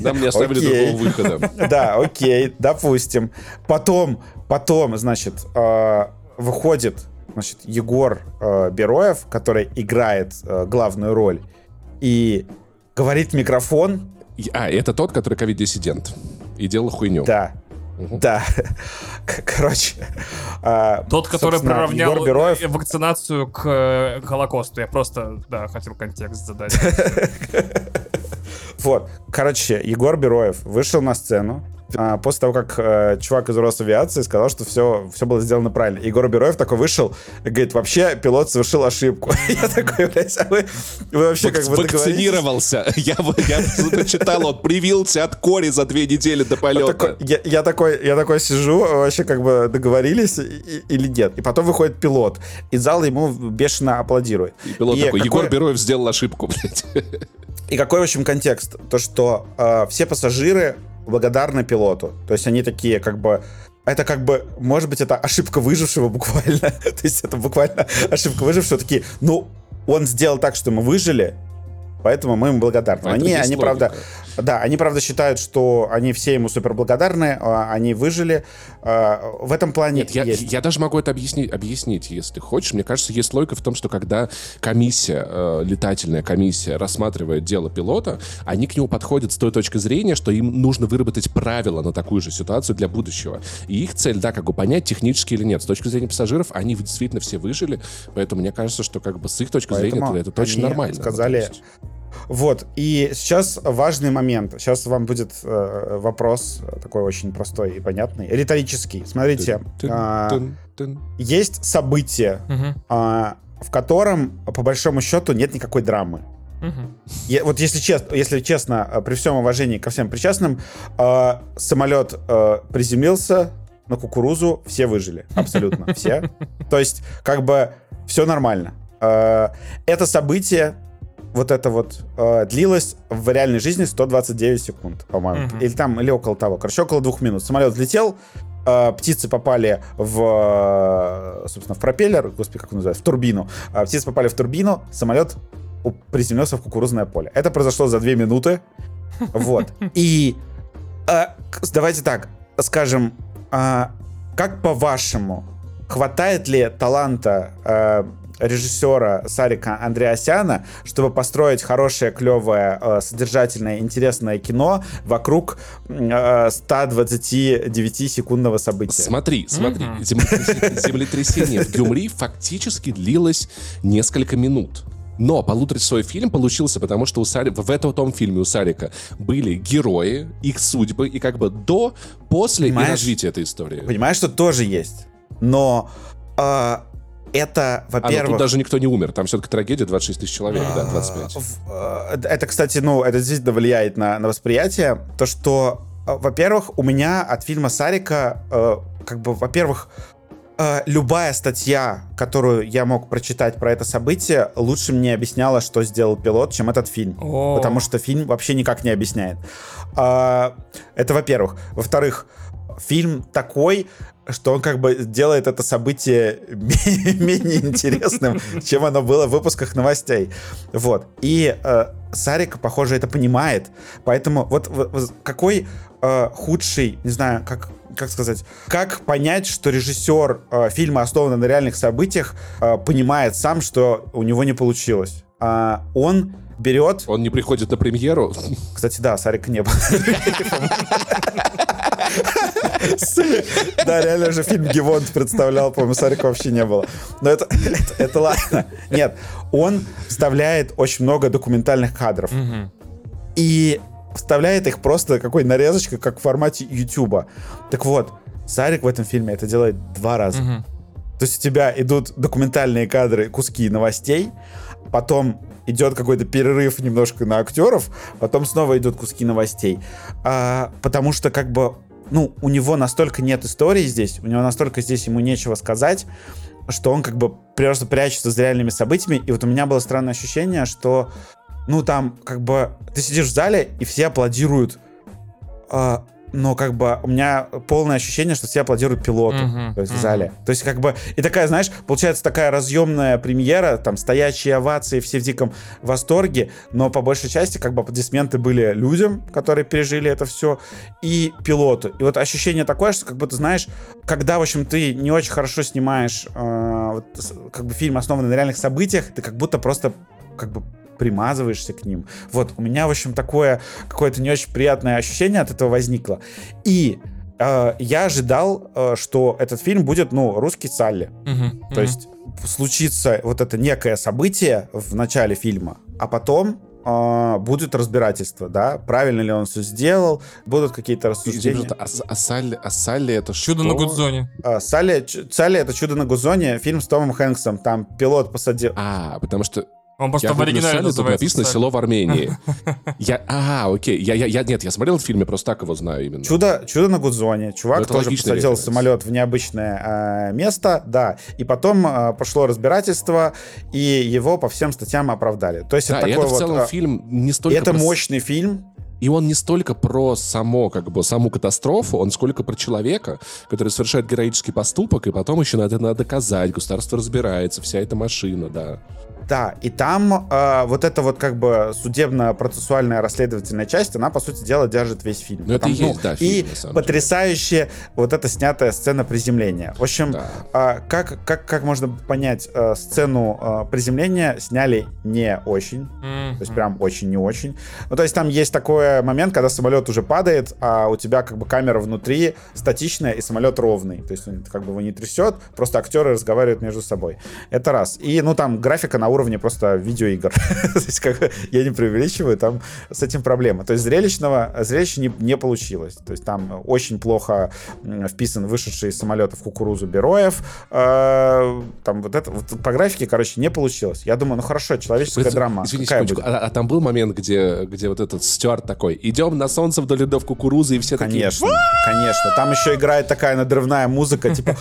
Нам не оставили другого выхода. да, окей, допустим. Потом, потом, значит, э, выходит, значит, Егор э, Бероев, который играет главную роль, и говорит микрофон, А, это тот, который ковид-диссидент. И делал хуйню. да, Да, К- короче. э, Тот, который приравнял Егор Бероев, э, вакцинацию к э, Холокосту. Я просто, да, хотел контекст задать. Вот, короче, Егор Бероев вышел на сцену а, после того, как э, чувак из Росавиации сказал, что все, все было сделано правильно. Егор Бероев такой вышел и говорит, вообще пилот совершил ошибку. Я такой, блядь, а вы, вы вообще как бы? Вакцинировался. Я, я прочитал, он привился от кори за две недели до полета. я, я такой, я такой сижу, вообще как бы договорились и- или нет. И потом выходит пилот, и зал ему бешено аплодирует. И пилот И такой, какой- Егор Бероев сделал ошибку, блядь. И какой, в общем, контекст? То, что э, все пассажиры благодарны пилоту. То есть они такие, как бы... Это как бы, может быть, это ошибка выжившего буквально. То есть это буквально ошибка выжившего. Такие, ну, он сделал так, что мы выжили, поэтому мы ему благодарны. Поэтому Они, они логика. правда, да, они правда считают, что они все ему супер благодарны, а, они выжили. А, В этом плане Нет, я, есть. я даже могу это объяснить, объяснить, если хочешь. Мне кажется, есть логика в том, что когда комиссия, э, летательная комиссия рассматривает дело пилота, они к нему подходят с той точки зрения, что им нужно выработать правила на такую же ситуацию для будущего. И их цель, да, как бы понять, технически или нет. С точки зрения пассажиров, они действительно все выжили, поэтому мне кажется, что как бы с их точки зрения Поэтому это, это точно нормально. Ну, сказали, есть- Вот, и сейчас важный момент. Сейчас вам будет э, вопрос такой очень простой и понятный, риторический. Смотрите, Тын, а, тын, тын. есть событие, а, в котором, по большому счету, нет никакой драмы. Я- вот если честно, если честно, э, при всем уважении ко всем причастным, э, самолет э, приземлился на кукурузу, все выжили. Абсолютно все. То есть, как бы, все нормально. Э, Это событие, вот это вот, э, длилось в реальной жизни 129 секунд, по-моему. Мгм. Или там, или около того. Короче, около двух минут. Самолет взлетел, э, птицы попали в, э, собственно, в пропеллер, господи, как он называется, в турбину. Э, Птицы попали в турбину, самолет приземлился в кукурузное поле. Это произошло за две минуты. Вот. И э, давайте так, скажем, а, как по-вашему, хватает ли таланта э, режиссера Сарика Андреасяна, чтобы построить хорошее, клевое, э, содержательное, интересное кино вокруг э, 129-секундного события? Смотри, смотри, землетрясение, в Гюмри фактически длилось несколько минут. Но полуторачасовой фильм получился, потому что у Сари... в этом том фильме у Сарика были герои, их судьбы, и как бы до, после Понимаешь? и развития этой истории. Понимаешь, что тоже есть. Но а, это, А, ну во-первых... тут даже никто не умер. Там все-таки трагедия 26 тысяч человек, да, 25. В- э, Это, кстати, ну, это действительно влияет на, на восприятие. То, что, э, во-первых, у меня от фильма Сарика, э, как бы, во-первых, э, любая статья, которую я мог прочитать про это событие, лучше мне объясняла, что сделал пилот, чем этот фильм. О. Потому что фильм вообще никак не объясняет. А, Это во-первых. Во-вторых, фильм такой, что он как бы делает это событие менее интересным, чем оно было в выпусках новостей. Вот. И э, Сарик, похоже, это понимает. Поэтому вот, в- в- какой э, худший, не знаю, как как сказать, как понять, что режиссер э, фильма, основанного на реальных событиях, э, понимает сам, что у него не получилось. А он берет Он не приходит на премьеру. кстати, да, Сарика не было. Да, реально же фильм Гевонт представлял, по-моему, Сарика вообще не было. Но это, это, это ладно. Нет, он вставляет очень много документальных кадров. И вставляет их просто какой нарезочкой, как в формате Ютуба. Так вот, Сарик в этом фильме это делает два раза. То есть у тебя идут документальные кадры, куски новостей, потом идет какой-то перерыв немножко на актеров, потом снова идут куски новостей. А, потому что как бы, ну, у него настолько нет истории здесь, у него настолько здесь ему нечего сказать, что он как бы просто прячется за реальными событиями. И вот у меня было странное ощущение, что, ну, там как бы ты сидишь в зале, и все аплодируют а, но как бы у меня полное ощущение, что все аплодируют пилоту, Мгм, то есть в мгм. зале. То есть как бы и такая, знаешь, получается такая разъемная премьера, там стоячие овации, все в диком восторге, но по большей части как бы аплодисменты были людям, которые пережили это все, и пилоту. И вот ощущение такое, что как будто знаешь, когда в общем ты не очень хорошо снимаешь э, вот, как бы фильм основанный на реальных событиях, ты как будто просто как бы примазываешься к ним. Вот, у меня, в общем, такое какое-то не очень приятное ощущение от этого возникло. И э, я ожидал, э, что этот фильм будет, ну, русский Салли. Мгм. То есть случится вот это некое событие в начале фильма, а потом э, будет разбирательство, да, правильно ли он все сделал, будут какие-то рассуждения. а, а Салли, а Салли это что? Чудо на Гудзоне. А, Салли, Салли это чудо на Гудзоне, фильм с Томом Хэнксом, там пилот посадил. А, потому что Он просто я в оригинале Салли, тут написано село в Армении. Я, а, окей. Я, я, я, нет, я смотрел этот фильм, я просто так его знаю именно. Чудо, чудо на Гудзоне. Чувак Ну, тоже посадил референс. самолет в необычное э, место, да. И потом э, пошло разбирательство, и его по всем статьям оправдали. То есть Да, это такой это в вот... целом э, фильм не и столько это про мощный фильм. И он не столько про само, как бы, саму катастрофу, он сколько про человека, который совершает героический поступок, и потом еще надо, надо доказать, государство разбирается, вся эта машина, да. Да, и там э, вот эта вот как бы судебно-процессуальная расследовательная часть, она, по сути дела, держит весь фильм. Ну, это и Потому- есть, да, И фильм, деле. потрясающая вот эта снятая сцена приземления. В общем, Да. а, как, как, как можно понять, э, сцену э, приземления сняли не очень. Мгм. То есть прям очень не очень. Ну, то есть там есть такой момент, когда самолет уже падает, а у тебя как бы камера внутри статичная и самолет ровный. То есть он как бы его не трясет, просто актеры разговаривают между собой. Это раз. И, ну, там графика на уровне просто видеоигр. То есть как я не преувеличиваю, там с этим проблема. То есть зрелищного, зрелища не, не получилось. То есть там очень плохо вписан вышедший из самолета в кукурузу Бероев. Э, Там вот это, вот по графике, короче, не получилось. Я думаю, ну хорошо, человеческая Вы- драма. Извини Какая будет? а, а там был момент, где, где вот этот Стюарт такой, идем на солнце вдоль рядов кукурузы, и все такие... Конечно, конечно. Там еще играет такая надрывная музыка, типа...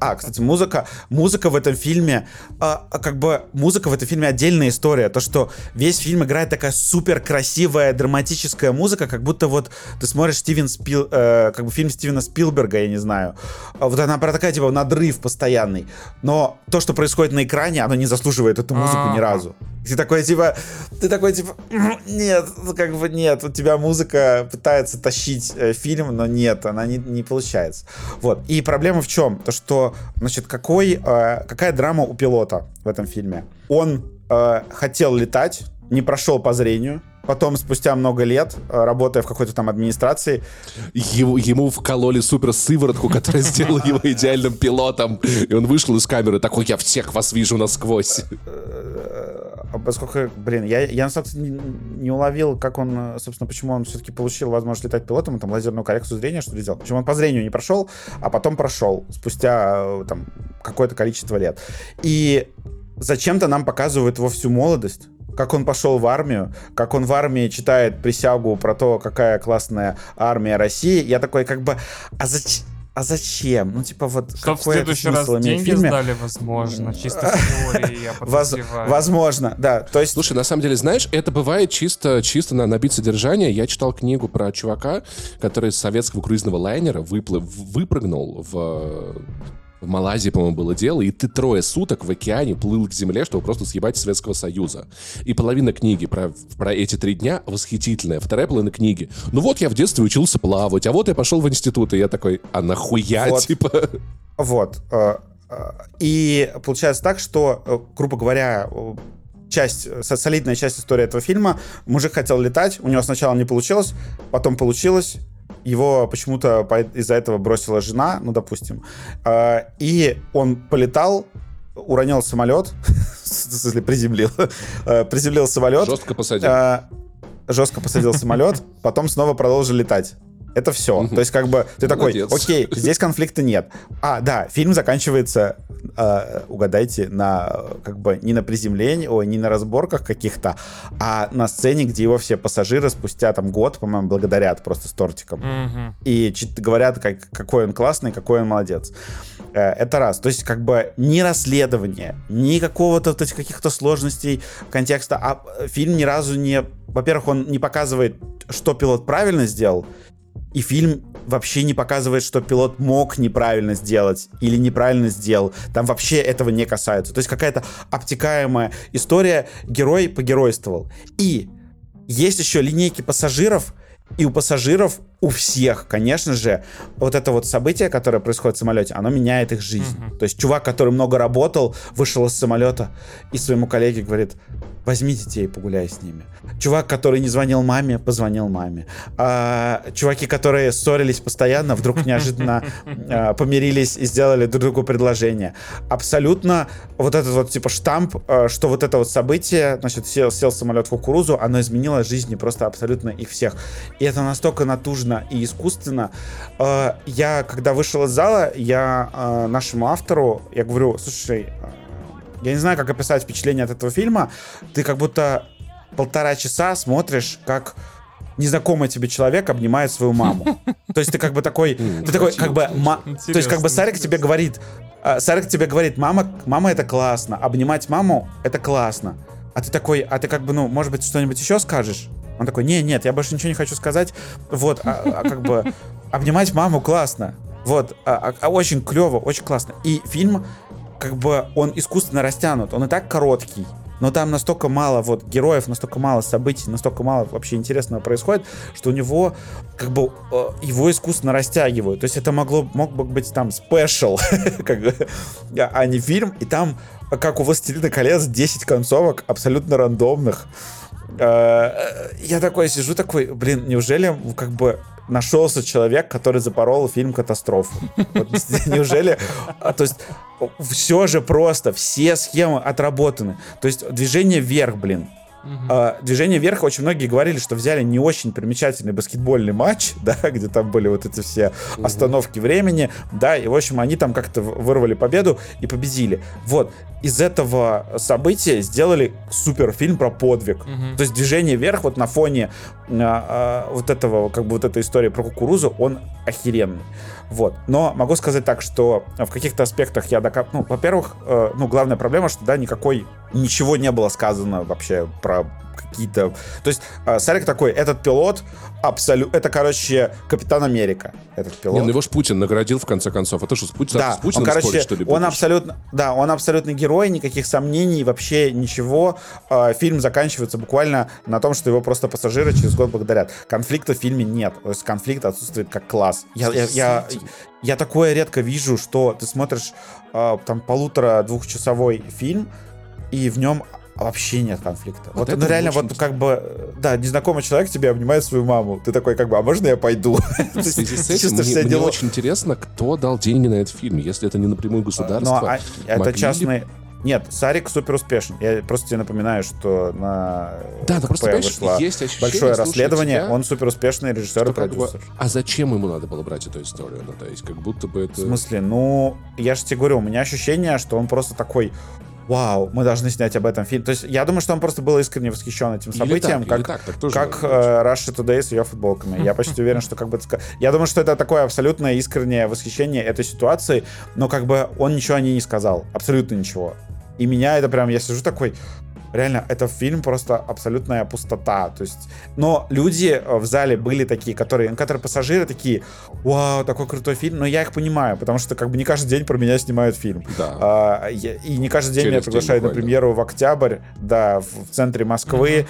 «А». Кстати, музыка, музыка в этом фильме, как бы музыка в этом фильме отдельная история. То, что весь фильм играет такая супер красивая драматическая музыка, как будто вот ты смотришь Стивен Спил, э, как бы фильм Стивена Спилберга, я не знаю. А Вот она про такая типа надрыв постоянный. Но то, что происходит на экране, оно не заслуживает эту музыку ни А. разу. Ты такой типа, ты такой типа, «М, нет, ну, как бы нет, у тебя музыка пытается тащить э, фильм, но нет, она не, не получается. Вот. И проблема в чем? То, что, значит, какой, э, какая драма у пилота в этом фильме? Он э, хотел летать, не прошел по зрению, потом, спустя много лет, э, работая в какой-то там администрации, Ему, ему вкололи супер сыворотку, которая сделала его идеальным пилотом. И он вышел из камеры такой, я всех вас вижу насквозь. поскольку, блин, я, я на самом деле не, не уловил, как он, собственно, почему он все-таки получил возможность летать пилотом, и там лазерную коррекцию зрения, что ли, сделал. Почему он по зрению не прошел, а потом прошел спустя там какое-то количество лет. И зачем-то нам показывают его всю молодость как он пошел в армию, как он в армии читает присягу про то, какая классная армия России. Я такой, как бы, а зачем? а зачем? Ну, типа, вот Что в следующий раз деньги фильме? сдали, возможно, чисто в теории, я Воз, Возможно, да. То есть... Слушай, на самом деле, знаешь, это бывает чисто, чисто на набить содержание. Я читал книгу про чувака, который с советского круизного лайнера выпрыгнул в в Малайзии, по-моему, было дело, и ты трое суток в океане плыл к земле, чтобы просто съебать Советского Союза. И половина книги про, про эти три дня восхитительная. Вторая половина книги. Ну вот я в детстве учился плавать, а вот я пошел в институт, и я такой, а нахуя, вот. типа? Вот. Э, э, и получается так, что, э, грубо говоря, часть, солидная часть истории этого фильма, мужик хотел летать, у него сначала не получилось, потом получилось, его почему-то из-за этого бросила жена, ну, допустим, а, и он полетал, уронил самолет, приземлил, а, приземлил самолет. Жестко посадил. А, жестко посадил самолет, потом снова продолжил летать. Это все. То есть, как бы, ты Молодец. такой, окей, здесь конфликта нет. А, да, фильм заканчивается, э, угадайте, на, как бы, не на приземлении, ой, не на разборках каких-то, а на сцене, где его все пассажиры спустя там год, по-моему, благодарят просто с тортиком. Угу. И говорят, как, какой он классный, какой он молодец. Э, это раз. То есть, как бы, ни расследование, ни какого-то вот этих каких-то сложностей контекста, а фильм ни разу не... Во-первых, он не показывает, что пилот правильно сделал, и фильм вообще не показывает, что пилот мог неправильно сделать или неправильно сделал. Там вообще этого не касается. То есть какая-то обтекаемая история, герой погеройствовал. И есть еще линейки пассажиров, и у пассажиров, у всех, конечно же, вот это вот событие, которое происходит в самолете, оно меняет их жизнь. Mm-hmm. То есть чувак, который много работал, вышел из самолета и своему коллеге говорит, возьми детей и погуляй с ними. Чувак, который не звонил маме, позвонил маме. А, чуваки, которые ссорились постоянно, вдруг неожиданно а, помирились и сделали друг другу предложение. Абсолютно вот этот вот типа штамп, а, что вот это вот событие, значит, сел, сел самолет в кукурузу, оно изменило жизни просто абсолютно их всех. И это настолько натужно и искусственно. А, я, когда вышел из зала, я а, нашему автору, я говорю, слушай, а, я не знаю, как описать впечатление от этого фильма. Ты как будто полтора часа смотришь, как незнакомый тебе человек обнимает свою маму. То есть ты как бы такой, ты такой как бы, то есть как бы Сарик тебе говорит, Сарик тебе говорит, мама, мама это классно, обнимать маму это классно. А ты такой, а ты как бы, ну, может быть, что-нибудь еще скажешь? Он такой, не, нет, я больше ничего не хочу сказать. Вот, а, а как бы обнимать маму классно. Вот, а, а, очень клево, очень классно. И фильм как бы он искусственно растянут, он и так короткий, но там настолько мало вот героев, настолько мало событий, настолько мало вообще интересного происходит, что у него как бы э, его искусственно растягивают. То есть это могло мог бы быть там спешл, а не фильм. И там, как у «Властелина колец», 10 концовок абсолютно рандомных. Э, э, я такой сижу, такой, блин, неужели как бы нашелся человек, который запорол фильм «Катастрофу». Вот, неужели... А, то есть все же просто, все схемы отработаны. То есть движение вверх, блин, Uh-huh. движение вверх очень многие говорили, что взяли не очень примечательный баскетбольный матч, да, где там были вот эти все uh-huh. остановки времени, да, и в общем они там как-то вырвали победу и победили. Вот из этого события сделали супер фильм про подвиг. Uh-huh. То есть движение вверх вот на фоне а, а, вот этого как бы вот этой истории про кукурузу он охеренный. Вот. Но могу сказать так, что в каких-то аспектах я докап... Ну, во-первых, э, ну, главная проблема, что, да, никакой... Ничего не было сказано вообще про какие-то... То есть э, Сарик такой, этот пилот абсолютно... Это, короче, Капитан Америка, этот пилот. Не, ну его ж Путин наградил, в конце концов. Это что, с, Путин, да, с Путиным он, короче, спорить, что ли, Он абсолютно... Да, он абсолютно герой, никаких сомнений, вообще ничего. Э, фильм заканчивается буквально на том, что его просто пассажиры через год благодарят. Конфликта в фильме нет. То есть конфликт отсутствует как класс. Я, я, я, я такое редко вижу, что ты смотришь э, там полутора-двухчасовой фильм, и в нем вообще нет конфликта. Вот, вот ну, реально, вот как бы, да, незнакомый человек тебе обнимает свою маму. Ты такой, как бы, а можно я пойду? В связи с этим мне, мне очень интересно, кто дал деньги на этот фильм, если это не напрямую государство. Ну, а, это частный... Нет, Сарик супер успешен. Я просто тебе напоминаю, что на Да, КП просто, вышло есть ощущение, большое расследование. тебя, Он супер успешный режиссер и что как бы, продюсер. а зачем ему надо было брать эту историю? Ну, то есть, как будто бы это... В смысле, ну, я же тебе говорю, у меня ощущение, что он просто такой, вау, мы должны снять об этом фильм. То есть я думаю, что он просто был искренне восхищен этим Или событием, так, или как, так, так тоже как э, Russia Today с ее футболками. Я почти уверен, что как бы... Я думаю, что это такое абсолютное искреннее восхищение этой ситуации, но как бы он ничего о ней не сказал. Абсолютно ничего. И меня это прям, я сижу такой, реально, это фильм просто абсолютная пустота. То есть, но люди э, в зале были такие, которые, которые пассажиры такие, вау, такой крутой фильм. Но я их понимаю, потому что как бы не каждый день про меня снимают фильм. Да. А, я- и не каждый день Через меня день приглашают на буквально. премьеру в октябрь, да, в, в центре Москвы.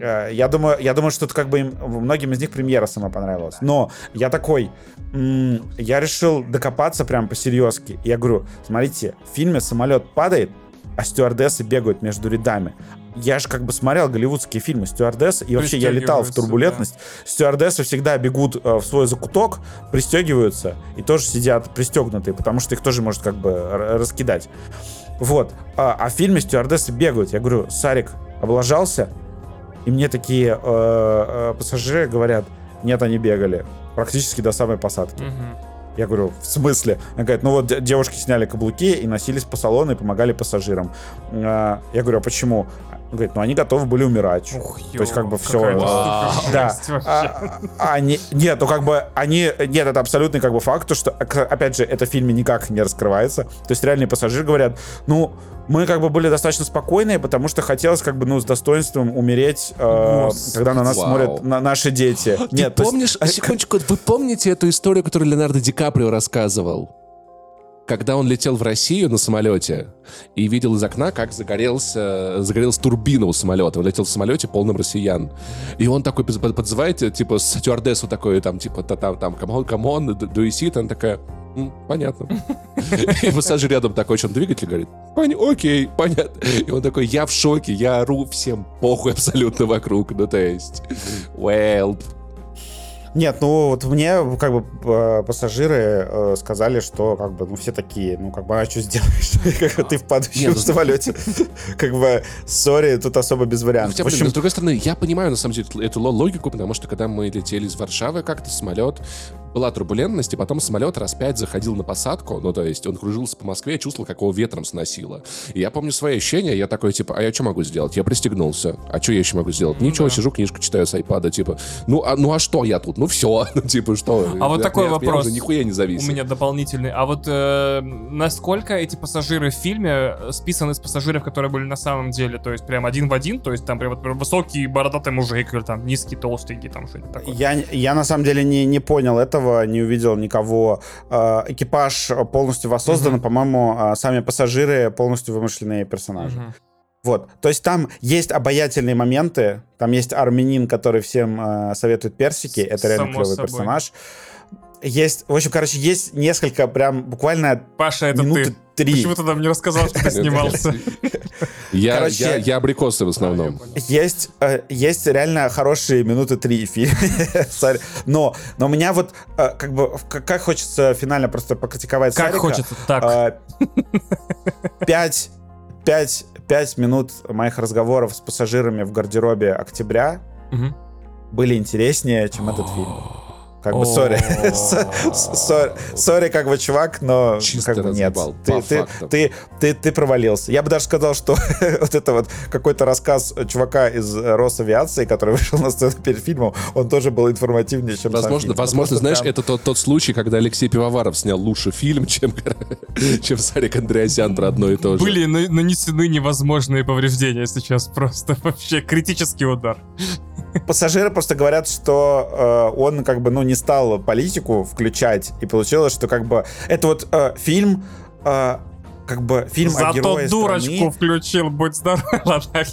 Э, Я думаю, я думаю, что это как бы им, многим из них премьера сама понравилась. Но я такой, я решил докопаться прям по-серьезки. Я говорю, смотрите, в фильме самолет падает, а стюардессы бегают между рядами. Я же как бы смотрел голливудские фильмы стюардессы, и вообще я летал в турбулентность. Стюардессы всегда бегут э, в свой закуток, пристегиваются и тоже сидят пристегнутые, потому что их тоже может как бы раскидать. Вот. А, а в фильме стюардессы бегают. Я говорю, Сарик облажался? И мне такие э, э, пассажиры говорят, нет, они бегали. Практически до самой посадки. Мгм. Я говорю, в смысле? Она говорит, ну вот девушки сняли каблуки и носились по салону и помогали пассажирам. А, Я говорю, а почему? Он говорит, ну они готовы были умирать. Ух, То есть как бы супер Да. вообще. А, а они, нет, ну как бы они, нет, это абсолютный как бы факт, то, что, опять же, это в фильме никак не раскрывается. То есть реальные пассажиры говорят, ну, мы как бы были достаточно спокойные, потому что хотелось как бы, ну, с достоинством умереть, э, Господи. когда на нас Вау. смотрят на наши дети. Ты Нет, то есть- помнишь, секундочку, вы помните эту историю, которую Леонардо Ди Каприо рассказывал? Когда он летел в Россию на самолете и видел из окна, как загорелся, загорелась турбина у самолета. Он летел в самолете полном россиян. И он такой под- под- подзывает, типа, стюардессу такой, там, типа, та- там, там, come on, come on, do you see? Она такая, «М, понятно. И пассажир рядом такой, он двигатель, говорит, «Поня- окей, понятно. И он такой, я в шоке, я ору всем похуй абсолютно вокруг. Ну, то есть, well, Нет, ну вот мне как бы э, пассажиры э, сказали, что как бы ну все такие, ну как бы а что сделаешь, как ты в падающем ну, самолете, как бы сори, тут особо без вариантов. Хотя, блин, но с другой стороны, я понимаю, на самом деле, эту ло- логику, потому что когда мы летели из Варшавы как-то, самолет, была турбулентность, и потом самолет раз пять заходил на посадку, ну, то есть он кружился по Москве, я чувствовал, как его ветром сносило. И я помню свои ощущения, я такой, типа, а я что могу сделать? Я пристегнулся. А что я еще могу сделать? Ничего, да. сижу, книжку читаю с айпада, типа, ну, а, ну, а что я тут? Ну, все, ну, типа, что? А вот От такой меня- меня вопрос. уже нихуя не У зависит. меня дополнительный. А вот э, насколько эти пассажиры в фильме э, списаны с пассажиров, которые были на самом деле? То есть прям один в один? То есть там прям, прям высокий бородатый мужик или там низкий толстенький там что-нибудь такое? я, я на самом деле не, не понял этого, не увидел никого. Э, Экипаж полностью воссоздан, Мгм. по-моему, э, сами пассажиры полностью вымышленные персонажи. Мгм. Вот, то есть там есть обаятельные моменты, там есть армянин, который всем э, советует персики, это реально Само клевый собой. персонаж. Есть, в общем, короче, есть несколько прям буквально Паша, это минуты ты. Три. Почему ты нам не рассказал, что ты снимался? Я, Короче- я, я абрикосы в основном. Есть, э, есть реально хорошие минуты три. Sorry. но, но у меня вот э, как бы как, хочется финально просто покритиковать Как Сарика. хочется так. Э, Пять, пять, пять минут моих разговоров с пассажирами в гардеробе октября Мгм. были интереснее, чем этот фильм. Как бы, sorry. Sorry, как бы, чувак, но Чисто как бы нет. Ты, ты, ты, ты, ты провалился. Я бы даже сказал, что вот это вот какой-то рассказ чувака из э, Росавиации, который вышел на сцену перед фильмом, он тоже был информативнее, чем сам Возможно, фильм. Ну, возможно, просто знаешь, прям- это тот, тот случай, когда Алексей Пивоваров снял лучше фильм, чем, чем Сарик Андреасян про одно и то же. Были на- нанесены невозможные повреждения сейчас. Просто вообще критический удар. Пассажиры просто говорят, что э, он как бы, ну, не стал политику включать, и получилось, что как бы это вот э, фильм, э, как бы фильм о Зато герое дурочку страны. включил, будь здоров.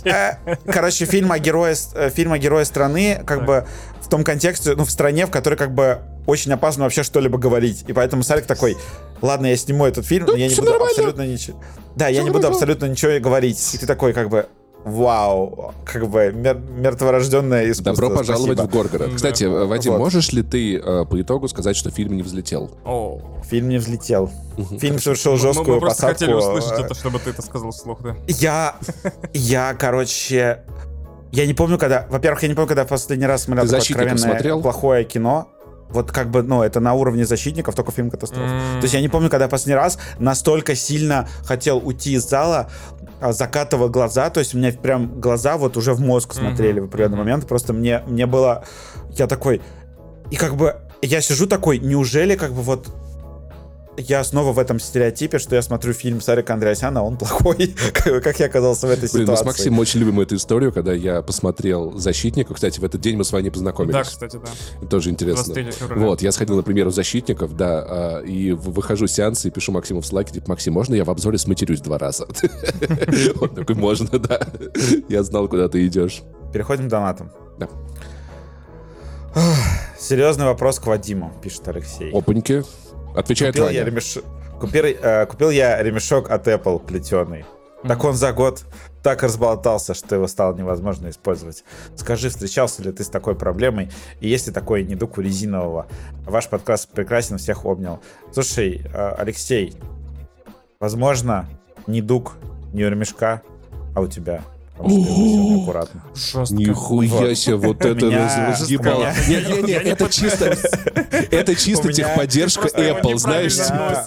Э, Короче, фильм о герое, э, фильм о герое страны, как Так. бы в том контексте, ну, в стране, в которой как бы очень опасно вообще что-либо говорить. И поэтому Сарик такой, ладно, я сниму этот фильм, но я не буду нормально. абсолютно ничего... Да, я Всё не буду хорошо. абсолютно ничего говорить. И ты такой, как бы, Вау, как бы мер- мертворожденное искусство. Добро пожаловать спасибо. в Горгород. Кстати, Вадим, Вот. можешь ли ты э, по итогу сказать, что фильм не взлетел? О. Фильм не взлетел. Фильм совершил Мы- Мы, жесткую просто посадку. хотели услышать это, чтобы ты это сказал вслух, да. Я, я, короче, я не помню, когда, во-первых, я не помню, когда в последний раз смотрел Ты откровенное смотрел? плохое кино. Вот как бы, ну, это на уровне защитников, только фильм катастрофа. М. То есть я не помню, когда в последний раз настолько сильно хотел уйти из зала, закатывал глаза, то есть у меня прям глаза вот уже в мозг смотрели в определенный мгм. момент, просто мне, мне было, я такой, и как бы я сижу такой, неужели как бы вот я снова в этом стереотипе, что я смотрю фильм Сарика Андреасяна, он плохой, как я оказался в этой Блин, мы с ситуации. Максимом очень любим эту историю, когда я посмотрел «Защитников». Кстати, в этот день мы с вами познакомились. Да, кстати, да. Тоже интересно. 23 февраля. Вот, я сходил на премьеру «Защитников», да, а, и в- выхожу с сеанса и пишу Максиму в слайке, типа, Максим, можно я в обзоре сматерюсь два раза? Он такой, можно, да. Я знал, куда ты идешь. Переходим к донатам. Да. Серьезный вопрос к Вадиму, пишет Алексей. Опаньки. Отвечает Купил я, Ваня. ремеш- купил, э, купил я ремешок от Apple плетеный. Так он за год так разболтался, что его стало невозможно использовать. Скажи, встречался ли ты с такой проблемой? И есть ли такой недуг у резинового? Ваш подкаст прекрасен, всех обнял. Слушай, э, Алексей, возможно, недуг не у ремешка, а у тебя. Потому что неаккуратно. Жестко. Нихуя себе, вот это разъебало. Не-не-не, это чисто, это чисто техподдержка Apple, знаешь? типа.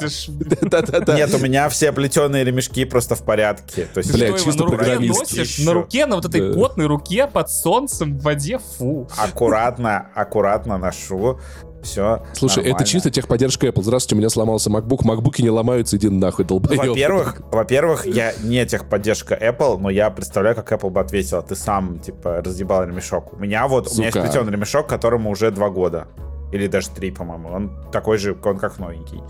Да-да-да. Нет, у меня все плетеные ремешки просто в порядке. То есть Бля, чисто на руке программист. На руке, на вот этой потной руке, под солнцем, в воде, фу. аккуратно, аккуратно ношу. Все. Слушай, это чисто техподдержка Apple. Здравствуйте, у меня сломался MacBook. MacBook'и не ломаются, иди нахуй, долбоёб. Во-первых, во-первых, я не техподдержка Apple, но я представляю, как Apple бы ответила. Ты сам, типа, разъебал ремешок. У меня вот, у меня есть Сука. плетеный ремешок, которому уже два года. Или даже три, по-моему. Он такой же, он как новенький.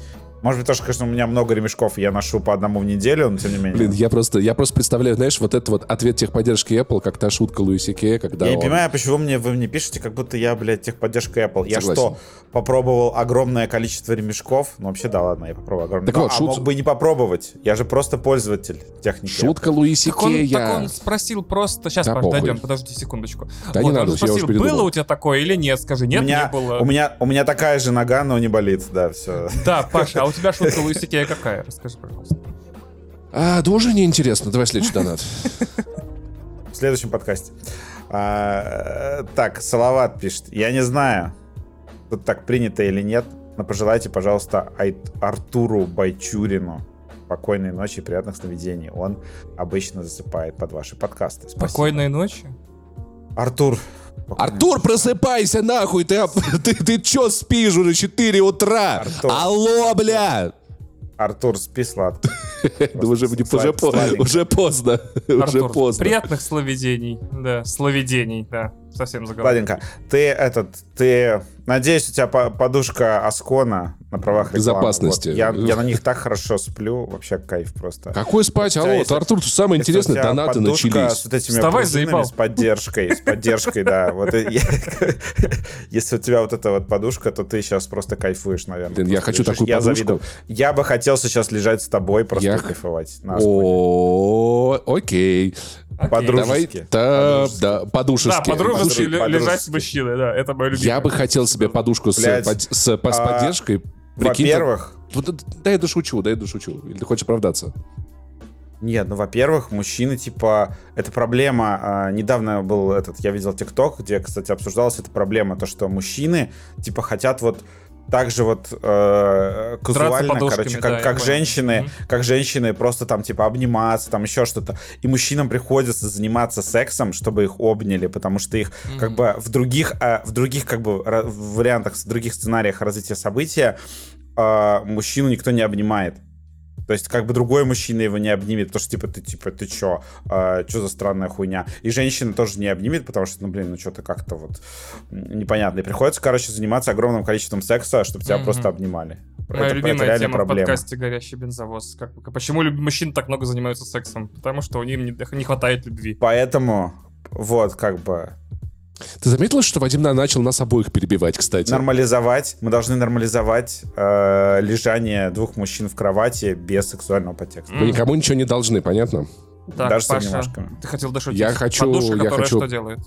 Может быть, тоже, конечно, у меня много ремешков, я ношу по одному в неделю, но тем не менее. Блин, я просто, я просто представляю, знаешь, вот это вот ответ техподдержки Apple, как та шутка Луиси Кея, когда я не он... понимаю, почему мне вы мне пишете, как будто я, блядь, техподдержка Apple. Я Согласен. что, попробовал огромное количество ремешков? Ну, вообще, да, ладно, я попробовал огромное. Так Ну, вот, а шут- мог бы и не попробовать. Я же просто пользователь техники. Шутка Луиси Так он, Кея. так он спросил просто... Сейчас Да подойдем, похуй. подождите секундочку. Да не Вот, надо, он я уже спросил, передумал. было у тебя такое или нет? Скажи, нет, у меня, не было. У меня, у меня такая же нога, но не болит, да, все. Да, Паша, а у тебя шутка Луиси Кея какая? Расскажи, пожалуйста. А, да уже неинтересно. Давай следующий донат. В следующем подкасте. А, так, Салават пишет. Я не знаю, тут так принято или нет, но пожелайте, пожалуйста, Артуру Байчурину спокойной ночи и приятных сновидений. Он обычно засыпает под ваши подкасты. Спасибо. Спокойной ночи. Артур. Артур, просыпайся нахуй, ты, ты, ты чё спишь уже 4 утра? Артур. Алло, бля! Артур, спи сладко. Да уже, уже, уже поздно. Уже поздно. приятных словедений. Да, словедений, да. Совсем заговорил. Ладненько. Ты этот, ты... Надеюсь, у тебя по- подушка Аскона на правах рекламы. Безопасности. Вот. Я, я на них так хорошо сплю. Вообще кайф просто. Какой спать? Алло, если- Артур, тут самое интересное, донаты начались. с вот этими Вставай, заебал. с поддержкой, с поддержкой, да. Вот если у тебя вот эта вот подушка, то ты сейчас просто кайфуешь, наверное. Я хочу такую подушку. Я бы хотел сейчас лежать с тобой, просто кайфовать. О, окей. Подружески. Давай, та- Подружески. да. Да, подружески лежать с мужчиной, да, это мое любимое. Я бы хотел себе подушку с а, поддержкой. Во-первых, Вот, да я дошучу, да я дошучу. Или ты хочешь оправдаться? Нет, ну, во-первых, мужчины, типа, это проблема. а, недавно был этот, я видел ТикТок, где, кстати, обсуждалась эта проблема, то, что мужчины, типа, хотят вот так же вот э, казуально, короче, да, как, я как понял. женщины, Мгм. как женщины просто там типа обниматься, там еще что-то. И мужчинам приходится заниматься сексом, чтобы их обняли, потому что их как Мгм. бы в других, а, в других как бы вариантах, в других сценариях развития события а, мужчину никто не обнимает. То есть, как бы другой мужчина его не обнимет, потому что, типа, ты, типа, ты чё? А, чё за странная хуйня? И женщина тоже не обнимет, потому что, ну, блин, ну, что-то как-то вот непонятно. И приходится, короче, заниматься огромным количеством секса, чтобы тебя Мгм. просто обнимали. Моя это, любимая это тема в проблема. подкасте «Горящий бензовоз». Как, почему мужчины так много занимаются сексом? Потому что у них не, не хватает любви. Поэтому, вот, как бы, Ты заметил, что Вадим на- начал нас обоих перебивать, кстати? нормализовать, мы должны нормализовать э, лежание двух мужчин в кровати без сексуального подтекста. Мы никому ничего не должны, понятно? Так, Даже Паша, обнимашками. ты хотел дошутить. Я хочу- Подушка, я хочу- что делает?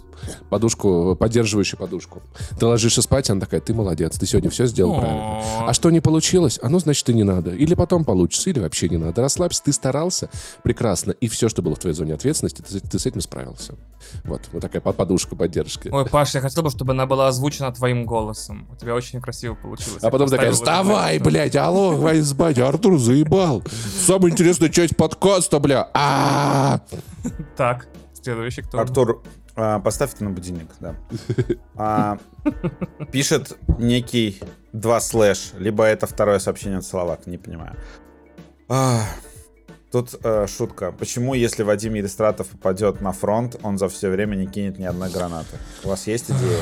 Подушку, поддерживающую подушку. Ты ложишься спать, она такая, ты молодец, ты сегодня все сделал правильно. А что не получилось? А ну, значит, и не надо. Или потом получится, или вообще не надо. Расслабься, ты старался прекрасно, и все, что было в твоей зоне ответственности, ты, ты с этим справился. Вот, вот такая под- подушка поддержки. Ой, Паш, я хотел бы, чтобы она была озвучена твоим голосом. У тебя очень красиво получилось. А потом такая, вставай, блядь, алло, хватит спать, Артур заебал. Самая интересная часть подкаста, бля. А Так, следующий кто? Артур, а, поставь это на будильник, да. А, пишет некий два слэш, либо это второе сообщение от Словак, не понимаю. А, Тут э, шутка. Почему, если Вадим Елистратов попадет на фронт, он за все время не кинет ни одной гранаты? У вас есть идея?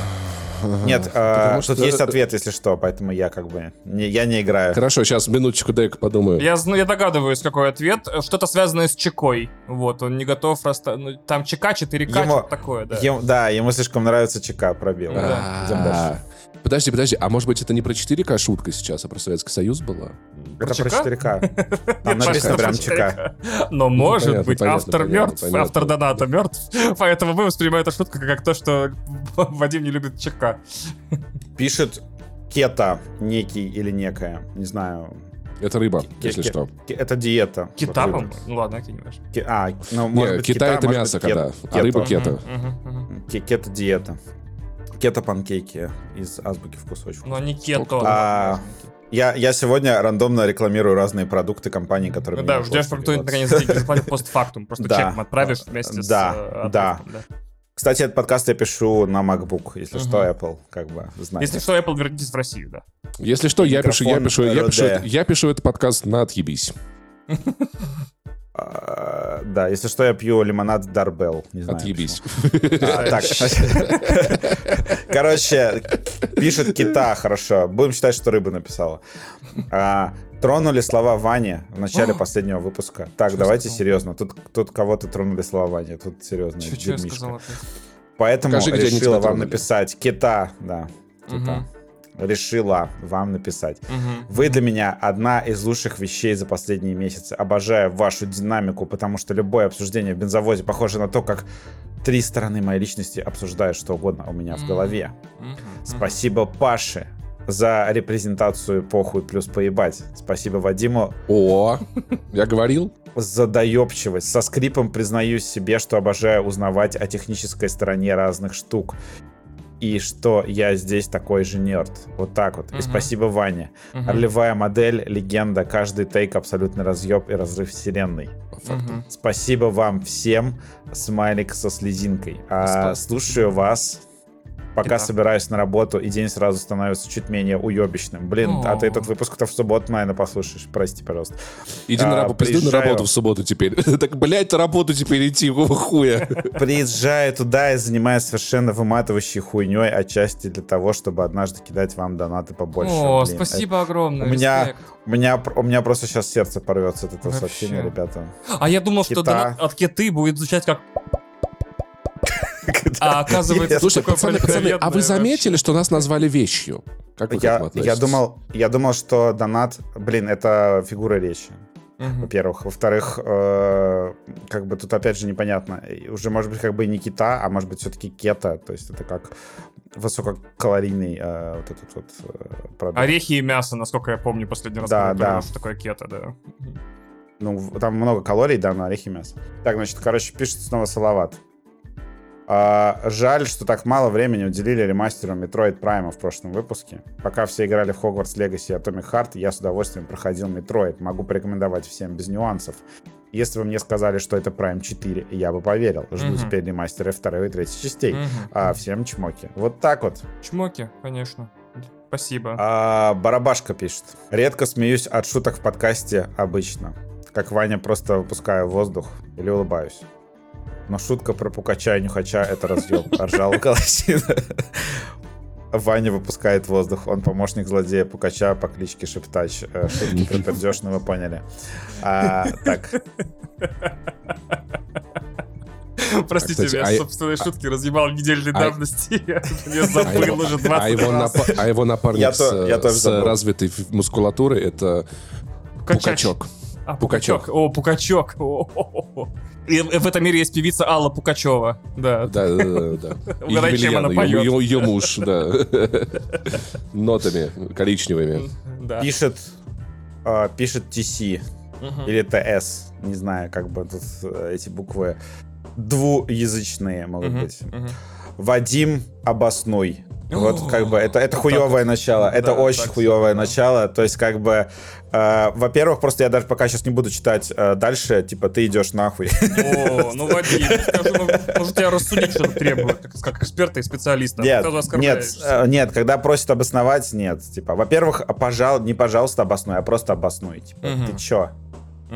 Нет, э, тут что- есть ответ, если что, поэтому я как бы... Не, я не играю. Хорошо, сейчас минуточку дай-ка подумаю. Я, зна- я догадываюсь, какой ответ. Что-то связанное с чекой. Вот, он не готов расста... ну, Там чека, 4К, Ему- что-то такое, да. Ем- да, ему слишком нравится ЧК пробел. Да. Идем дальше. Подожди, подожди, а может быть это не про 4К шутка сейчас, а про Советский Союз была? Это про ЧК? 4К. Там написано прям ЧК. Но может понятно, быть, автор мертв, автор доната мертв. Поэтому мы воспринимаем эту шутку как то, что Вадим не любит ЧК. Пишет кета некий или некая, не знаю. Это рыба, если что. Это диета. Кита. Ну ладно, окей, не важно. А, ну, может быть, кита это может мясо, когда, а рыба кета. Мгм, Кето-панкейки из азбуки вкусочков. Но не кето. А, Я, я сегодня рандомно рекламирую разные продукты компаний, которые Ну да, ждешь, пока кто-нибудь наконец деньги заплатит постфактум. Просто Да. чек отправишь вместе с Да, э, да. Кстати, этот подкаст я пишу на MacBook, если Мгм. что, Apple, как бы, знаете. Если что, Apple вернитесь в Россию, да. Если что, я пишу, я пишу, я пишу, я пишу этот подкаст на отъебись. А, да, если что, я пью лимонад Дарбел. Не знаю. Отъебись. А, так. Короче, пишет кита, хорошо. Будем считать, что рыба написала. А, тронули слова Вани в начале последнего выпуска. Так, давайте сказал? серьезно. Тут, тут кого-то тронули слова Вани. Тут серьезно. Сказал опять? Поэтому решила вам написать. Кита, да. Кита. Решила вам написать. Мгм. Вы для меня одна из лучших вещей за последние месяцы. Обожаю вашу динамику, потому что любое обсуждение в бензовозе похоже на то, как три стороны моей личности обсуждают что угодно у меня в голове. Спасибо Паше за репрезентацию похуй плюс поебать. Спасибо Вадиму О, я говорил? за доебчивость. Со скрипом признаюсь себе, что обожаю узнавать о технической стороне разных штук. И что я здесь такой же нерд. Вот так вот. И Мгм. спасибо Ване. Мгм. Ролевая модель, легенда, каждый тейк абсолютный разъеб и разрыв вселенной. Мгм. Спасибо вам всем, смайлик со слезинкой. А, слушаю вас, пока Итак. собираюсь на работу, и день сразу становится чуть менее уебищным. Блин, а ты этот выпуск-то в субботу, наверное, послушаешь. Прости, пожалуйста. Иди на А, работу, пизду на приезжаю. работу в субботу теперь. Так, блядь, на работу теперь идти, какого хуя? Приезжаю туда и занимаюсь совершенно выматывающей хуйней, отчасти для того, чтобы однажды кидать вам донаты побольше. О, Блин, спасибо огромное. у меня- У меня, у меня просто сейчас сердце порвется от этого Вообще. сообщения, ребята. А я думал, что Кита. донат от киты будет звучать как... А оказывается. Слушай, пацаны, пацаны, а вы заметили, что нас назвали вещью? Как вы Я, я, думал, я думал, что донат, блин, это фигура речи, Мгм. во-первых. Во-вторых, э, как бы тут опять же непонятно. Уже может быть как бы не кита, а может быть все-таки кета. То есть это как высококалорийный э, вот этот вот э, продукт. Орехи и мясо, насколько я помню, последний раз Да, да. что такое кето, да. Ну, там много калорий, да, на орехи и мясо. Так, значит, короче, пишет снова Салават. А, жаль, что так мало времени уделили ремастеру Metroid Prime в прошлом выпуске. Пока все играли в Hogwarts Legacy и Atomic Heart, я с удовольствием проходил Metroid. Могу порекомендовать всем без нюансов. Если бы мне сказали, что это Prime 4, я бы поверил. Жду Мгм. теперь ремастеры второй и третьей частей. Мгм. А, всем чмоки. Вот так вот. Чмоки, конечно. Спасибо. А, Барабашка пишет. Редко смеюсь от шуток в подкасте обычно. Как Ваня просто выпускаю воздух или улыбаюсь. Но шутка про пукача и нюхача — это разъем. Ржал Колосина. Ваня выпускает воздух. Он помощник злодея Пукача по кличке Шептач. Э, Шутки про пердеж, ну вы поняли. А, так, Простите, кстати, я а собственные шутки разъебал недельной а- давности. Я А забыл уже а 20 его, раз. а его напарник Я с, то- я тоже с забыл. развитой мускулатурой это Качач. пукачок. А, Пукачёв. О, Пукачок. О-о-о. И в этом мире есть певица Алла Пукачева. Да. Да, да, да, да. Угадай, чем она поет. ее- ее муж, да. Нотами коричневыми. Да. Пишет, э, пишет TC Мгм. или TS, не знаю, как бы тут э, эти буквы двуязычные могут Мгм. быть. Вадим, обоснуй. Вот как бы это, это хуевое начало, это Да, очень хуевое начало. То есть как бы, э, во-первых, просто я даже пока сейчас не буду читать э, дальше, типа ты идешь нахуй. О, ну Вадим, ну, может тебя рассудить что-то требует, как, эксперта и специалиста. Нет, нет, э, нет, когда просят обосновать, нет. Типа, во-первых, а, пожал, не пожалуйста обоснуй, а просто обоснуй. Типа, ты чё?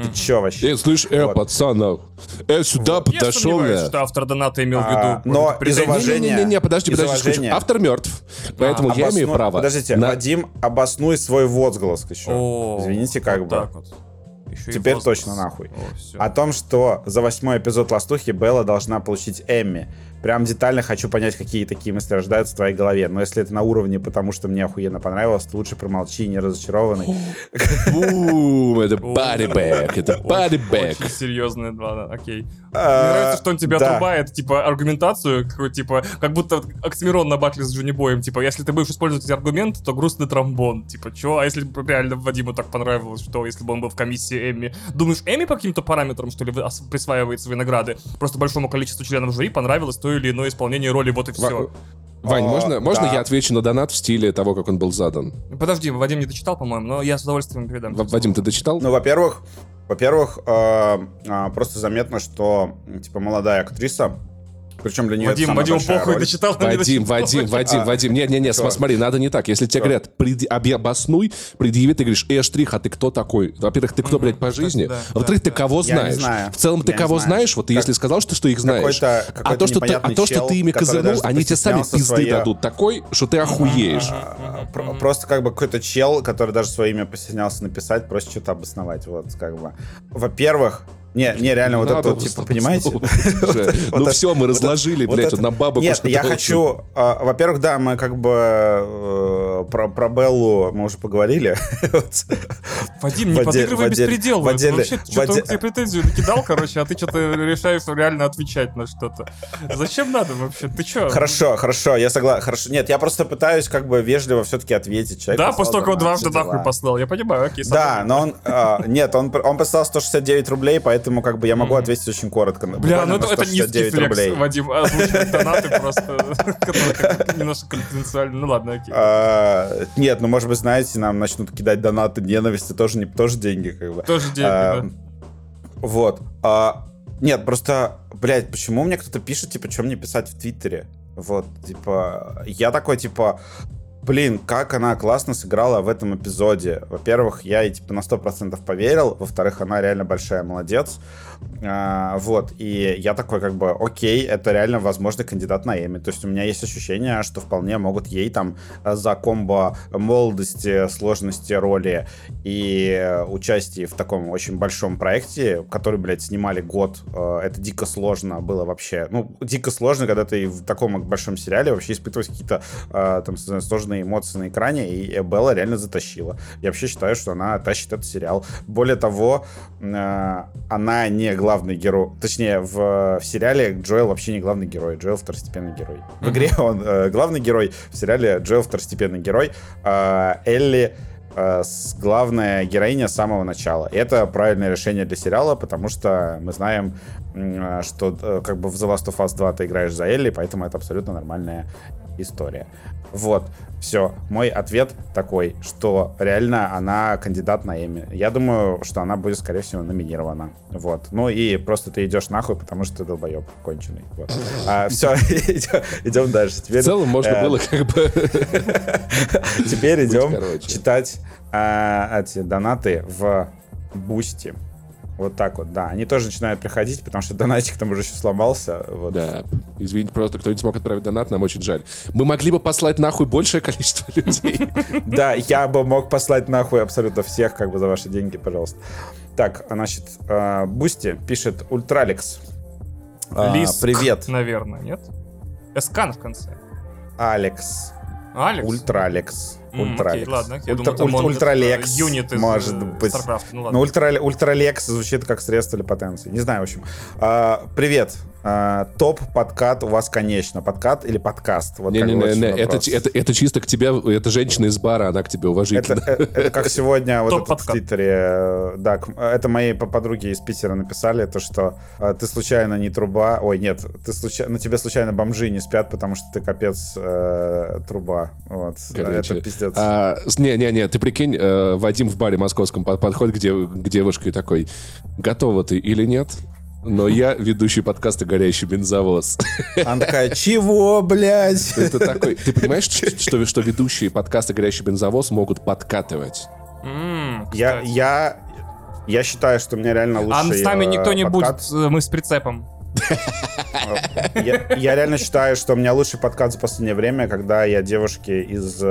Ты чё вообще? Э, слышь, э, Вот. пацан, а, э, сюда Я подошел, сомневаюсь, э. что автор доната имел в виду. А, но из уважения- Не-не-не, подожди, из подожди, уважения. Автор мертв, поэтому я имею право. Подождите, на- Вадим, обоснуй свой возглас еще. Извините, как вот бы. так вот. Еще Теперь точно нахуй. О. О том, что за восьмой эпизод Ластухи Белла должна получить Эмми. Прям детально хочу понять, какие такие мысли рождаются в твоей голове. Но если это на уровне, потому что мне охуенно понравилось, то лучше промолчи, не разочарованный. Бум, это бодибэк, это бодибэк. Очень серьезно, ладно, окей. Мне А, нравится, что он тебя да. отрубает, типа, аргументацию, типа, как будто Оксимирон на батле с Джонни Боем, типа, если ты будешь использовать эти аргументы, то грустный тромбон, типа, чё, а если бы реально Вадиму так понравилось, что если бы он был в комиссии Эмми, думаешь, Эмми по каким-то параметрам, что ли, присваивает свои награды, просто большому количеству членов жюри понравилось то или иное исполнение роли, вот и все. Вань, А, можно, можно да. я отвечу на донат в стиле того, как он был задан? Подожди, Вадим не дочитал, по-моему, но я с удовольствием передам. В- Вадим, ты дочитал? Ну, во-первых, во-первых, э, а, просто заметно, что типа молодая актриса, причем для нее Вадим, это самая Вадим, похуй, роль. дочитал, но не Вадим, дочитал. Вадим, Вадим, А, Вадим. Не-не-не, смотри, надо не так. Если тебе говорят, «Преди- оби- обоснуй, предъяви, ты говоришь, э, штрих, а ты кто такой? Во-первых, ты кто, блядь, по жизни? да, А Во-вторых, да, ты кого Я не знаешь? знаю. В целом, ты кого знаю. знаешь? Вот ты если сказал, что ты их знаешь. Какой-то- А то, что ты, а то, что ты ими козырнул, они тебе сами пизды дадут такой, что ты охуеешь. А, про- Просто как бы какой-то чел, который даже свое имя постеснялся написать, просит что-то обосновать. Вот, как бы. Во-первых, не, не, реально, вот это, типа, понимаете? Ну все, мы разложили, блядь, на бабок. Нет, я хочу... а, Во-первых, да, мы как бы э, про, про Беллу мы уже поговорили. Вадим, не подыгрывай беспредел. отделе- Вообще, что-то тебе претензию накидал, короче, а ты что-то решаешь реально отвечать на что-то. Зачем надо вообще? Ты что? Хорошо, хорошо, я согласен. Хорошо. Нет, я просто пытаюсь как бы вежливо все-таки ответить. Человек Да, после того, как он донат, дважды нахуй послал. Я понимаю, окей. Да, но он... а, нет, он, он послал 169 рублей, поэтому как бы я могу ответить очень коротко. Бля, ну это, это низкий 169 флекс, рублей. Вадим, озвучивать донаты просто, немножко конфиденциальны. Ну ладно, окей. А, нет, ну может быть, знаете, нам начнут кидать донаты ненависти, тоже, тоже деньги, как бы. Тоже деньги, А, да. Вот. А, нет, просто, блядь, почему мне кто-то пишет, типа, что мне писать в Твиттере? Вот, типа, я такой, типа, блин, как она классно сыграла в этом эпизоде. Во-первых, я ей, типа, на 100% поверил. Во-вторых, она реально большая молодец. А, вот, и я такой, как бы, окей, это реально возможный кандидат на Эми. То есть у меня есть ощущение, что вполне могут ей там э, за комбо молодости, сложности роли и участие в таком очень большом проекте, который, блядь, снимали год, э, это дико сложно было вообще. Ну, дико сложно, когда ты в таком большом сериале вообще испытываешь какие-то э, там сложные эмоции на экране, и Белла реально затащила. Я вообще считаю, что она тащит этот сериал. Более того, она не главный герой. Точнее, в, в сериале Джоэл вообще не главный герой. Джоэл второстепенный герой. В игре он э, главный герой, в сериале Джоэл второстепенный герой. А Элли э, с- главная героиня с самого начала. Это правильное решение для сериала, потому что мы знаем, э, что э, как бы в The Last of Us 2 ты играешь за Элли, поэтому это абсолютно нормальная история. Вот, все. Мой ответ такой, что реально она кандидат на Эми. Я думаю, что она будет, скорее всего, номинирована. Вот. Ну и просто ты идешь нахуй, потому что ты долбоеб конченый. Вот. все, идем дальше. В Теперь, целом можно э, было как бы... Теперь идем читать а, эти донаты в Boosty. Вот так вот, да. Они тоже начинают приходить, потому что донатик там уже еще сломался. Вот. Да, извините, просто кто не смог отправить донат, нам очень жаль. Мы могли бы послать нахуй большее количество людей. Да, я бы мог послать нахуй абсолютно всех, как бы за ваши деньги, пожалуйста. Так, значит, а, Бусти пишет Ультралекс. А, Лиск, Привет, наверное, нет? Эскан в конце. Алекс. Алекс? Ультралекс. Ультралекс. окей, ладно. Я Ультра- думал, уль- Ультралекс, э, юнит из может э, быть. StarCraft. Ну Ну, ладно. ультра, ультралекс звучит как средство для потенции. Не знаю, в общем. А, привет. А, топ подкат у вас, конечно. Подкат или подкаст? Вот бы вот Не-не-не, еще это, это, это чисто к тебе, это женщина из бара, она к тебе Это, уважительно. э, это как сегодня вот этот в. Твиттере, э, да, к- это по- подруги из Питера написали, то, что э, ты случайно не труба, ой, нет, ты случайно, на тебе случайно бомжи не спят, потому что ты капец э, труба, вот, Короче, это пиздец. А, с- Не-не-не, ты прикинь, э, Вадим в баре московском под- подходит к, дев- к девушке и такой, готова ты или нет? Но я ведущий подкаста «Горящий бензовоз». Она такая, чего, блядь? Это такой... Ты понимаешь, что, что, что ведущие подкаста «Горящий бензовоз» могут подкатывать? М, Я, я, я считаю, что у меня реально А лучший с нами э, никто не подкат. будет, э, мы с прицепом. Я, я реально считаю, что у меня лучший подкат за последнее время, когда я девушке из...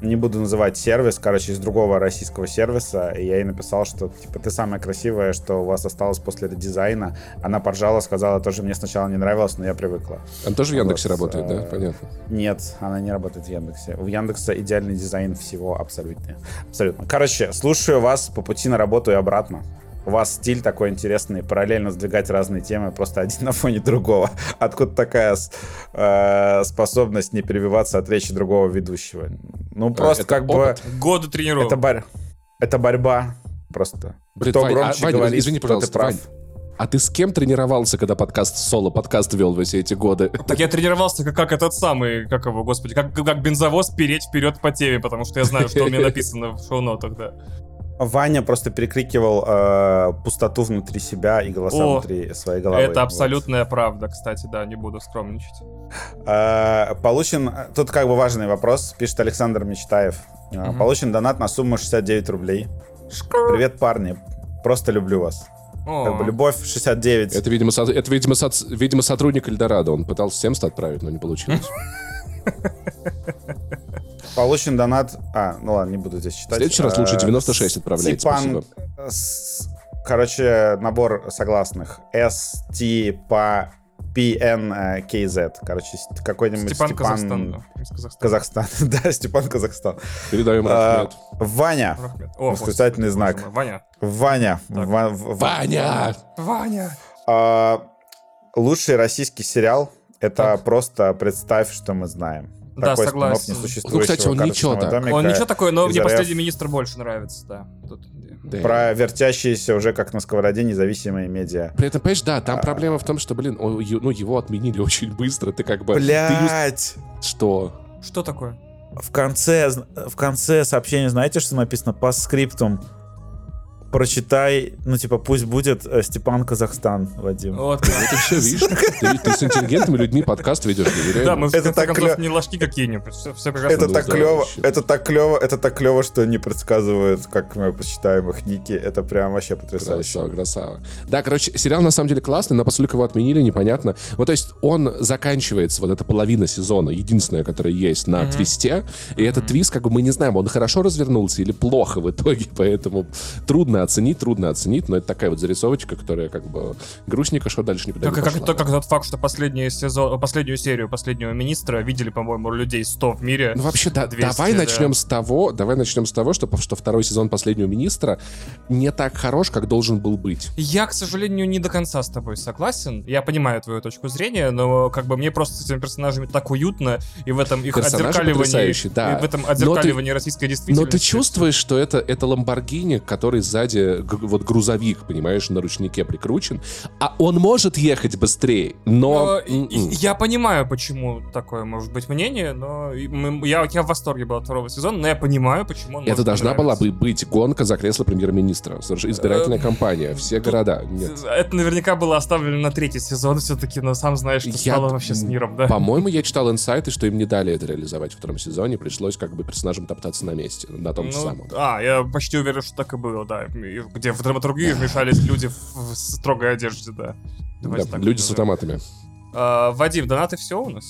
Не буду называть сервис, короче, из другого российского сервиса, и я ей написал, что, типа, ты самая красивая, что у вас осталось после редизайна. Она поржала, сказала, тоже мне сначала не нравилось, но я привыкла. Он тоже в Яндексе Вот, работает, да? э, Понятно. Нет, она не работает в Яндексе. У Яндекса идеальный дизайн всего абсолютно. Абсолютно. Короче, слушаю вас по пути на работу и обратно. У вас стиль такой интересный, параллельно сдвигать разные темы, просто один на фоне другого. Откуда такая э, способность не перебиваться от речи другого ведущего? Ну, просто это как опыт. бы... Годы тренировок. Это, борь- это борьба просто. Блин, Кто Вань, а, громче Ваня, говорит, извини, пожалуйста, прав. Вань, а ты с кем тренировался, когда подкаст соло, подкаст вел во все эти годы? Так я тренировался как, как этот самый, как его, господи, как, как бензовоз переть вперед по теме, потому что я знаю, что у меня написано в шоу-нотах, да. Ваня просто перекрикивал э, пустоту внутри себя и голоса О, внутри своей головы. Это Вот. абсолютная правда, кстати, да, не буду скромничать. Э, Получен, тут как бы важный вопрос, пишет Александр Мечтаев. Мгм. Получен донат на сумму 69 рублей. Привет, парни, просто люблю вас. О, Как бы любовь 69. Это, видимо, со- это видимо, соц- видимо, сотрудник Эльдорадо. Он пытался 70 отправить, но не получилось. Получен донат... А, ну ладно, не буду здесь В читать. следующий раз лучше Э, 96 отправляйте, Степан... спасибо. с- Короче, набор согласных. S, T, P, PN, э, KZ. Короче, с- какой-нибудь Степан Степан... Казахстан. Казахстан. да, Степан Казахстан. Передаем А, рахмет. Ваня. Рахмет. О, Восклицательный знак. Ваня. Ваня. В- в- Ваня! Ваня. А, лучший российский сериал это Так. просто представь, что мы знаем. Да, Такой согласен. Ну, кстати, он ничего так. домика Он ничего такое, но мне РФ. последний министр больше нравится, да. Тут- Да. Про вертящиеся уже как на сковороде независимые медиа. При этом, понимаешь, да, А. там проблема в том, что, блин, о, ю- ну, его отменили очень быстро. Ты как бы... ты Блять! юз- Что? Что такое? В конце, в конце сообщения знаете, что написано по скриптум? Прочитай, ну типа пусть будет э, Степан Казахстан, Вадим. Вот. Это все, видишь? Ты, ты с интеллигентными людьми подкаст ведешь. Да, мы в Это конце так концов клё- не ложки какие-нибудь. Все, все прекрасно. Это ну так да, клево, это так клево, это так клево, что не предсказывают, как мы посчитаем их ники. Это прям вообще потрясающе. Красава, красава. Да, короче, сериал на самом деле классный, но поскольку его отменили, непонятно. Вот, то есть он заканчивается, вот эта половина сезона, единственная, которая есть на Мгм. твисте, и этот твист, как бы мы не знаем, он хорошо развернулся или плохо в итоге, поэтому трудно оценить, трудно оценить, но это такая вот зарисовочка, которая как бы грустненько, что дальше никуда Как, не как, пошла. как тот факт, что последний сезон, последнюю серию последнего министра видели, по-моему, людей 100 в мире. Ну вообще, да, 200, давай да. начнем с того, давай начнем с того, что, что второй сезон последнего министра не так хорош, как должен был быть. Я, к сожалению, не до конца с тобой согласен. Я понимаю твою точку зрения, но как бы мне просто с этими персонажами так уютно, и в этом их Персонажи отзеркаливании, да. и в этом отзеркаливании российской Но действительности. ты чувствуешь, что это, это Ламборгини, который сзади, вот грузовик, понимаешь, на ручнике прикручен, а он может ехать быстрее, но... Но я понимаю, почему такое может быть мнение, но я, я в восторге был от второго сезона, но я понимаю, почему он Это должна была бы быть гонка за кресло премьер-министра. Избирательная Э, кампания, все города. Нет. Это наверняка было оставлено на третий сезон все-таки, но сам знаешь, что Я- стало вообще с миром, да? По-моему, я читал инсайты, что им не дали это реализовать во втором сезоне, пришлось как бы персонажам топтаться на месте, на том Ну, же самом. А, я почти уверен, что так и было, да. Где в драматургию вмешались люди в, строгой одежде, да. Давайте Да, люди с автоматами. А, Вадим, донаты все у нас?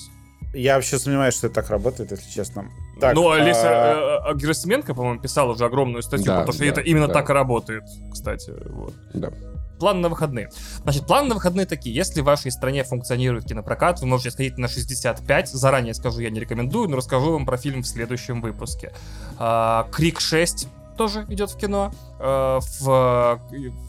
Я вообще сомневаюсь, что это так работает, если честно. Так, ну, Олеся а, э, э, Герасименко, по-моему, писала уже огромную статью, Да, потому что да, это именно да. так и работает, кстати. Вот. Да. план на выходные. Значит, план на выходные такие. Если в вашей стране функционирует кинопрокат, вы можете сходить на 65. Заранее скажу, я не рекомендую, но расскажу вам про фильм в следующем выпуске. А, Крик 6 тоже идет в кино. Э, в,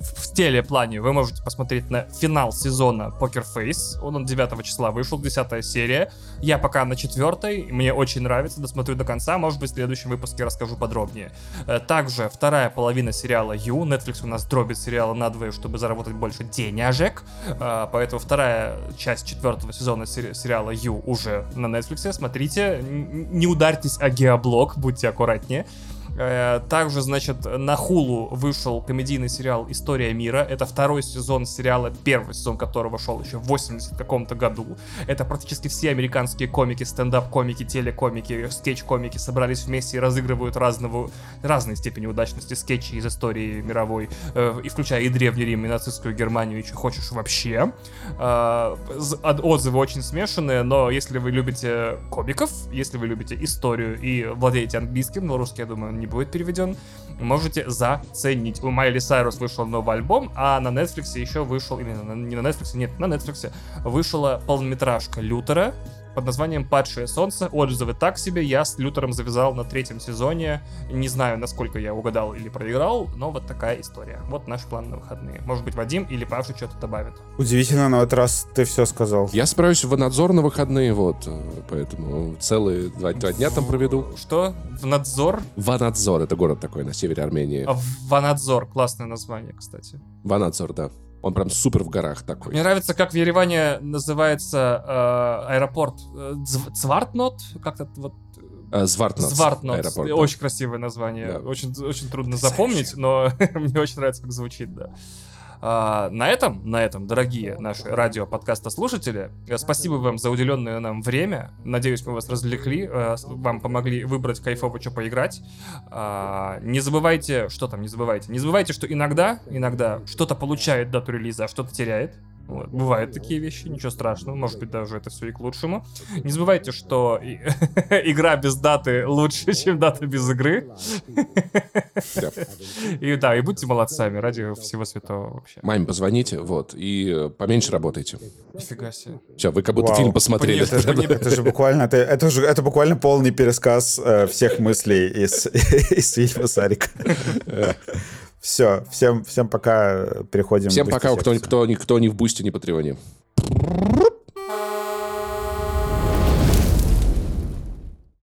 в телеплане вы можете посмотреть на финал сезона Poker Face. Он 9 числа вышел, 10 серия. Я пока на четвертой, мне очень нравится, досмотрю до конца. Может быть, в следующем выпуске расскажу подробнее. Э, также вторая половина сериала Ю. Netflix у нас дробит сериалы надвое, чтобы заработать больше денежек. Э, поэтому вторая часть четвертого сезона сери- сериала Ю уже на Netflix. Смотрите, не ударьтесь о геоблок, будьте аккуратнее. Э, также, значит, на Хулу вышел комедийный сериал «История мира». Это второй сезон сериала, первый сезон которого шел еще в 80 каком-то году. Это практически все американские комики, стендап-комики, телекомики, скетч-комики собрались вместе и разыгрывают разного, разной степени удачности скетчи из истории мировой, э, и включая и Древний Рим, и нацистскую Германию, и что хочешь вообще. Э, отзывы очень смешанные, но если вы любите комиков, если вы любите историю и владеете английским, но русский, я думаю, не будет переведен, можете заценить. У Майли Сайрус вышел новый альбом, а на Netflix еще вышел, или не на Netflix, нет, на Netflix вышла полнометражка Лютера, под названием «Падшее солнце». Отзывы так себе. Я с Лютером завязал на третьем сезоне. Не знаю, насколько я угадал или проиграл, но вот такая история. Вот наш план на выходные. Может быть, Вадим или Паша что-то добавит. Удивительно, на этот раз ты все сказал. Я справлюсь в надзор на выходные, вот. Э, поэтому целые два, два дня там проведу. Что? В надзор? Ванадзор, это город такой на севере Армении. А, Ванадзор, классное название, кстати. Ванадзор, да. Он прям супер в горах такой. Мне нравится, как в Ереване называется э, аэропорт э, Цвартнот, как-то вот э, Звартнот. Звартнот. Аэропорт, очень да. красивое название. Да. Очень, очень трудно запомнить, но мне очень нравится, как звучит, да. А, на этом, на этом, дорогие наши радио подкаста слушатели, э, спасибо вам за уделенное нам время. Надеюсь, мы вас развлекли, э, вам помогли выбрать кайфово, что поиграть. А, не забывайте, что там, не забывайте. Не забывайте, что иногда, иногда что-то получает дату релиза, а что-то теряет. Вот. Бывают такие вещи, ничего страшного, может быть, даже это все и к лучшему. Не забывайте, что игра без даты лучше, чем дата без игры. И да, и будьте молодцами ради всего святого вообще. Маме позвоните, вот, и поменьше работайте. Нифига себе. Все, вы как будто фильм посмотрели. Это же буквально, это же это буквально полный пересказ э, всех мыслей из из фильма Сарик. Все, всем, всем пока. Переходим. Всем пока, кто, кто, кто не в бусте, не по Патреоне.